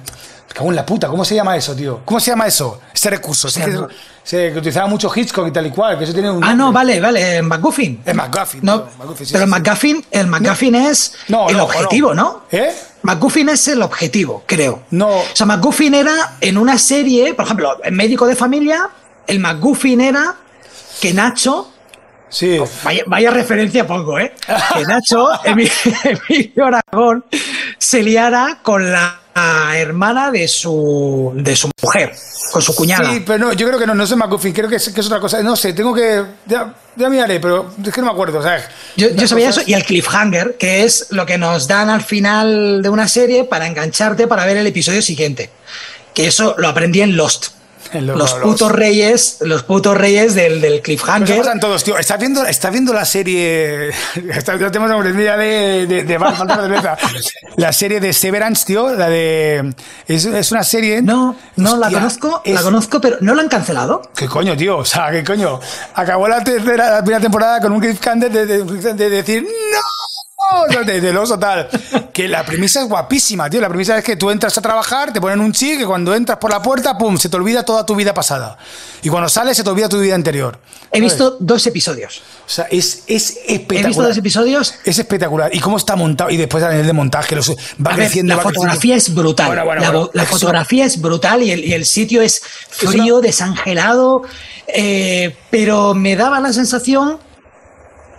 Me cago en la puta, ¿cómo se llama eso, tío? ¿Cómo se llama eso? Ese recurso. Ese sea, que, no- se- que utilizaba mucho Hitchcock y tal y cual, que eso tiene un... Ah, no, vale, vale. eh, McGuffin. Es McGuffin. No, tío, McGuffin, sí, pero el. McGuffin, el McGuffin es No, el no, objetivo, ¿no? ¿Eh? McGuffin es el objetivo, creo. No. O sea, McGuffin era en una serie, por ejemplo, en Médico de Familia, el McGuffin era que Nacho, Sí. vaya, vaya referencia pongo, ¿eh? Que Nacho, Emi- Emilio Aragón, se liara con la hermana de su, de su mujer, con su cuñada. Sí, pero no, yo creo que no, no es McGuffin, creo que es, que es otra cosa. No sé, tengo que. Ya, ya miraré, pero es que no me acuerdo. Sea, Yo, yo sabía cosas- eso y el cliffhanger, que es lo que nos dan al final de una serie para engancharte para ver el episodio siguiente. Que eso lo aprendí en Lost. Los los- putos reyes, los putos reyes del, del cliffhanger. pasan todos, tío. ¿Estás viendo, estás viendo la serie. Está, ya tenemos mira, de, de, de de. La serie de Severance, tío. La de. Es, es una serie. No, no la Hostia, conozco, la es- conozco, pero no la han cancelado. ¿Qué coño, tío? O sea, ¿qué coño? Acabó la tercera, la primera temporada con un cliffhanger de, de, de decir ¡No! O sea, De, del oso tal. Que la premisa es guapísima, tío. La premisa es que tú entras a trabajar, te ponen un chip que cuando entras por la puerta, pum, se te olvida toda tu vida pasada. Y cuando sales, se te olvida tu vida anterior. He ¿Sabes? visto dos episodios. O sea, es, es He espectacular. visto dos episodios. Es espectacular. Y cómo está montado. Y después a nivel de montaje, los, va A ver, creciendo. la va fotografía creciendo. es brutal. Bueno, bueno, la, bueno. la fotografía es brutal y el, y el sitio es frío, desangelado, eh, pero me daba la sensación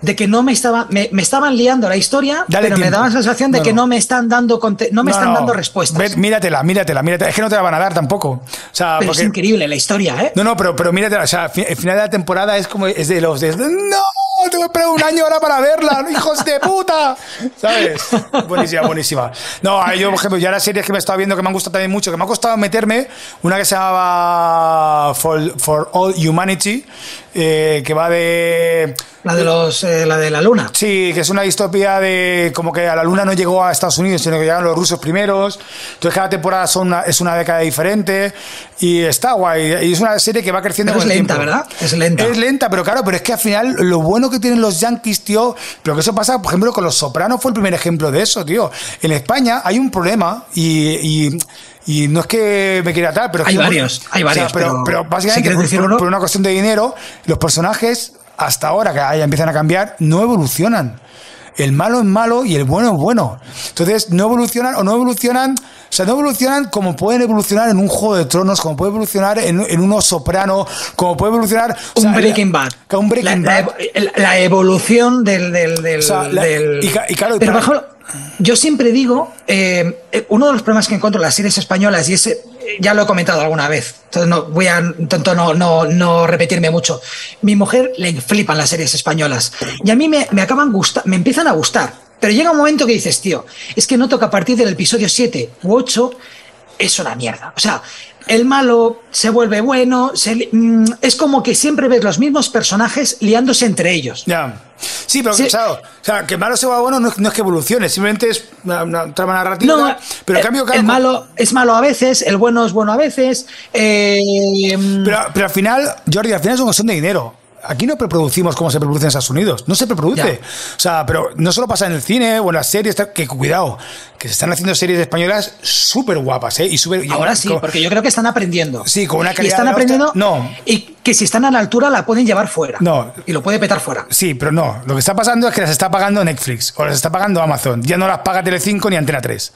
de que no me estaba me, me estaban liando la historia, Dale pero me tiempo. daba la sensación de No, que no. no me están dando no me No, están dando respuestas. Ve- míratela, míratela, míratela. Es que no te la van a dar tampoco. O sea, pero porque- es increíble la historia, ¿eh? No, no, pero, pero míratela. O sea, el final de la temporada es como. Es de los. De, ¡No! Tengo que esperar un año ahora para verla, hijos de puta. ¿Sabes? Buenísima, buenísima. No, yo, por ejemplo, ya las series que me he estado viendo que me han gustado también mucho, que me ha costado meterme, una que se llamaba For, For All Humanity, eh, que va de. La de los eh, la de la luna. Sí, que es una distopía de como que a la luna no llegó a Estados Unidos, sino que llegaron los rusos primeros. Entonces cada temporada son una- es una década diferente y está guay. Y es una serie que va creciendo Pero con es lenta, tiempo. ¿verdad? Es lenta. Es lenta, pero claro, pero es que al final lo bueno que tienen los yankees, tío, pero que eso pasa, por ejemplo, con los sopranos fue el primer ejemplo de eso, tío. En España hay un problema y... y y no es que me quiera tal, pero Hay varios, hay varios, pero, pero pero si básicamente por, decir por- uno. por una cuestión de dinero, los personajes hasta ahora que ya empiezan a cambiar no evolucionan. El malo es malo y el bueno es bueno. Entonces no evolucionan o no evolucionan, o sea, no evolucionan como pueden evolucionar en un Juego de Tronos, como puede evolucionar en, en unos Soprano, como puede evolucionar Un sea, Breaking Bad. Un Breaking la, Bad. la- evolución del. del, del- O sea, la- del- y claro, y Pero, para- yo siempre digo, eh, eh, uno de los problemas que encuentro en las series españolas, y ese eh, ya lo he comentado alguna vez, entonces no voy a intento no, no, no repetirme mucho. Mi mujer le flipan las series españolas y a mí me, me acaban gusta, me empiezan a gustar. Pero llega un momento que dices, tío, es que noto que a partir del episodio 7 u 8 es una mierda. O sea, el malo se vuelve bueno, se mm, es como que siempre ves los mismos personajes liándose entre ellos. Ya. Sí, pero Sí. claro, o sea, que malo se va bueno no es, no es que evolucione, simplemente es una, una trama narrativa. No, pero el, cambio, claro, el malo es malo a veces, el bueno es bueno a veces. eh, Pero, pero al final, Jordi, al final es una cuestión de dinero. Aquí no preproducimos como se preproduce en Estados Unidos. No se preproduce. Ya. O sea, pero no solo pasa en el cine o en las series, que cuidado, que se están haciendo series españolas súper guapas, ¿eh? Y y ahora sí, porque yo creo que están aprendiendo. Sí, con una Y calidad están la hostia. aprendiendo. No. Y que si están a la altura la pueden llevar fuera. No. Y lo puede petar fuera. Sí, pero no. Lo que está pasando es que las está pagando Netflix o las está pagando Amazon. Ya no las paga Telecinco ni Antena 3.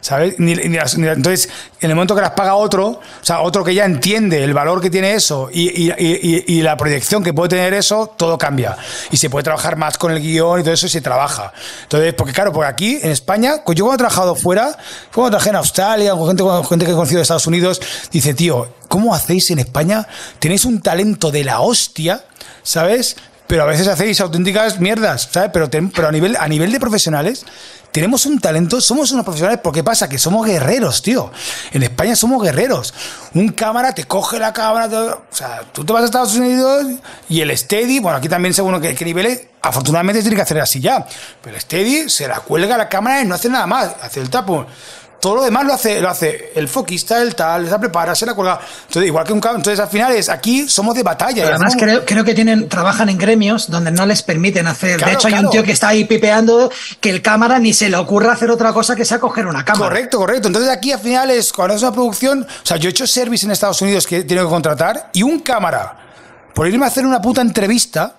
¿Sabes? Ni, ni las- ni- entonces, en el momento que las paga otro, o sea, otro que ya entiende el valor que tiene eso y, y- y- y la proyección que puede tener eso, todo cambia. Y se puede trabajar más con el guion y todo eso y se trabaja. Entonces, porque claro, porque aquí en España, yo cuando he trabajado fuera, cuando trabajé en Australia, con gente, con gente que he conocido de Estados Unidos, dice, tío, ¿cómo hacéis en España? Tenéis un talento de la hostia, ¿sabes? Pero a veces hacéis auténticas mierdas, ¿sabes? Pero, ten- pero a, nivel, a nivel de profesionales, tenemos un talento, somos unos profesionales, porque pasa que somos guerreros, tío. En España somos guerreros. Un cámara te coge la cámara, o sea, tú te vas a Estados Unidos y el steady, bueno, aquí también según qué, qué niveles, afortunadamente tiene que hacer así ya. Pero el steady se la cuelga la cámara y no hace nada más, hace el tapo. Todo lo demás lo hace, lo hace el foquista, el tal, se prepara, se la cuelga. Entonces, igual que un. Entonces, al final es aquí somos de batalla. Pero además creo, creo que tienen, trabajan en gremios donde no les permiten hacer. Claro, de hecho, hay claro. un tío que está ahí pipeando que el cámara ni se le ocurra hacer otra cosa que sea coger una cámara. Correcto, correcto. Entonces aquí al final es, cuando es una producción, o sea, yo he hecho service en Estados Unidos que tenido que contratar y un cámara, por irme a hacer una puta entrevista,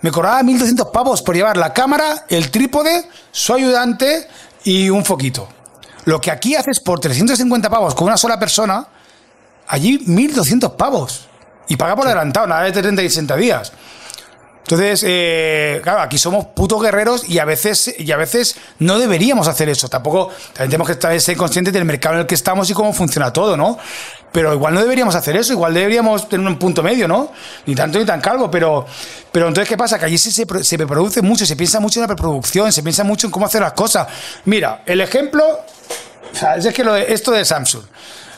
me cobraba 1.200 pavos por llevar la cámara, el trípode, su ayudante y un foquito. Lo que aquí haces por 350 pavos con una sola persona, allí 1.200 pavos. Y paga por adelantado, nada de 30 y 60 días. Entonces, eh, claro, aquí somos putos guerreros y a veces y a veces no deberíamos hacer eso. Tampoco también tenemos que estar- ser conscientes del mercado en el que estamos y cómo funciona todo, ¿no? Pero igual no deberíamos hacer eso, igual deberíamos tener un punto medio, ¿no? Ni tanto ni tan calvo, pero, pero entonces, ¿qué pasa? Que allí se, se, se produce mucho, se piensa mucho en la preproducción, se piensa mucho en cómo hacer las cosas. Mira, el ejemplo, o sea, es que lo de, esto de Samsung.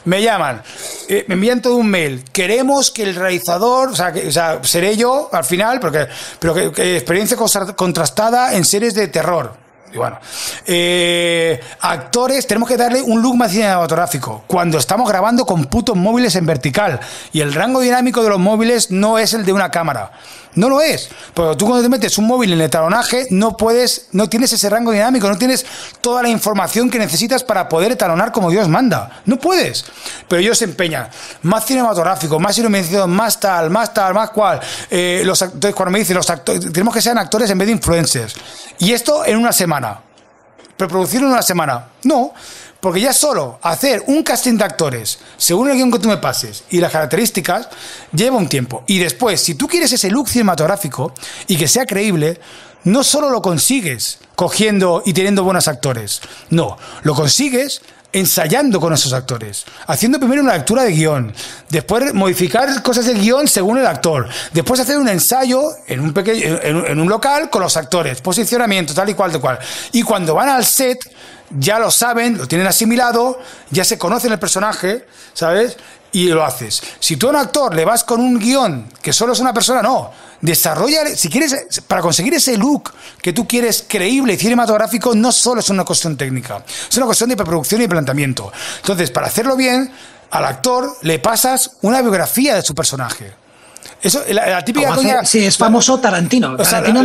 Me llaman, eh, me envían todo un mail. Queremos que el realizador, o sea, que, o sea seré yo al final, porque, pero que, experiencia contra- contrastada en series de terror. Bueno, eh, actores, tenemos que darle un look más cinematográfico. Cuando estamos grabando con putos móviles en vertical y el rango dinámico de los móviles no es el de una cámara. No lo es. Porque tú cuando te metes un móvil en el talonaje no puedes, no tienes ese rango dinámico, no tienes toda la información que necesitas para poder talonar como Dios manda. No puedes. Pero ellos se empeñan. Más cinematográfico, más iluminación, más tal, más tal, más cual. Eh, los actores, cuando me dicen los actores, tenemos que sean actores en vez de influencers. Y esto en una semana. ¿Preproducir en una semana? No. Porque ya solo hacer un casting de actores, según el guion que tú me pases y las características, lleva un tiempo. Y después, si tú quieres ese look cinematográfico y que sea creíble, no solo lo consigues cogiendo y teniendo buenos actores, no, lo consigues ensayando con esos actores, haciendo primero una lectura de guion, después modificar cosas del guion según el actor, después hacer un ensayo en un, pequeño, en, un local con los actores, posicionamiento, tal y cual, tal cual. Y cuando van al set, ya lo saben, lo tienen asimilado, ya se conocen el personaje, ¿sabes? Y lo haces. Si tú a un actor le vas con un guion que solo es una persona, no desarrolla, si quieres, para conseguir ese look que tú quieres creíble y cinematográfico, no solo es una cuestión técnica, es una cuestión de preproducción y planteamiento. Entonces, para hacerlo bien, al actor le pasas una biografía de su personaje. Eso, la, típica Sí, es famoso Tarantino. Tarantino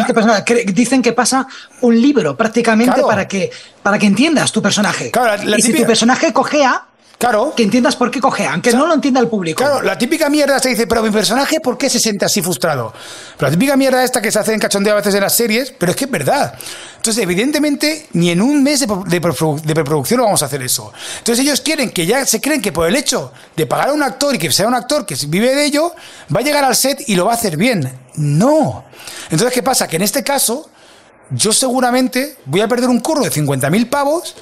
dicen que pasa un libro prácticamente para, que, para que entiendas tu personaje. y si tu personaje cojea, Claro. Que entiendas por qué coge, aunque no lo entienda el público. Claro, la típica mierda se dice, pero mi personaje, ¿por qué se siente así frustrado? Pero la típica mierda esta que se hace en cachondeo a veces en las series, pero es que es verdad. Entonces, evidentemente, ni en un mes de, de, preproducción lo vamos a hacer eso. Entonces, ellos quieren que ya se creen que por el hecho de pagar a un actor y que sea un actor que vive de ello, va a llegar al set y lo va a hacer bien. No. Entonces, ¿qué pasa? Que en este caso, yo seguramente voy a perder un curro de 50.000 pavos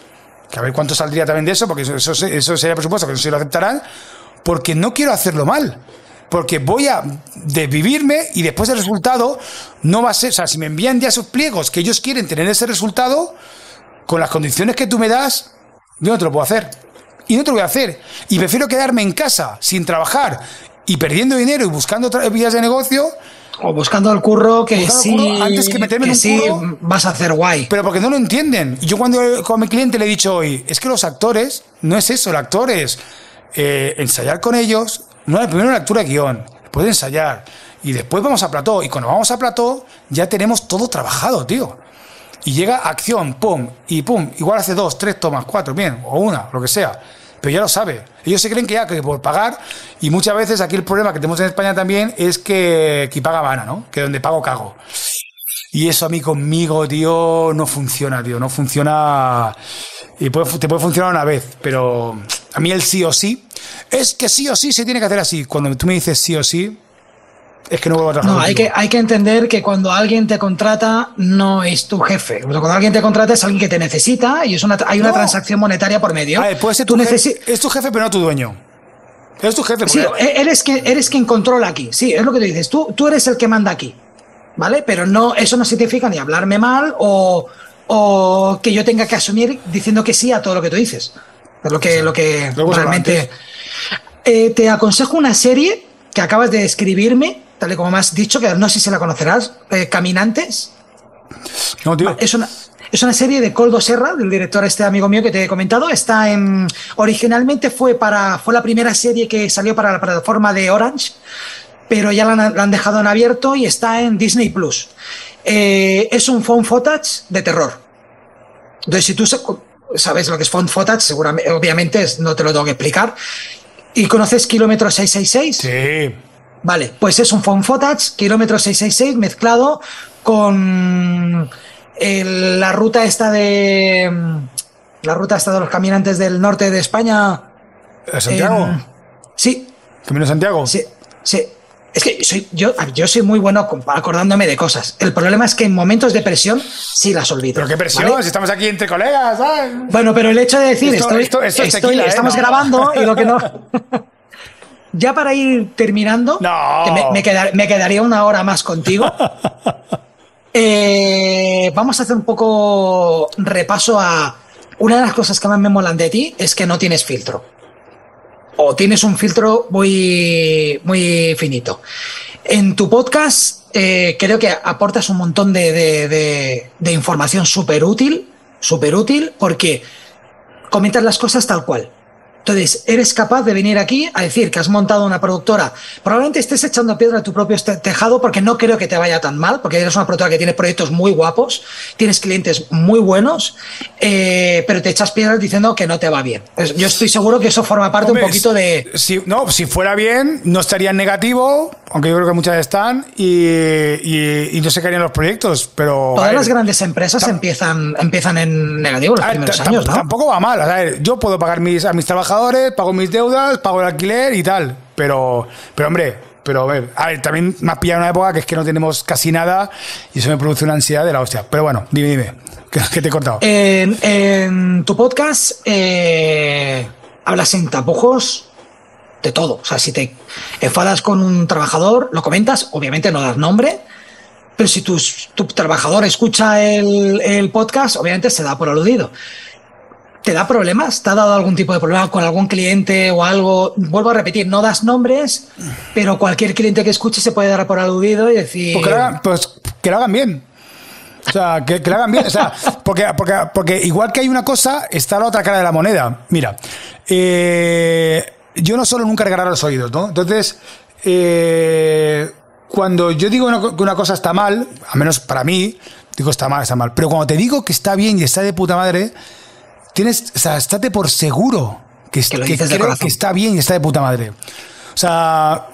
que a ver cuánto saldría también de eso, porque eso, eso, sería por supuesto que no se lo aceptarán, porque no quiero hacerlo mal. Porque voy a desvivirme y después el resultado no va a ser. O sea, si me envían ya esos pliegos que ellos quieren tener ese resultado, con las condiciones que tú me das, yo no te lo puedo hacer. Y no te lo voy a hacer. Y prefiero quedarme en casa sin trabajar y perdiendo dinero y buscando otras vías de negocio o buscando el curro que sí, antes que meterme en un sí vas a hacer guay. Pero porque no lo entienden. Yo cuando con mi cliente le he dicho hoy, es que los actores, no es eso, el actor es eh, ensayar con ellos, no, primero una lectura de guion, después ensayar, y después vamos a plató, y cuando vamos a plató ya tenemos todo trabajado, tío. Y llega acción, pum, y pum, igual hace dos, tres tomas, cuatro, bien, o una, lo que sea pero ya lo sabe. Ellos se creen que ya que por pagar, y muchas veces aquí el problema que tenemos en España también es que aquí paga vana, ¿no? Que donde pago cago. Y eso a mí conmigo, tío, no funciona, tío, no funciona. Y te puede funcionar una vez, pero a mí el sí o sí es que sí o sí se tiene que hacer así. Cuando tú me dices sí o sí, es que no vuelvo a trabajar. No, hay que, hay que entender que cuando alguien te contrata no es tu jefe. Cuando alguien te contrata es alguien que te necesita y es una, hay una transacción monetaria por medio. puede ser tu jefe, es tu jefe, pero no tu dueño. Es tu jefe. Sí, e-, eres, que, eres quien controla aquí. Sí, es lo que tú dices. Tú, tú eres el que manda aquí. ¿Vale? Pero no, eso no significa ni hablarme mal o, o que yo tenga que asumir diciendo que sí a todo lo que tú dices. Es lo que, lo que realmente. Eh, te aconsejo una serie que acabas de escribirme tal y como me has dicho, que no sé si la conocerás, eh, Caminantes. No, tío. Es una, es una serie de Coldo Serra, del director este amigo mío que te he comentado. Está en. Originalmente fue para. Fue la primera serie que salió para la plataforma de Orange, pero ya la han, dejado en abierto y está en Disney Plus. Eh, es un phone footage de terror. Entonces, si tú sabes lo que es phone footage, seguramente, obviamente no te lo tengo que explicar. ¿Y conoces Kilómetro 666? Sí. Vale, pues es un phone footage, kilómetro 666, mezclado con la ruta esta de. La ruta esta de los caminantes del norte de España. ¿Santiago? sí. ¿Camino Santiago? Sí, sí. Es que soy, yo, yo soy muy bueno acordándome de cosas. El problema es que en momentos de presión sí las olvido. ¿Pero qué presión? Si estamos aquí entre colegas, ¿sabes? Bueno, pero el hecho de decir, estoy, ¿eh? estamos grabando y lo que no. ya para ir terminando, me, quedaría una hora más contigo. Eh, vamos a hacer un poco repaso a una de las cosas que más me molan de ti es que no tienes filtro. O tienes un filtro muy, muy finito. En tu podcast eh, creo que aportas un montón de, de información súper útil, súper útil, porque comentas las cosas tal cual Entonces, eres capaz de venir aquí a decir que has montado una productora. Probablemente estés echando piedra a tu propio este tejado porque no creo que te vaya tan mal, porque eres una productora que tiene proyectos muy guapos, tienes clientes muy buenos, eh, pero te echas piedras diciendo que no te va bien. Yo estoy seguro que eso forma parte un poquito de... Si, no, si fuera bien, no estaría en negativo, aunque yo creo que muchas están, y, no se caerían los proyectos, pero... Todas las grandes empresas empiezan, empiezan en negativo los primeros años, ¿no? Tampoco va mal. yo puedo pagar mis, a mis trabajadores, pago mis deudas, pago el alquiler y tal, pero, pero hombre, pero también me ha pillado una época que es que no tenemos casi nada y eso me produce una ansiedad de la hostia. Pero bueno, dime, dime, ¿qué, te he cortado? En, tu podcast eh, hablas en tapujos de todo. O sea, si te enfadas con un trabajador, lo comentas, obviamente no das nombre, pero si tu, tu trabajador escucha el, el, podcast, obviamente se da por aludido. ¿Te da problemas? ¿Te ha dado algún tipo de problema con algún cliente o algo? Vuelvo a repetir, no das nombres, pero cualquier cliente que escuche se puede dar por aludido y decir... Pues que lo hagan, pues bien. O sea, que, que, lo hagan bien. O sea, porque, porque, porque igual que hay una cosa, está la otra cara de la moneda. Mira, eh, yo no solo nunca regalar los oídos, ¿no? Entonces, eh, cuando yo digo que una cosa está mal, al menos para mí, digo está mal, está mal. Pero cuando te digo que está bien y está de puta madre, tienes, o sea, estate por seguro que, que, que está bien y está de puta madre. O sea,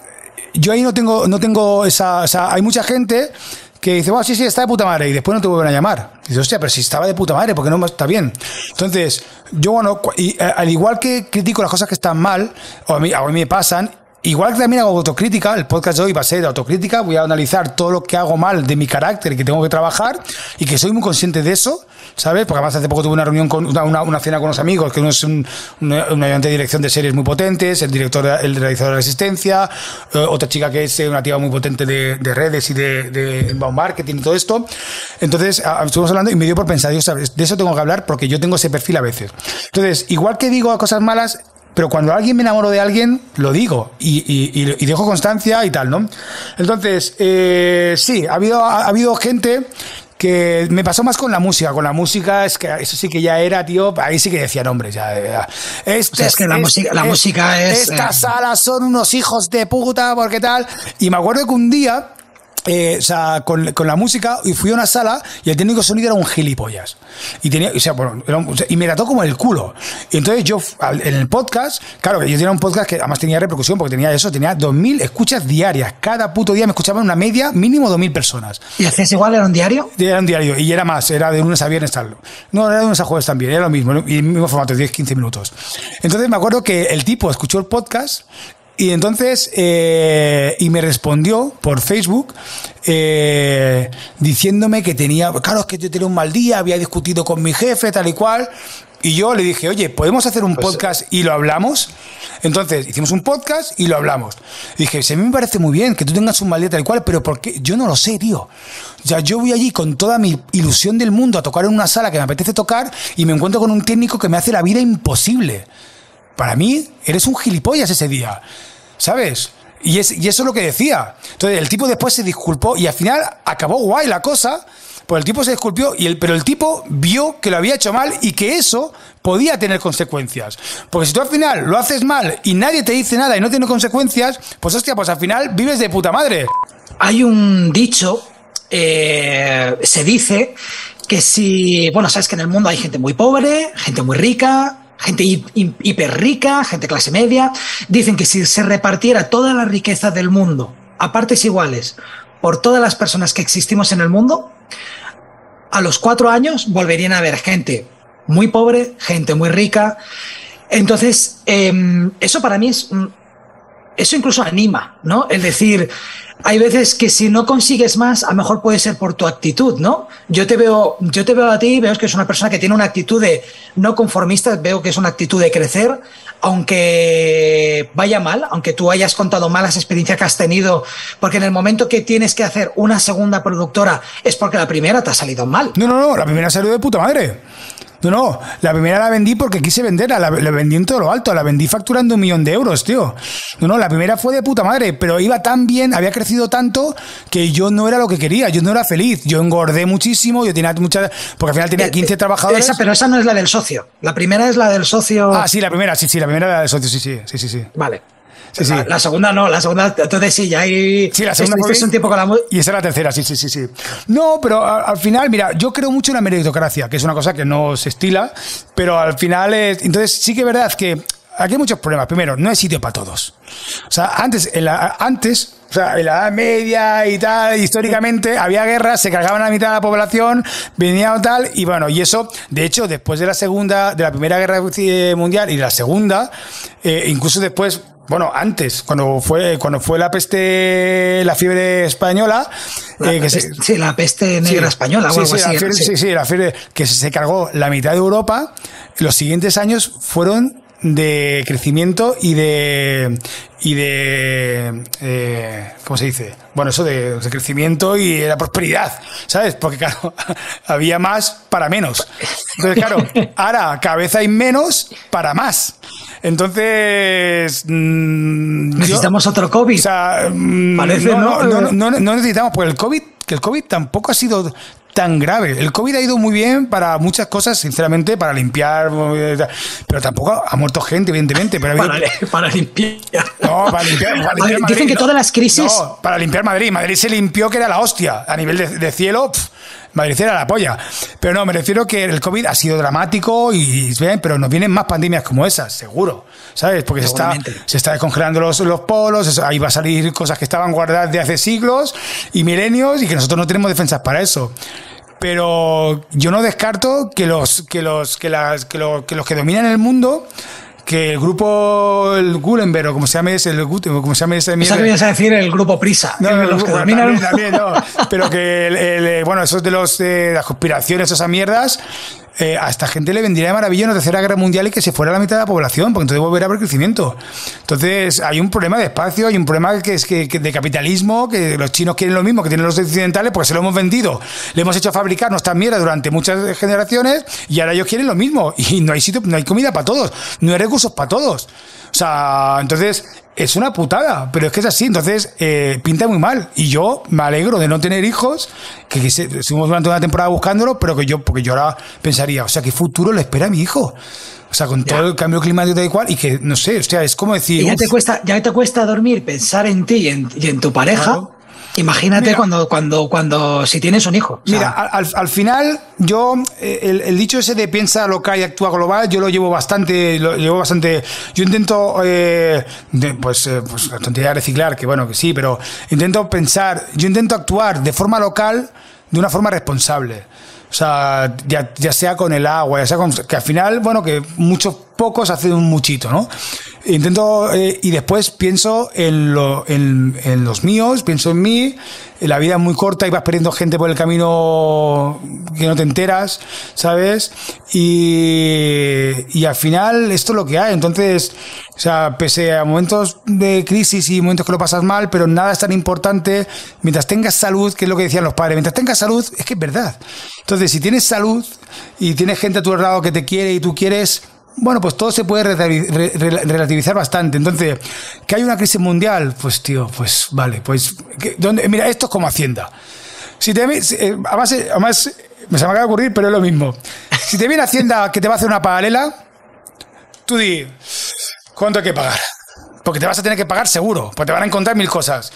yo ahí no tengo, no tengo esa, o sea, hay mucha gente que dice, bueno, sí, sí, está de puta madre, y después no te vuelven a llamar. Y dices, hostia, pero si estaba de puta madre, porque no está bien? Entonces, yo, bueno, y, eh, al igual que critico las cosas que están mal, o a mí, a mí me pasan, Igual que también hago autocrítica, el podcast de hoy va a ser de autocrítica, voy a analizar todo lo que hago mal de mi carácter y que tengo que trabajar y que soy muy consciente de eso, ¿sabes? Porque además hace poco tuve una reunión con una, cena con unos amigos, que uno es un, ayudante de dirección de series muy potentes, el director, el realizador de la asistencia, eh, otra chica que es una tía muy potente de, redes y de, de marketing y todo esto. Entonces, estuvimos hablando y me dio por pensar, ¿sabes? De eso tengo que hablar porque yo tengo ese perfil a veces. Entonces, igual que digo cosas malas, pero cuando alguien me enamoro de alguien, lo digo y, y, dejo constancia y tal, ¿no? Entonces, eh, sí, ha habido, ha, habido gente que me pasó más con la música. Con la música, es que eso sí que ya era, tío, ahí sí que decía nombres, ya, ya. Este, es que la, música, la música es. Estas eh, salas son unos hijos de puta, porque tal. Y me acuerdo que un día eh, o sea, con, con, la música y fui a una sala y el técnico de sonido era un gilipollas. Y tenía, o sea, bueno, y me trató como el culo. Y entonces yo, en el podcast, claro, que yo tenía un podcast que además tenía repercusión porque tenía eso, tenía 2.000 escuchas diarias. Cada puto día me escuchaban una media, mínimo 2.000 personas. ¿Y hacías igual? ¿Era un diario? Era un diario y era más, era de lunes a viernes tal. No, era de lunes a jueves también, era lo mismo, y el mismo formato, 10-15 minutos. Entonces me acuerdo que el tipo escuchó el podcast y entonces, eh, y me respondió por Facebook eh, diciéndome que tenía, claro, es que yo tenía un mal día, había discutido con mi jefe, tal y cual. Y yo le dije, oye, ¿podemos hacer un pues, podcast y lo hablamos? Entonces, hicimos un podcast y lo hablamos. dije, a mí me parece muy bien que tú tengas un mal día tal y cual, pero porque yo no lo sé, tío. O sea, yo voy allí con toda mi ilusión del mundo a tocar en una sala que me apetece tocar y me encuentro con un técnico que me hace la vida imposible. Para mí, eres un gilipollas ese día. ¿Sabes? Y, es, y eso es lo que decía. Entonces, el tipo después se disculpó y al final acabó guay la cosa. Pues el tipo se disculpió, y el, pero el tipo vio que lo había hecho mal y que eso podía tener consecuencias. Porque si tú al final lo haces mal y nadie te dice nada y no tiene consecuencias, pues hostia, pues al final vives de puta madre. Hay un dicho, eh, se dice que si, bueno, sabes que en el mundo hay gente muy pobre, gente muy rica, gente hiper rica, gente clase media, dicen que si se repartiera toda la riqueza del mundo a partes iguales por todas las personas que existimos en el mundo, a los cuatro años volverían a haber gente muy pobre, gente muy rica. Entonces, em, eso para mí es... Eso incluso anima, ¿no? El decir, hay veces que si no consigues más, a lo mejor puede ser por tu actitud, ¿no? Yo te veo, yo te veo a ti, veo que es una persona que tiene una actitud de no conformista, veo que es una actitud de crecer, aunque vaya mal, aunque tú hayas contado malas experiencias que has tenido, porque en el momento que tienes que hacer una segunda productora es porque la primera te ha salido mal. No, no, no, la primera salió de puta madre. No, no, la primera la vendí porque quise venderla, la, la vendí en todo lo alto, la vendí facturando un millón de euros, tío. No, no, la primera fue de puta madre, pero iba tan bien, había crecido tanto que yo no era lo que quería, yo no era feliz, yo engordé muchísimo, yo tenía muchas, porque al final tenía 15 Eh, trabajadores. Esa, pero esa no es la del socio. La primera es la del socio. Ah, sí, la primera, sí, sí, la primera era de socio, sí, sí, sí, sí, sí. Vale. Sí, sí. La, la segunda no, la segunda, entonces sí, ya hay. Sí, la segunda estuviste fue un tiempo con la Y esa es la tercera, sí, sí, sí, sí. No, pero a- al final, mira, yo creo mucho en la meritocracia, que es una cosa que no se estila, pero al final es... Entonces sí que es verdad que aquí hay muchos problemas. Primero, no hay sitio para todos. O sea, antes, en la, antes, o sea, en la Edad Media y tal, históricamente había guerras, se cargaban a la mitad de la población, venía o tal, y bueno, y eso, de hecho, después de la segunda, de la primera guerra mundial y de la segunda, eh, incluso después, bueno, antes, cuando fue, cuando fue la peste, la fiebre española, la eh, que se- sí, la peste negra española o sí, algo sí, así. La fiebre, sí. sí, sí, la fiebre que se cargó la mitad de Europa. Los siguientes años fueron de crecimiento y de y de eh, ¿cómo se dice? Bueno, eso de, de crecimiento y de la prosperidad, ¿sabes? Porque claro, había más para menos. Entonces, claro, ahora cada vez hay menos para más. Entonces, mm, yo- Necesitamos otro COVID. o sea, mm, Parece, no, ¿no? no, no, no- no necesitamos, porque el COVID, que el COVID tampoco ha sido tan grave. El COVID ha ido muy bien para muchas cosas, sinceramente, para limpiar, pero tampoco ha muerto gente, evidentemente. Pero ha habido- para, para limpiar. no, para limpiar, para limpiar Dicen Madrid, que no. todas las crisis. No, para limpiar Madrid. Madrid se limpió que era la hostia. A nivel de, de cielo, pf, Madrid era la polla. Pero no, me refiero que el COVID ha sido dramático y, ven, pero nos vienen más pandemias como esas, seguro. ¿Sabes? Porque se está, se está descongelando los, los polos, eso- ahí va a salir cosas que estaban guardadas de hace siglos y milenios y que nosotros no tenemos defensas para eso. Pero yo no descarto que los que los que las que, lo- que los que dominan el mundo que el grupo el Gulenberg o como se llame ese el como se llame ese mierda- que ibas a decir el grupo Prisa. no, no, los que dominan- también, también, no. Pero que, el- el, eh, bueno, esos de los de las conspiraciones, esas mierdas, eh, a esta gente le vendría de maravilla una tercera guerra mundial y que se fuera la mitad de la población, porque entonces volverá a haber crecimiento. Entonces, hay un problema de espacio, hay un problema que es que, de capitalismo, que los chinos quieren lo mismo que tienen los occidentales, porque se lo hemos vendido, le hemos hecho fabricar nuestras mierdas durante muchas generaciones y ahora ellos quieren lo mismo. Y no hay sitio, no hay comida para todos, no hay recursos para todos. O sea, entonces es una putada, pero es que es así. Entonces eh, pinta muy mal. Y yo me alegro de no tener hijos, que, que se- estuvimos durante una temporada buscándolo, pero que yo, porque yo ahora pensaría, o sea, ¿qué futuro le espera a mi hijo? O sea, con todo el cambio climático y cual, y que no sé, o sea, es como decir. Y ya uf, te cuesta, ya te cuesta dormir, pensar en ti y en, y en tu pareja. Claro. Imagínate Mira. cuando, cuando, cuando, si tienes un hijo. O sea, Mira, al, al- al final, yo, eh, el, el dicho ese de piensa local y actúa global, yo lo llevo bastante, lo llevo bastante, yo intento, eh, de- pues, eh, pues la tontería de reciclar, que bueno, que sí, pero intento pensar, yo intento actuar de forma local, de una forma responsable. O sea, ya, ya sea con el agua, ya sea con, que al final, bueno, que muchos pocos hacen un muchito, ¿no? Intento, eh, y después pienso en, lo, en, en los míos, pienso en mí, la vida es muy corta y vas perdiendo gente por el camino que no te enteras, ¿sabes? Y, y al final esto es lo que hay. Entonces, o sea, pese a momentos de crisis y momentos que lo pasas mal, pero nada es tan importante mientras tengas salud, que es lo que decían los padres, mientras tengas salud, es que es verdad. Entonces, si tienes salud y tienes gente a tu lado que te quiere y tú quieres, bueno, pues todo se puede relativi- re- re- relativizar bastante. Entonces, que hay una crisis mundial, pues tío, pues vale, pues que- ¿dónde? mira, esto es como Hacienda. Si te eh, además, además, me se me acaba de ocurrir, pero es lo mismo. Si te viene Hacienda que te va a hacer una paralela, tú di, ¿cuánto hay que pagar? Porque te vas a tener que pagar seguro, porque te van a encontrar mil cosas.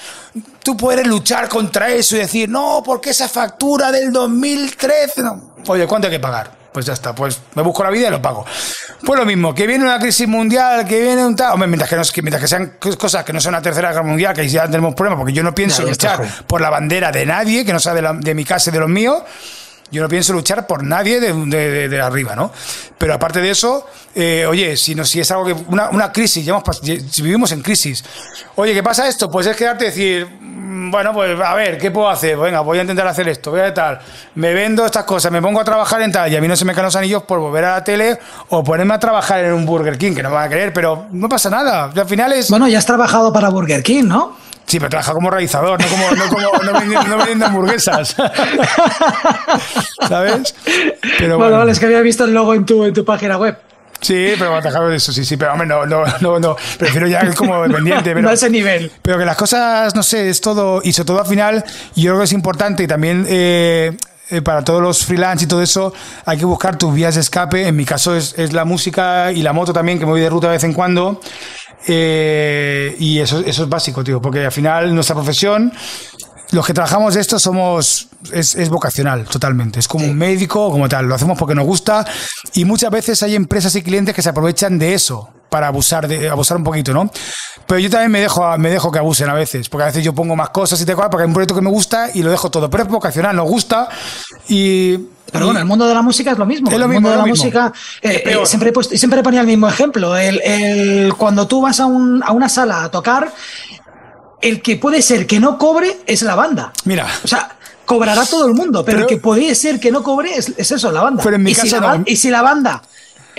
Tú puedes luchar contra eso y decir, no, porque esa factura del 2013... no". Oye, ¿cuánto hay que pagar? Pues ya está, pues me busco la vida y lo pago. Pues lo mismo, que viene una crisis mundial, que viene un tal... Hombre, mientras que, no, que mientras que sean cosas que no sean una tercera guerra mundial, que ya tenemos problemas, porque yo no pienso luchar por la bandera de nadie, que no sea de, la- de mi casa y de los míos, yo no pienso luchar por nadie de, arriba, ¿no? Pero aparte de eso, eh, oye, si, no, si es algo que. Una, una crisis, pas- si vivimos en crisis. Oye, ¿qué pasa esto? Pues es quedarte y decir, mm, bueno, pues a ver, ¿qué puedo hacer? Venga, voy a intentar hacer esto, voy a tal. Me vendo estas cosas, me pongo a trabajar en tal, y a mí no se me caen los anillos por volver a la tele o ponerme a trabajar en un Burger King, que no me van a querer, pero no pasa nada. Al final es. Bueno, ya has trabajado para Burger King, ¿no? Sí, pero trabaja como realizador, no como no, como, no, vendiendo, no vendiendo hamburguesas. ¿Sabes? Pero bueno, vale, es que había visto el logo en tu, en tu página web. Sí, pero de eso, sí, sí, pero hombre, no, no, no, no, prefiero ya como dependiente. Pero, no a ese nivel. Pero que las cosas, no sé, es todo, y sobre todo al final, yo creo que es importante y también eh, eh, para todos los freelance y todo eso, hay que buscar tus vías de escape. En mi caso es, es la música y la moto también, que me voy de ruta de vez en cuando. Eh, y eso, eso es básico, tío, porque al final nuestra profesión los que trabajamos esto somos es, es, vocacional totalmente. Es como un médico como tal. Lo hacemos porque nos gusta y muchas veces hay empresas y clientes que se aprovechan de eso para abusar de abusar un poquito no pero yo también me dejo me dejo que abusen a veces porque a veces yo pongo más cosas y te porque hay un proyecto que me gusta y lo dejo todo pero es vocacional nos gusta y pero bueno, el mundo de la música es lo mismo. Es lo el mundo de la mismo. música, eh, eh, siempre, pues, siempre ponía el mismo ejemplo. El, el, cuando tú vas a, un, a una sala a tocar, el que puede ser que no cobre es la banda. Mira. O sea, cobrará todo el mundo, pero, pero el que puede ser que no cobre es, es, eso, la banda. Pero en mi y, caso si no. la, y si la banda,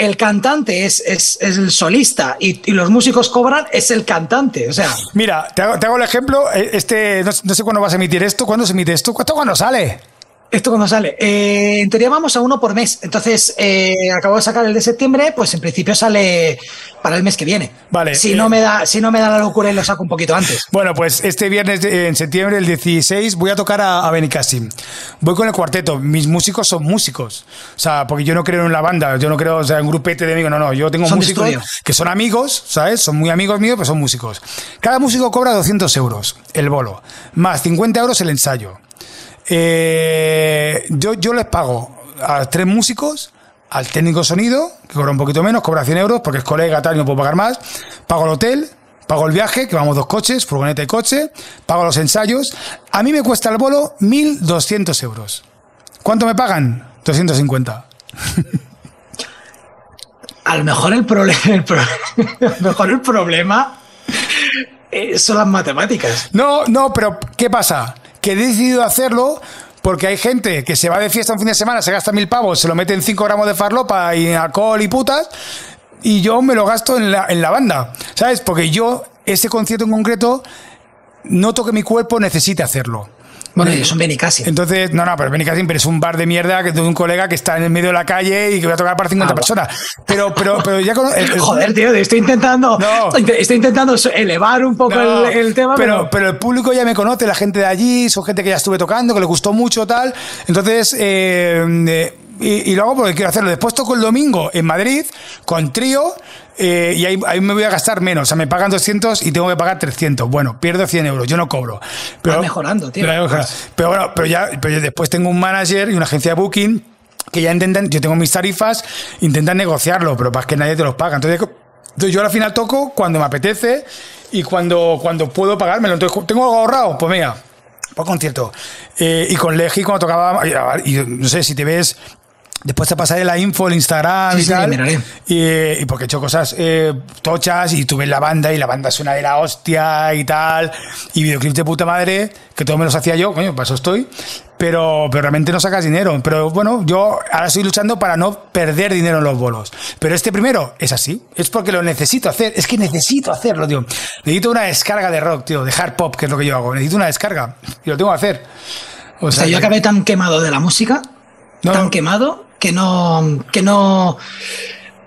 el cantante es, es, el solista y, los músicos cobran, es el cantante. O sea. Mira, te hago, te hago el ejemplo. Este, no, no, sé cuándo vas a emitir esto. ¿Cuándo se emite esto? ¿Esto cuándo sale? ¿Esto cuando sale? Eh, en teoría vamos a uno por mes. Entonces, eh, acabo de sacar el de septiembre, pues en principio sale para el mes que viene. Vale. Si, eh, no, me da, si no me da la locura y lo saco un poquito antes. Bueno, pues este viernes de, en septiembre, el 16, voy a tocar a, a Benicassim. Voy con el cuarteto. Mis músicos son músicos. O sea, porque yo no creo en la banda, yo no creo o sea, en un grupete de amigos. No, no. Yo tengo son músicos que son amigos, ¿sabes? Son muy amigos míos, pero son músicos. Cada músico cobra 200 euros el bolo, más 50 euros el ensayo. Eh, yo, yo les pago a tres músicos, al técnico sonido, que cobra un poquito menos, cobra 100 euros porque es colega tal y no puedo pagar más, pago el hotel, pago el viaje, que vamos dos coches, furgoneta y coche, pago los ensayos. A mí me cuesta el bolo 1.200 euros. ¿Cuánto me pagan? 250. A lo mejor el, problema, el, pro mejor el problema eh, son las matemáticas. No, no, pero ¿qué pasa? Que he decidido hacerlo porque hay gente que se va de fiesta un fin de semana, se gasta mil pavos, se lo mete en 5 gramos de farlopa y alcohol y putas, y yo me lo gasto en la, en la banda, ¿sabes? Porque yo, ese concierto en concreto, noto que mi cuerpo necesita hacerlo. Bueno, y es un Benicassim. Entonces, no, no, pero Benicassim pero es un bar de mierda de un colega que está en el medio de la calle y que va a tocar para 50 ah, personas. Pero, pero, pero ya con. El, el, Joder, tío, estoy intentando. No. Estoy intentando elevar un poco no, el, el, tema. Pero, pero, pero, el público ya me conoce, la gente de allí, son gente que ya estuve tocando, que le gustó mucho, tal. Entonces, eh, eh, y, y, lo hago porque quiero hacerlo. Después toco el domingo en Madrid con trío. Eh, y ahí, ahí, me voy a gastar menos. O sea, me pagan 200 y tengo que pagar 300. Bueno, pierdo 100 euros, yo no cobro. Pero, Va mejorando, tío. Pero, pero bueno, pero ya pero después tengo un manager y una agencia de booking que ya intentan, yo tengo mis tarifas, intentan negociarlo, pero para que nadie te los paga. Entonces, entonces yo al final toco cuando me apetece y cuando, cuando puedo pagármelo. Entonces, ¿tengo algo ahorrado? Pues mira, por concierto. Eh, y con Legi cuando tocaba, y, y no sé si te ves Después te pasaré la info, el Instagram sí, y tal. Sí, y, y, porque he hecho cosas eh, tochas y tuve la banda y la banda suena de la hostia y tal. Y videoclips de puta madre, que todos me los hacía yo, coño, para eso estoy. Pero, pero realmente no sacas dinero. Pero bueno, yo ahora estoy luchando para no perder dinero en los bolos. Pero este primero es así. Es porque lo necesito hacer. Es que necesito hacerlo, tío. Necesito una descarga de rock, tío, de hard pop, que es lo que yo hago. Necesito una descarga. Y lo tengo que hacer. O, o sea, sea, yo acabé tan quemado de la música, no, tan quemado, que no, que no,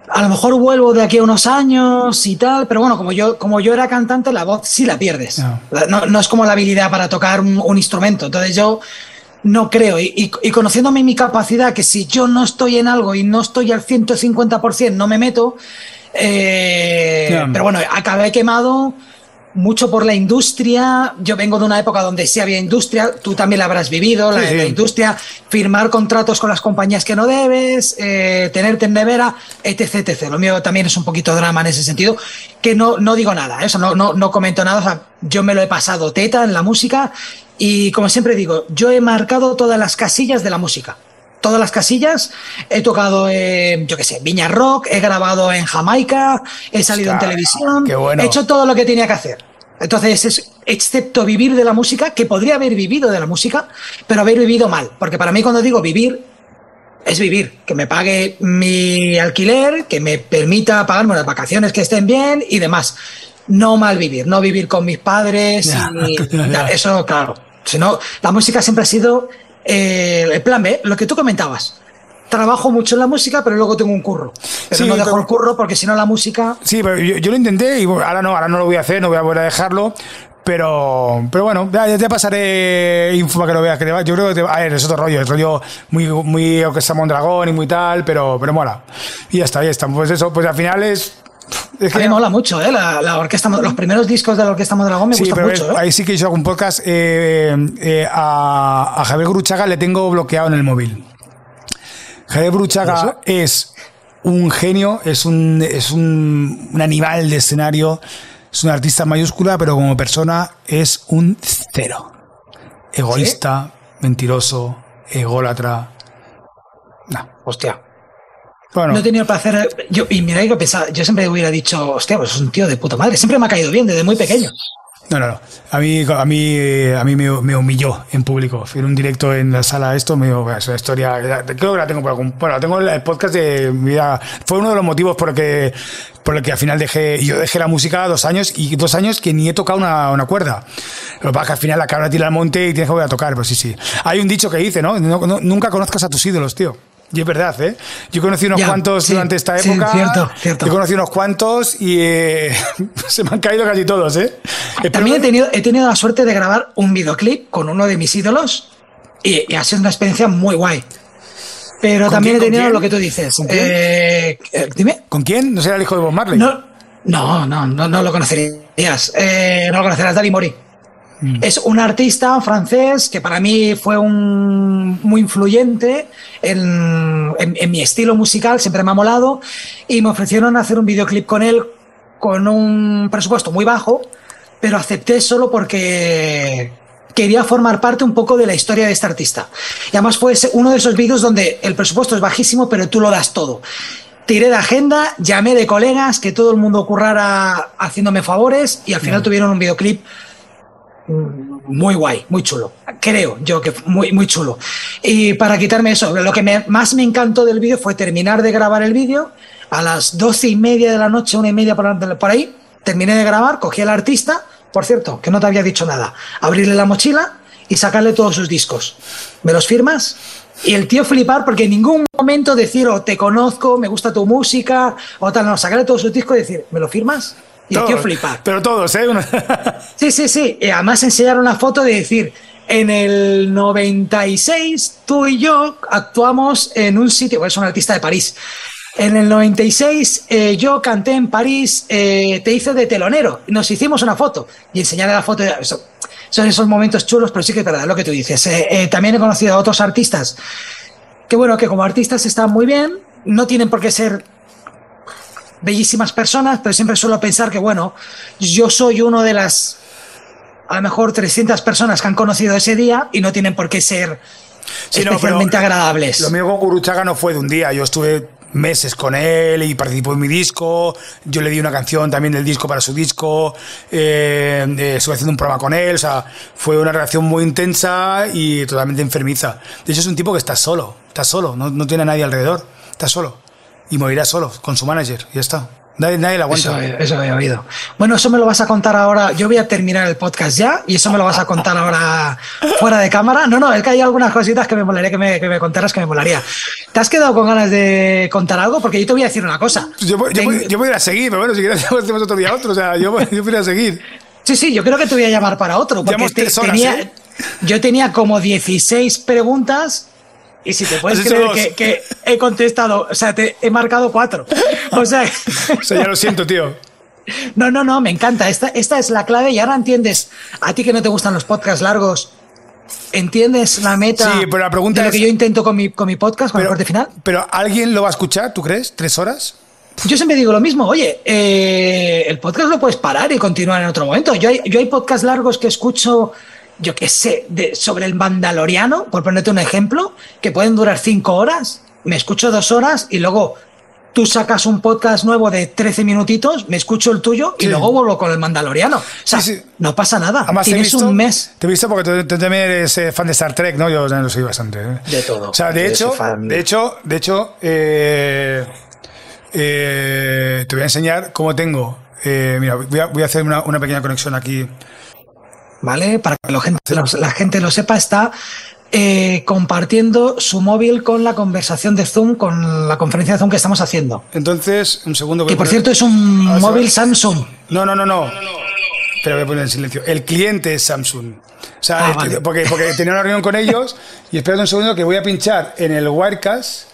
a lo mejor vuelvo de aquí a unos años y tal, pero bueno, como yo, como yo era cantante, la voz sí la pierdes. No, no, no es como la habilidad para tocar un, un instrumento. Entonces yo no creo, y, y, y, conociéndome mi capacidad, que si yo no estoy en algo y no estoy al 150%, no me meto, eh, yeah. pero bueno, acabé quemado mucho por la industria. Yo vengo de una época donde sí había industria, tú también la habrás vivido, la, sí, sí. la industria, firmar contratos con las compañías que no debes, eh, tenerte en nevera, etc, etc. Lo mío también es un poquito drama en ese sentido, que no, no digo nada, eso no, no, no comento nada, o sea, yo me lo he pasado teta en la música y como siempre digo, yo he marcado todas las casillas de la música todas las casillas. He tocado, eh, yo qué sé, Viña Rock, he grabado en Jamaica, he salido Hostia, en televisión, bueno. he hecho todo lo que tenía que hacer. Entonces, es, excepto vivir de la música, que podría haber vivido de la música, pero haber vivido mal. Porque para mí cuando digo vivir, es vivir, que me pague mi alquiler, que me permita pagarme las vacaciones que estén bien y demás. no mal vivir, no vivir con mis padres. Ya, y- ya, ya. Eso, claro. Si no, la música siempre ha sido eh, el plan B, lo que tú comentabas. Trabajo mucho en la música, pero luego tengo un curro. Pero Sí, no dejo pero- el curro porque si no la música. Sí, pero yo, yo lo intenté y ahora no, ahora no lo voy a hacer, no voy a volver a dejarlo. Pero, pero bueno, ya, te pasaré info para que lo veas. Que te va- yo creo que te, a ver, es otro rollo, es rollo muy, muy Orquesta Mondragón y muy tal, pero, pero mola. Y ya está, ya está. Pues eso, pues al final es. Es A mí me mola mucho, ¿eh? La, la orquesta, los primeros discos de la Orquesta Mondragón me Sí, gustan mucho, es- ¿eh? ahí sí que hago un podcast. eh, eh, a, a Javier Gruchaga le tengo bloqueado en el móvil. Javier Gruchaga es un genio, es un, es un, un animal de escenario, es un artista mayúscula, pero como persona es un cero. Egoísta, mentiroso, ególatra. No. Hostia. Bueno, No he tenido el placer. Yo, y mira que pensaba, yo siempre hubiera dicho, hostia, pues es un tío de puta madre. Siempre me ha caído bien desde muy pequeño. No, no, no. A mí, a mí, eh, a mí me, me humilló en público. En un directo en la sala esto, me es una historia, creo que la tengo por algún, bueno, la tengo en el podcast de vida. Fue uno de los motivos por el que, por el que al final dejé, yo dejé la música dos años y dos años que ni he tocado una, una cuerda. Lo que pasa es que al final la cabra tira al monte y tienes que volver a tocar, pues sí, sí. Hay un dicho que dice, ¿no? No- no- nunca conozcas a tus ídolos, tío. Y es verdad, ¿eh? Yo conocí unos Ya, cuantos sí, durante esta sí, época. cierto, cierto. Yo conocí unos cuantos y eh, se me han caído casi todos, ¿eh? Espero También he tenido, he tenido la suerte de grabar un videoclip con uno de mis ídolos y, y ha sido una experiencia muy guay. Pero ¿Con también quién, he tenido lo que tú dices. ¿Con quién? Eh, eh, dime. ¿Con quién? ¿No será el hijo de Bob Marley? No, no, no, no, no lo conocerías. Eh, no lo conocerás, Dali Mori. Mm. Es un artista francés que para mí fue un, muy influyente en, en- en mi estilo musical, siempre me ha molado, y me ofrecieron hacer un videoclip con él con un presupuesto muy bajo, pero acepté solo porque quería formar parte un poco de la historia de este artista. Y además fue uno de esos vídeos donde el presupuesto es bajísimo, pero tú lo das todo. Tiré de agenda, llamé de colegas, que todo el mundo currara haciéndome favores y al final tuvieron un videoclip muy guay, muy chulo. Creo yo que muy, muy chulo. Y para quitarme eso, lo que más me encantó del vídeo fue terminar de grabar el vídeo a las doce y media de la noche, una y media por, por ahí. Terminé de grabar, cogí al artista, por cierto, que no te había dicho nada, abrirle la mochila y sacarle todos sus discos. ¿Me los firmas? Y el tío flipar porque en ningún momento decir, o te conozco, me gusta tu música, o tal, no, sacarle todos sus discos y decir, ¿me lo firmas? Todos, flipar. Pero todos, ¿eh? Una- Sí, sí, sí. Y además enseñar una foto de decir, en el 96 tú y yo actuamos en un sitio, pues es un artista de París. En el 96 eh, yo canté en París, eh, te hice de telonero, nos hicimos una foto y enseñarle la foto. Eso, son esos momentos chulos, pero sí que es verdad lo que tú dices. Eh, también he conocido a otros artistas que, bueno, que como artistas están muy bien, no tienen por qué ser bellísimas personas, pero siempre suelo pensar que, bueno, yo soy uno de las, a lo mejor 300 personas que han conocido ese día y no tienen por qué ser Sí, no, especialmente agradables. Lo mío con Guruchaga no fue de un día. Yo estuve meses con él y participó en mi disco. Yo le di una canción también del disco para su disco. Eh, eh, estuve haciendo un programa con él. O sea, fue una relación muy intensa y totalmente enfermiza. De hecho, es un tipo que está solo. Está solo. No, no tiene a nadie alrededor. Está solo. Y morirá solo con su manager. Y ya está. Nadie, nadie Eso, aguanta. eso había oído. Bueno, eso me lo vas a contar ahora. Yo voy a terminar el podcast ya y eso me lo vas a contar ahora fuera de cámara. No, no, es que hay algunas cositas que me molaría que me, que me contaras que me molaría. ¿Te has quedado con ganas de contar algo? Porque yo te voy a decir una cosa. Yo, yo, Tengo- yo podría seguir, pero bueno, si quieres hacemos otro día otro. O sea, yo, yo podría seguir. Sí, sí, yo creo que te voy a llamar para otro. Porque te- horas, tenía, ¿eh? yo tenía como 16 preguntas y si te puedes Has creer que, que he contestado, o sea, te he marcado cuatro. O sea, O sea, ya lo siento, tío. no, no, no, me encanta. Esta, esta es la clave y ahora entiendes, a ti que no te gustan los podcasts largos, ¿entiendes la meta Sí, pero la pregunta de lo es- que yo intento con mi, con mi podcast, con el corte final? pero ¿alguien lo va a escuchar, tú crees? ¿Tres horas? Yo siempre digo lo mismo, oye, eh, el podcast lo puedes parar y continuar en otro momento. Yo hay, yo hay podcasts largos que escucho, yo qué sé, de, sobre el Mandaloriano, por ponerte un ejemplo, que pueden durar cinco horas, me escucho dos horas y luego tú sacas un podcast nuevo de 13 minutitos, me escucho el tuyo y Sí. luego vuelvo con el Mandaloriano. O sea, Sí, sí. no pasa nada. Además, Tienes visto, un mes. Te he visto porque tú, tú también eres eh, fan de Star Trek, ¿no? Yo también lo soy bastante. ¿eh? De todo. O sea, de hecho, fan. de hecho, de hecho, eh, eh, te voy a enseñar cómo tengo Eh, mira, voy a, voy a hacer una, una pequeña conexión aquí. ¿Vale? Para que la gente, lo sepa, está eh, compartiendo su móvil con la conversación de Zoom, con la conferencia de Zoom que estamos haciendo. Entonces, un segundo. Que por poner- cierto es un Ah, móvil. Samsung. No, no, no, no. Pero voy a poner en silencio. El cliente es Samsung. O sea, Ah, vale. porque, porque tenía una reunión con ellos y espérate un segundo que voy a pinchar en el Wirecast.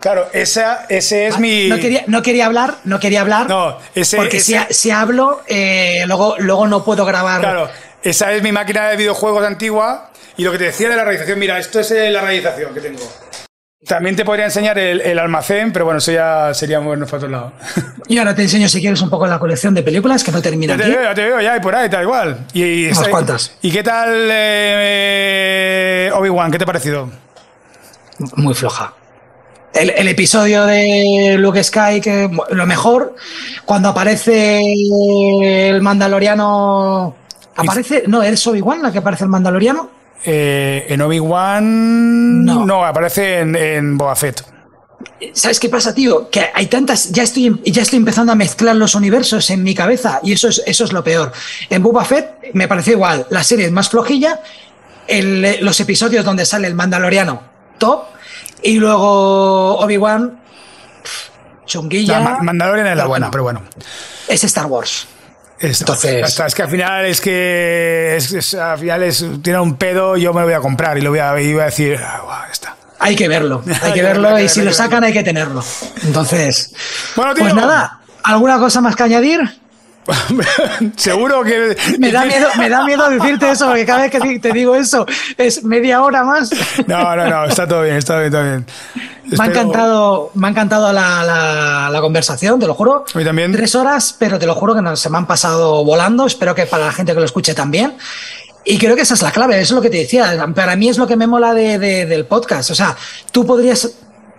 Claro, esa, ese es mi. No quería, no quería hablar, no quería hablar. No, ese- porque ese- si, si hablo, eh, luego, luego no puedo grabar. Claro, esa es mi máquina de videojuegos antigua. Y lo que te decía de la realización, mira, esto es eh, la realización que tengo. También te podría enseñar el, el almacén, pero bueno, eso ya sería movernos para otro lado. Y ahora te enseño si quieres un poco la colección de películas que no termina Ya te aquí. veo, ya te veo, ya, y por ahí, tal igual. Y, y Unas está- cuantas. ¿Y qué tal eh, Obi-Wan? ¿Qué te ha parecido? Muy floja. El, el episodio de Luke Sky, que lo mejor, cuando aparece el Mandaloriano. ¿Aparece? No, ¿eres Obi-Wan la que aparece el Mandaloriano? Eh, en Obi-Wan. No. aparece en, en Boba Fett. ¿Sabes qué pasa, tío? Que hay tantas. Ya estoy, ya estoy empezando a mezclar los universos en mi cabeza y eso es, eso es lo peor. En Boba Fett me pareció igual. La serie es más flojilla. el- los episodios donde sale el Mandaloriano, top. Y luego Obi-Wan, chunguilla. La Ma- Mandalorian es la buena, pero bueno. Es Star Wars. Es, Entonces- ya está, es que al final es que es, es- al final es, tiene un pedo, yo me lo voy a comprar y lo voy a, y voy a decir, ah, está. Hay que verlo, hay que verlo y si lo sacan hay que tenerlo. Entonces, Bueno, tío. pues nada, ¿alguna cosa más que añadir? Seguro que Me da miedo, me da miedo decirte eso, porque cada vez que te digo eso es media hora más. No, no, no, está todo bien, está bien, está bien. Me ha encantado, me ha encantado la, la- la conversación, te lo juro. A mí también. Tres horas, pero te lo juro que no, se me han pasado volando. Espero que para la gente que lo escuche también. Y creo que esa es la clave, eso es lo que te decía. Para mí es lo que me mola de- de- del podcast. O sea, tú podrías.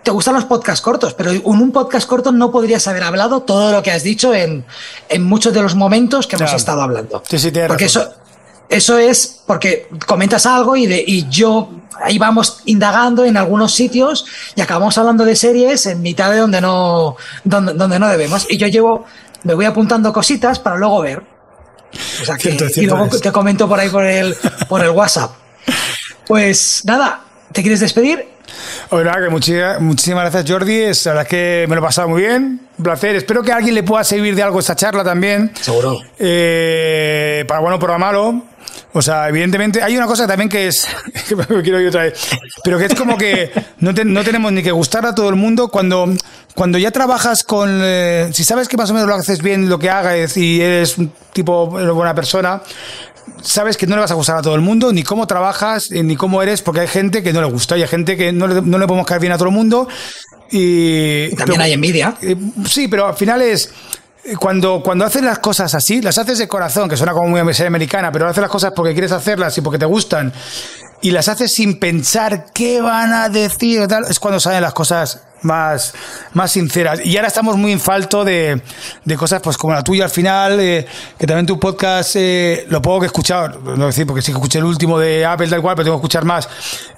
Te gustan los podcasts cortos, pero en un podcast corto no podrías haber hablado todo lo que has dicho en, en muchos de los momentos que hemos estado hablando. Sí, sí, Porque razón. eso, eso es porque comentas algo y, de, y yo ahí vamos indagando en algunos sitios y acabamos hablando de series en mitad de donde no, donde, donde no debemos. Y yo llevo, me voy apuntando cositas para luego ver. O sea que, Cierto, y luego es. te comento por ahí por el, por el WhatsApp. Pues nada, ¿te quieres despedir? Oye, nada, que muchi- muchísimas gracias, Jordi. Es la verdad que me lo he pasado muy bien. Un placer. Espero que a alguien le pueda servir de algo esta charla también. Seguro. Eh, para bueno, para malo. O sea, evidentemente, hay una cosa también que es. que me quiero ir otra vez. Pero que es como que no, te- no tenemos ni que gustar a todo el mundo cuando. Cuando ya trabajas con. eh, si sabes que más o menos lo haces bien, lo que hagas y eres un tipo, eres buena persona, sabes que no le vas a gustar a todo el mundo, ni cómo trabajas, eh, ni cómo eres, porque hay gente que no le gusta y hay gente que no le, no le podemos caer bien a todo el mundo. Y, Y también pero- hay envidia. eh, sí, pero al final es. eh, Cuando, cuando haces las cosas así, las haces de corazón, que suena como muy americana, pero haces las cosas porque quieres hacerlas y porque te gustan, y las haces sin pensar qué van a decir tal, es cuando salen las cosas más, más sinceras. Y ahora estamos muy en falto de, de cosas pues como la tuya al final, eh, que también tu podcast, eh, lo poco que he escuchado, no decir porque sí que escuché el último de Apple tal cual, pero tengo que escuchar más,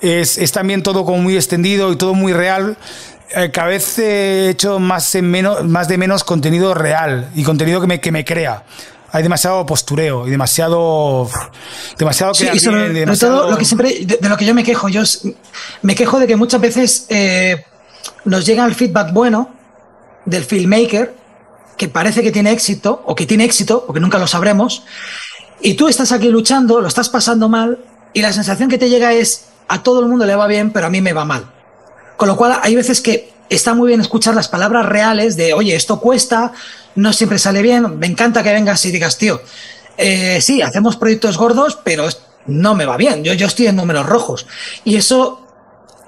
es, es también todo como muy extendido y todo muy real. Eh, cada vez he hecho más, en menos, más de menos contenido real y contenido que me, que me crea. Hay demasiado postureo y demasiado. demasiado Sí, y sobre, demasiado- todo lo que siempre, de, de lo que yo me quejo, yo me quejo de que muchas veces eh, nos llega el feedback bueno del filmmaker que parece que tiene éxito o que tiene éxito, porque nunca lo sabremos, y tú estás aquí luchando, lo estás pasando mal, y la sensación que te llega es a todo el mundo le va bien, pero a mí me va mal. Con lo cual hay veces que está muy bien escuchar las palabras reales de, oye, esto cuesta, no siempre sale bien, me encanta que vengas y digas, tío, eh, sí, hacemos proyectos gordos, pero no me va bien, yo, yo estoy en números rojos. Y eso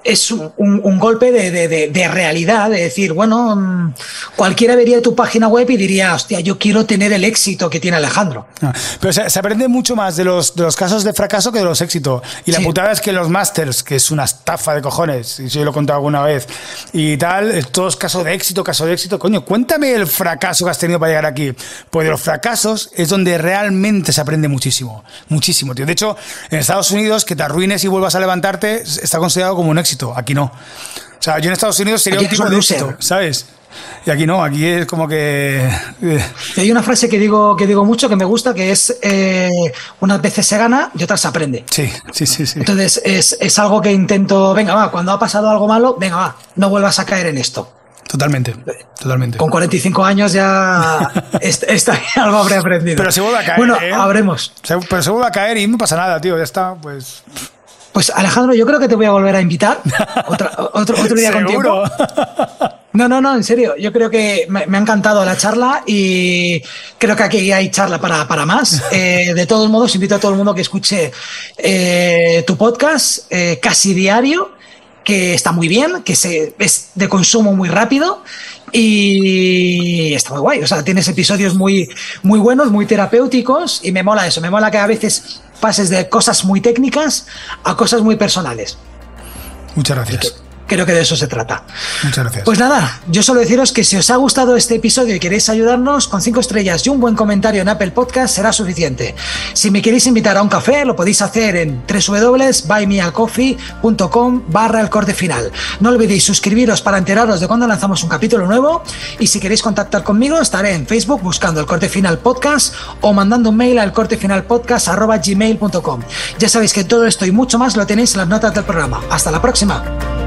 es un, un- golpe de, de- realidad, de decir, bueno, mm, cualquiera vería tu página web y diría, hostia, yo quiero tener el éxito que tiene Alejandro. Ah, Pero se, se aprende mucho más de los, de los casos de fracaso que de los éxitos. Y la Sí. putada es que los masters, que es una estafa de cojones, y si yo lo he contado alguna vez, y tal, es todo es caso de éxito, caso de éxito. Coño, cuéntame el fracaso que has tenido para llegar aquí. Pues de los fracasos es donde realmente se aprende muchísimo. Muchísimo, tío. De hecho, en Estados Unidos, que te arruines y vuelvas a levantarte, está considerado como un éxito. Éxito. Aquí no. O sea, yo en Estados Unidos sería Aquí un tipo de loser. éxito, ¿sabes? Y aquí no, aquí es como que. eh, Y Hay una frase que digo, que digo mucho que me gusta, que es eh, unas veces se gana y otras se aprende. Sí, sí, sí, sí. Entonces es, es algo que intento, venga, va, cuando ha pasado algo malo, venga, va, no vuelvas a caer en esto. Totalmente, totalmente. Con 45 años ya est- está, algo habré aprendido. Pero se vuelve a caer, Bueno, ¿eh? habremos. Se- Pero se vuelve a caer y no pasa nada, tío. Ya está, pues. Pues Alejandro, yo creo que te voy a volver a invitar otra- otro, otro día con tiempo. No, no, no, en serio. Yo creo que me, me ha encantado la charla y creo que aquí hay charla para, para más. Eh, de todos modos, invito a todo el mundo que escuche eh, tu podcast eh, casi diario, que está muy bien, que se, es de consumo muy rápido y está muy guay. O sea, tienes episodios muy, muy buenos, muy terapéuticos y me mola eso. Me mola que a veces pases de cosas muy técnicas a cosas muy personales. Muchas gracias. Creo que de eso se trata. Muchas gracias. Pues nada, yo solo deciros que si os ha gustado este episodio y queréis ayudarnos, con cinco estrellas y un buen comentario en Apple Podcast será suficiente. Si me queréis invitar a un café, lo podéis hacer en www.buymeacoffee.com barra el corte final. No olvidéis suscribiros para enteraros de cuando lanzamos un capítulo nuevo y si queréis contactar conmigo estaré en Facebook buscando el corte final podcast o mandando un mail al cortefinalpodcast arroba gmail.com. Ya sabéis que todo esto y mucho más lo tenéis en las notas del programa. Hasta la próxima.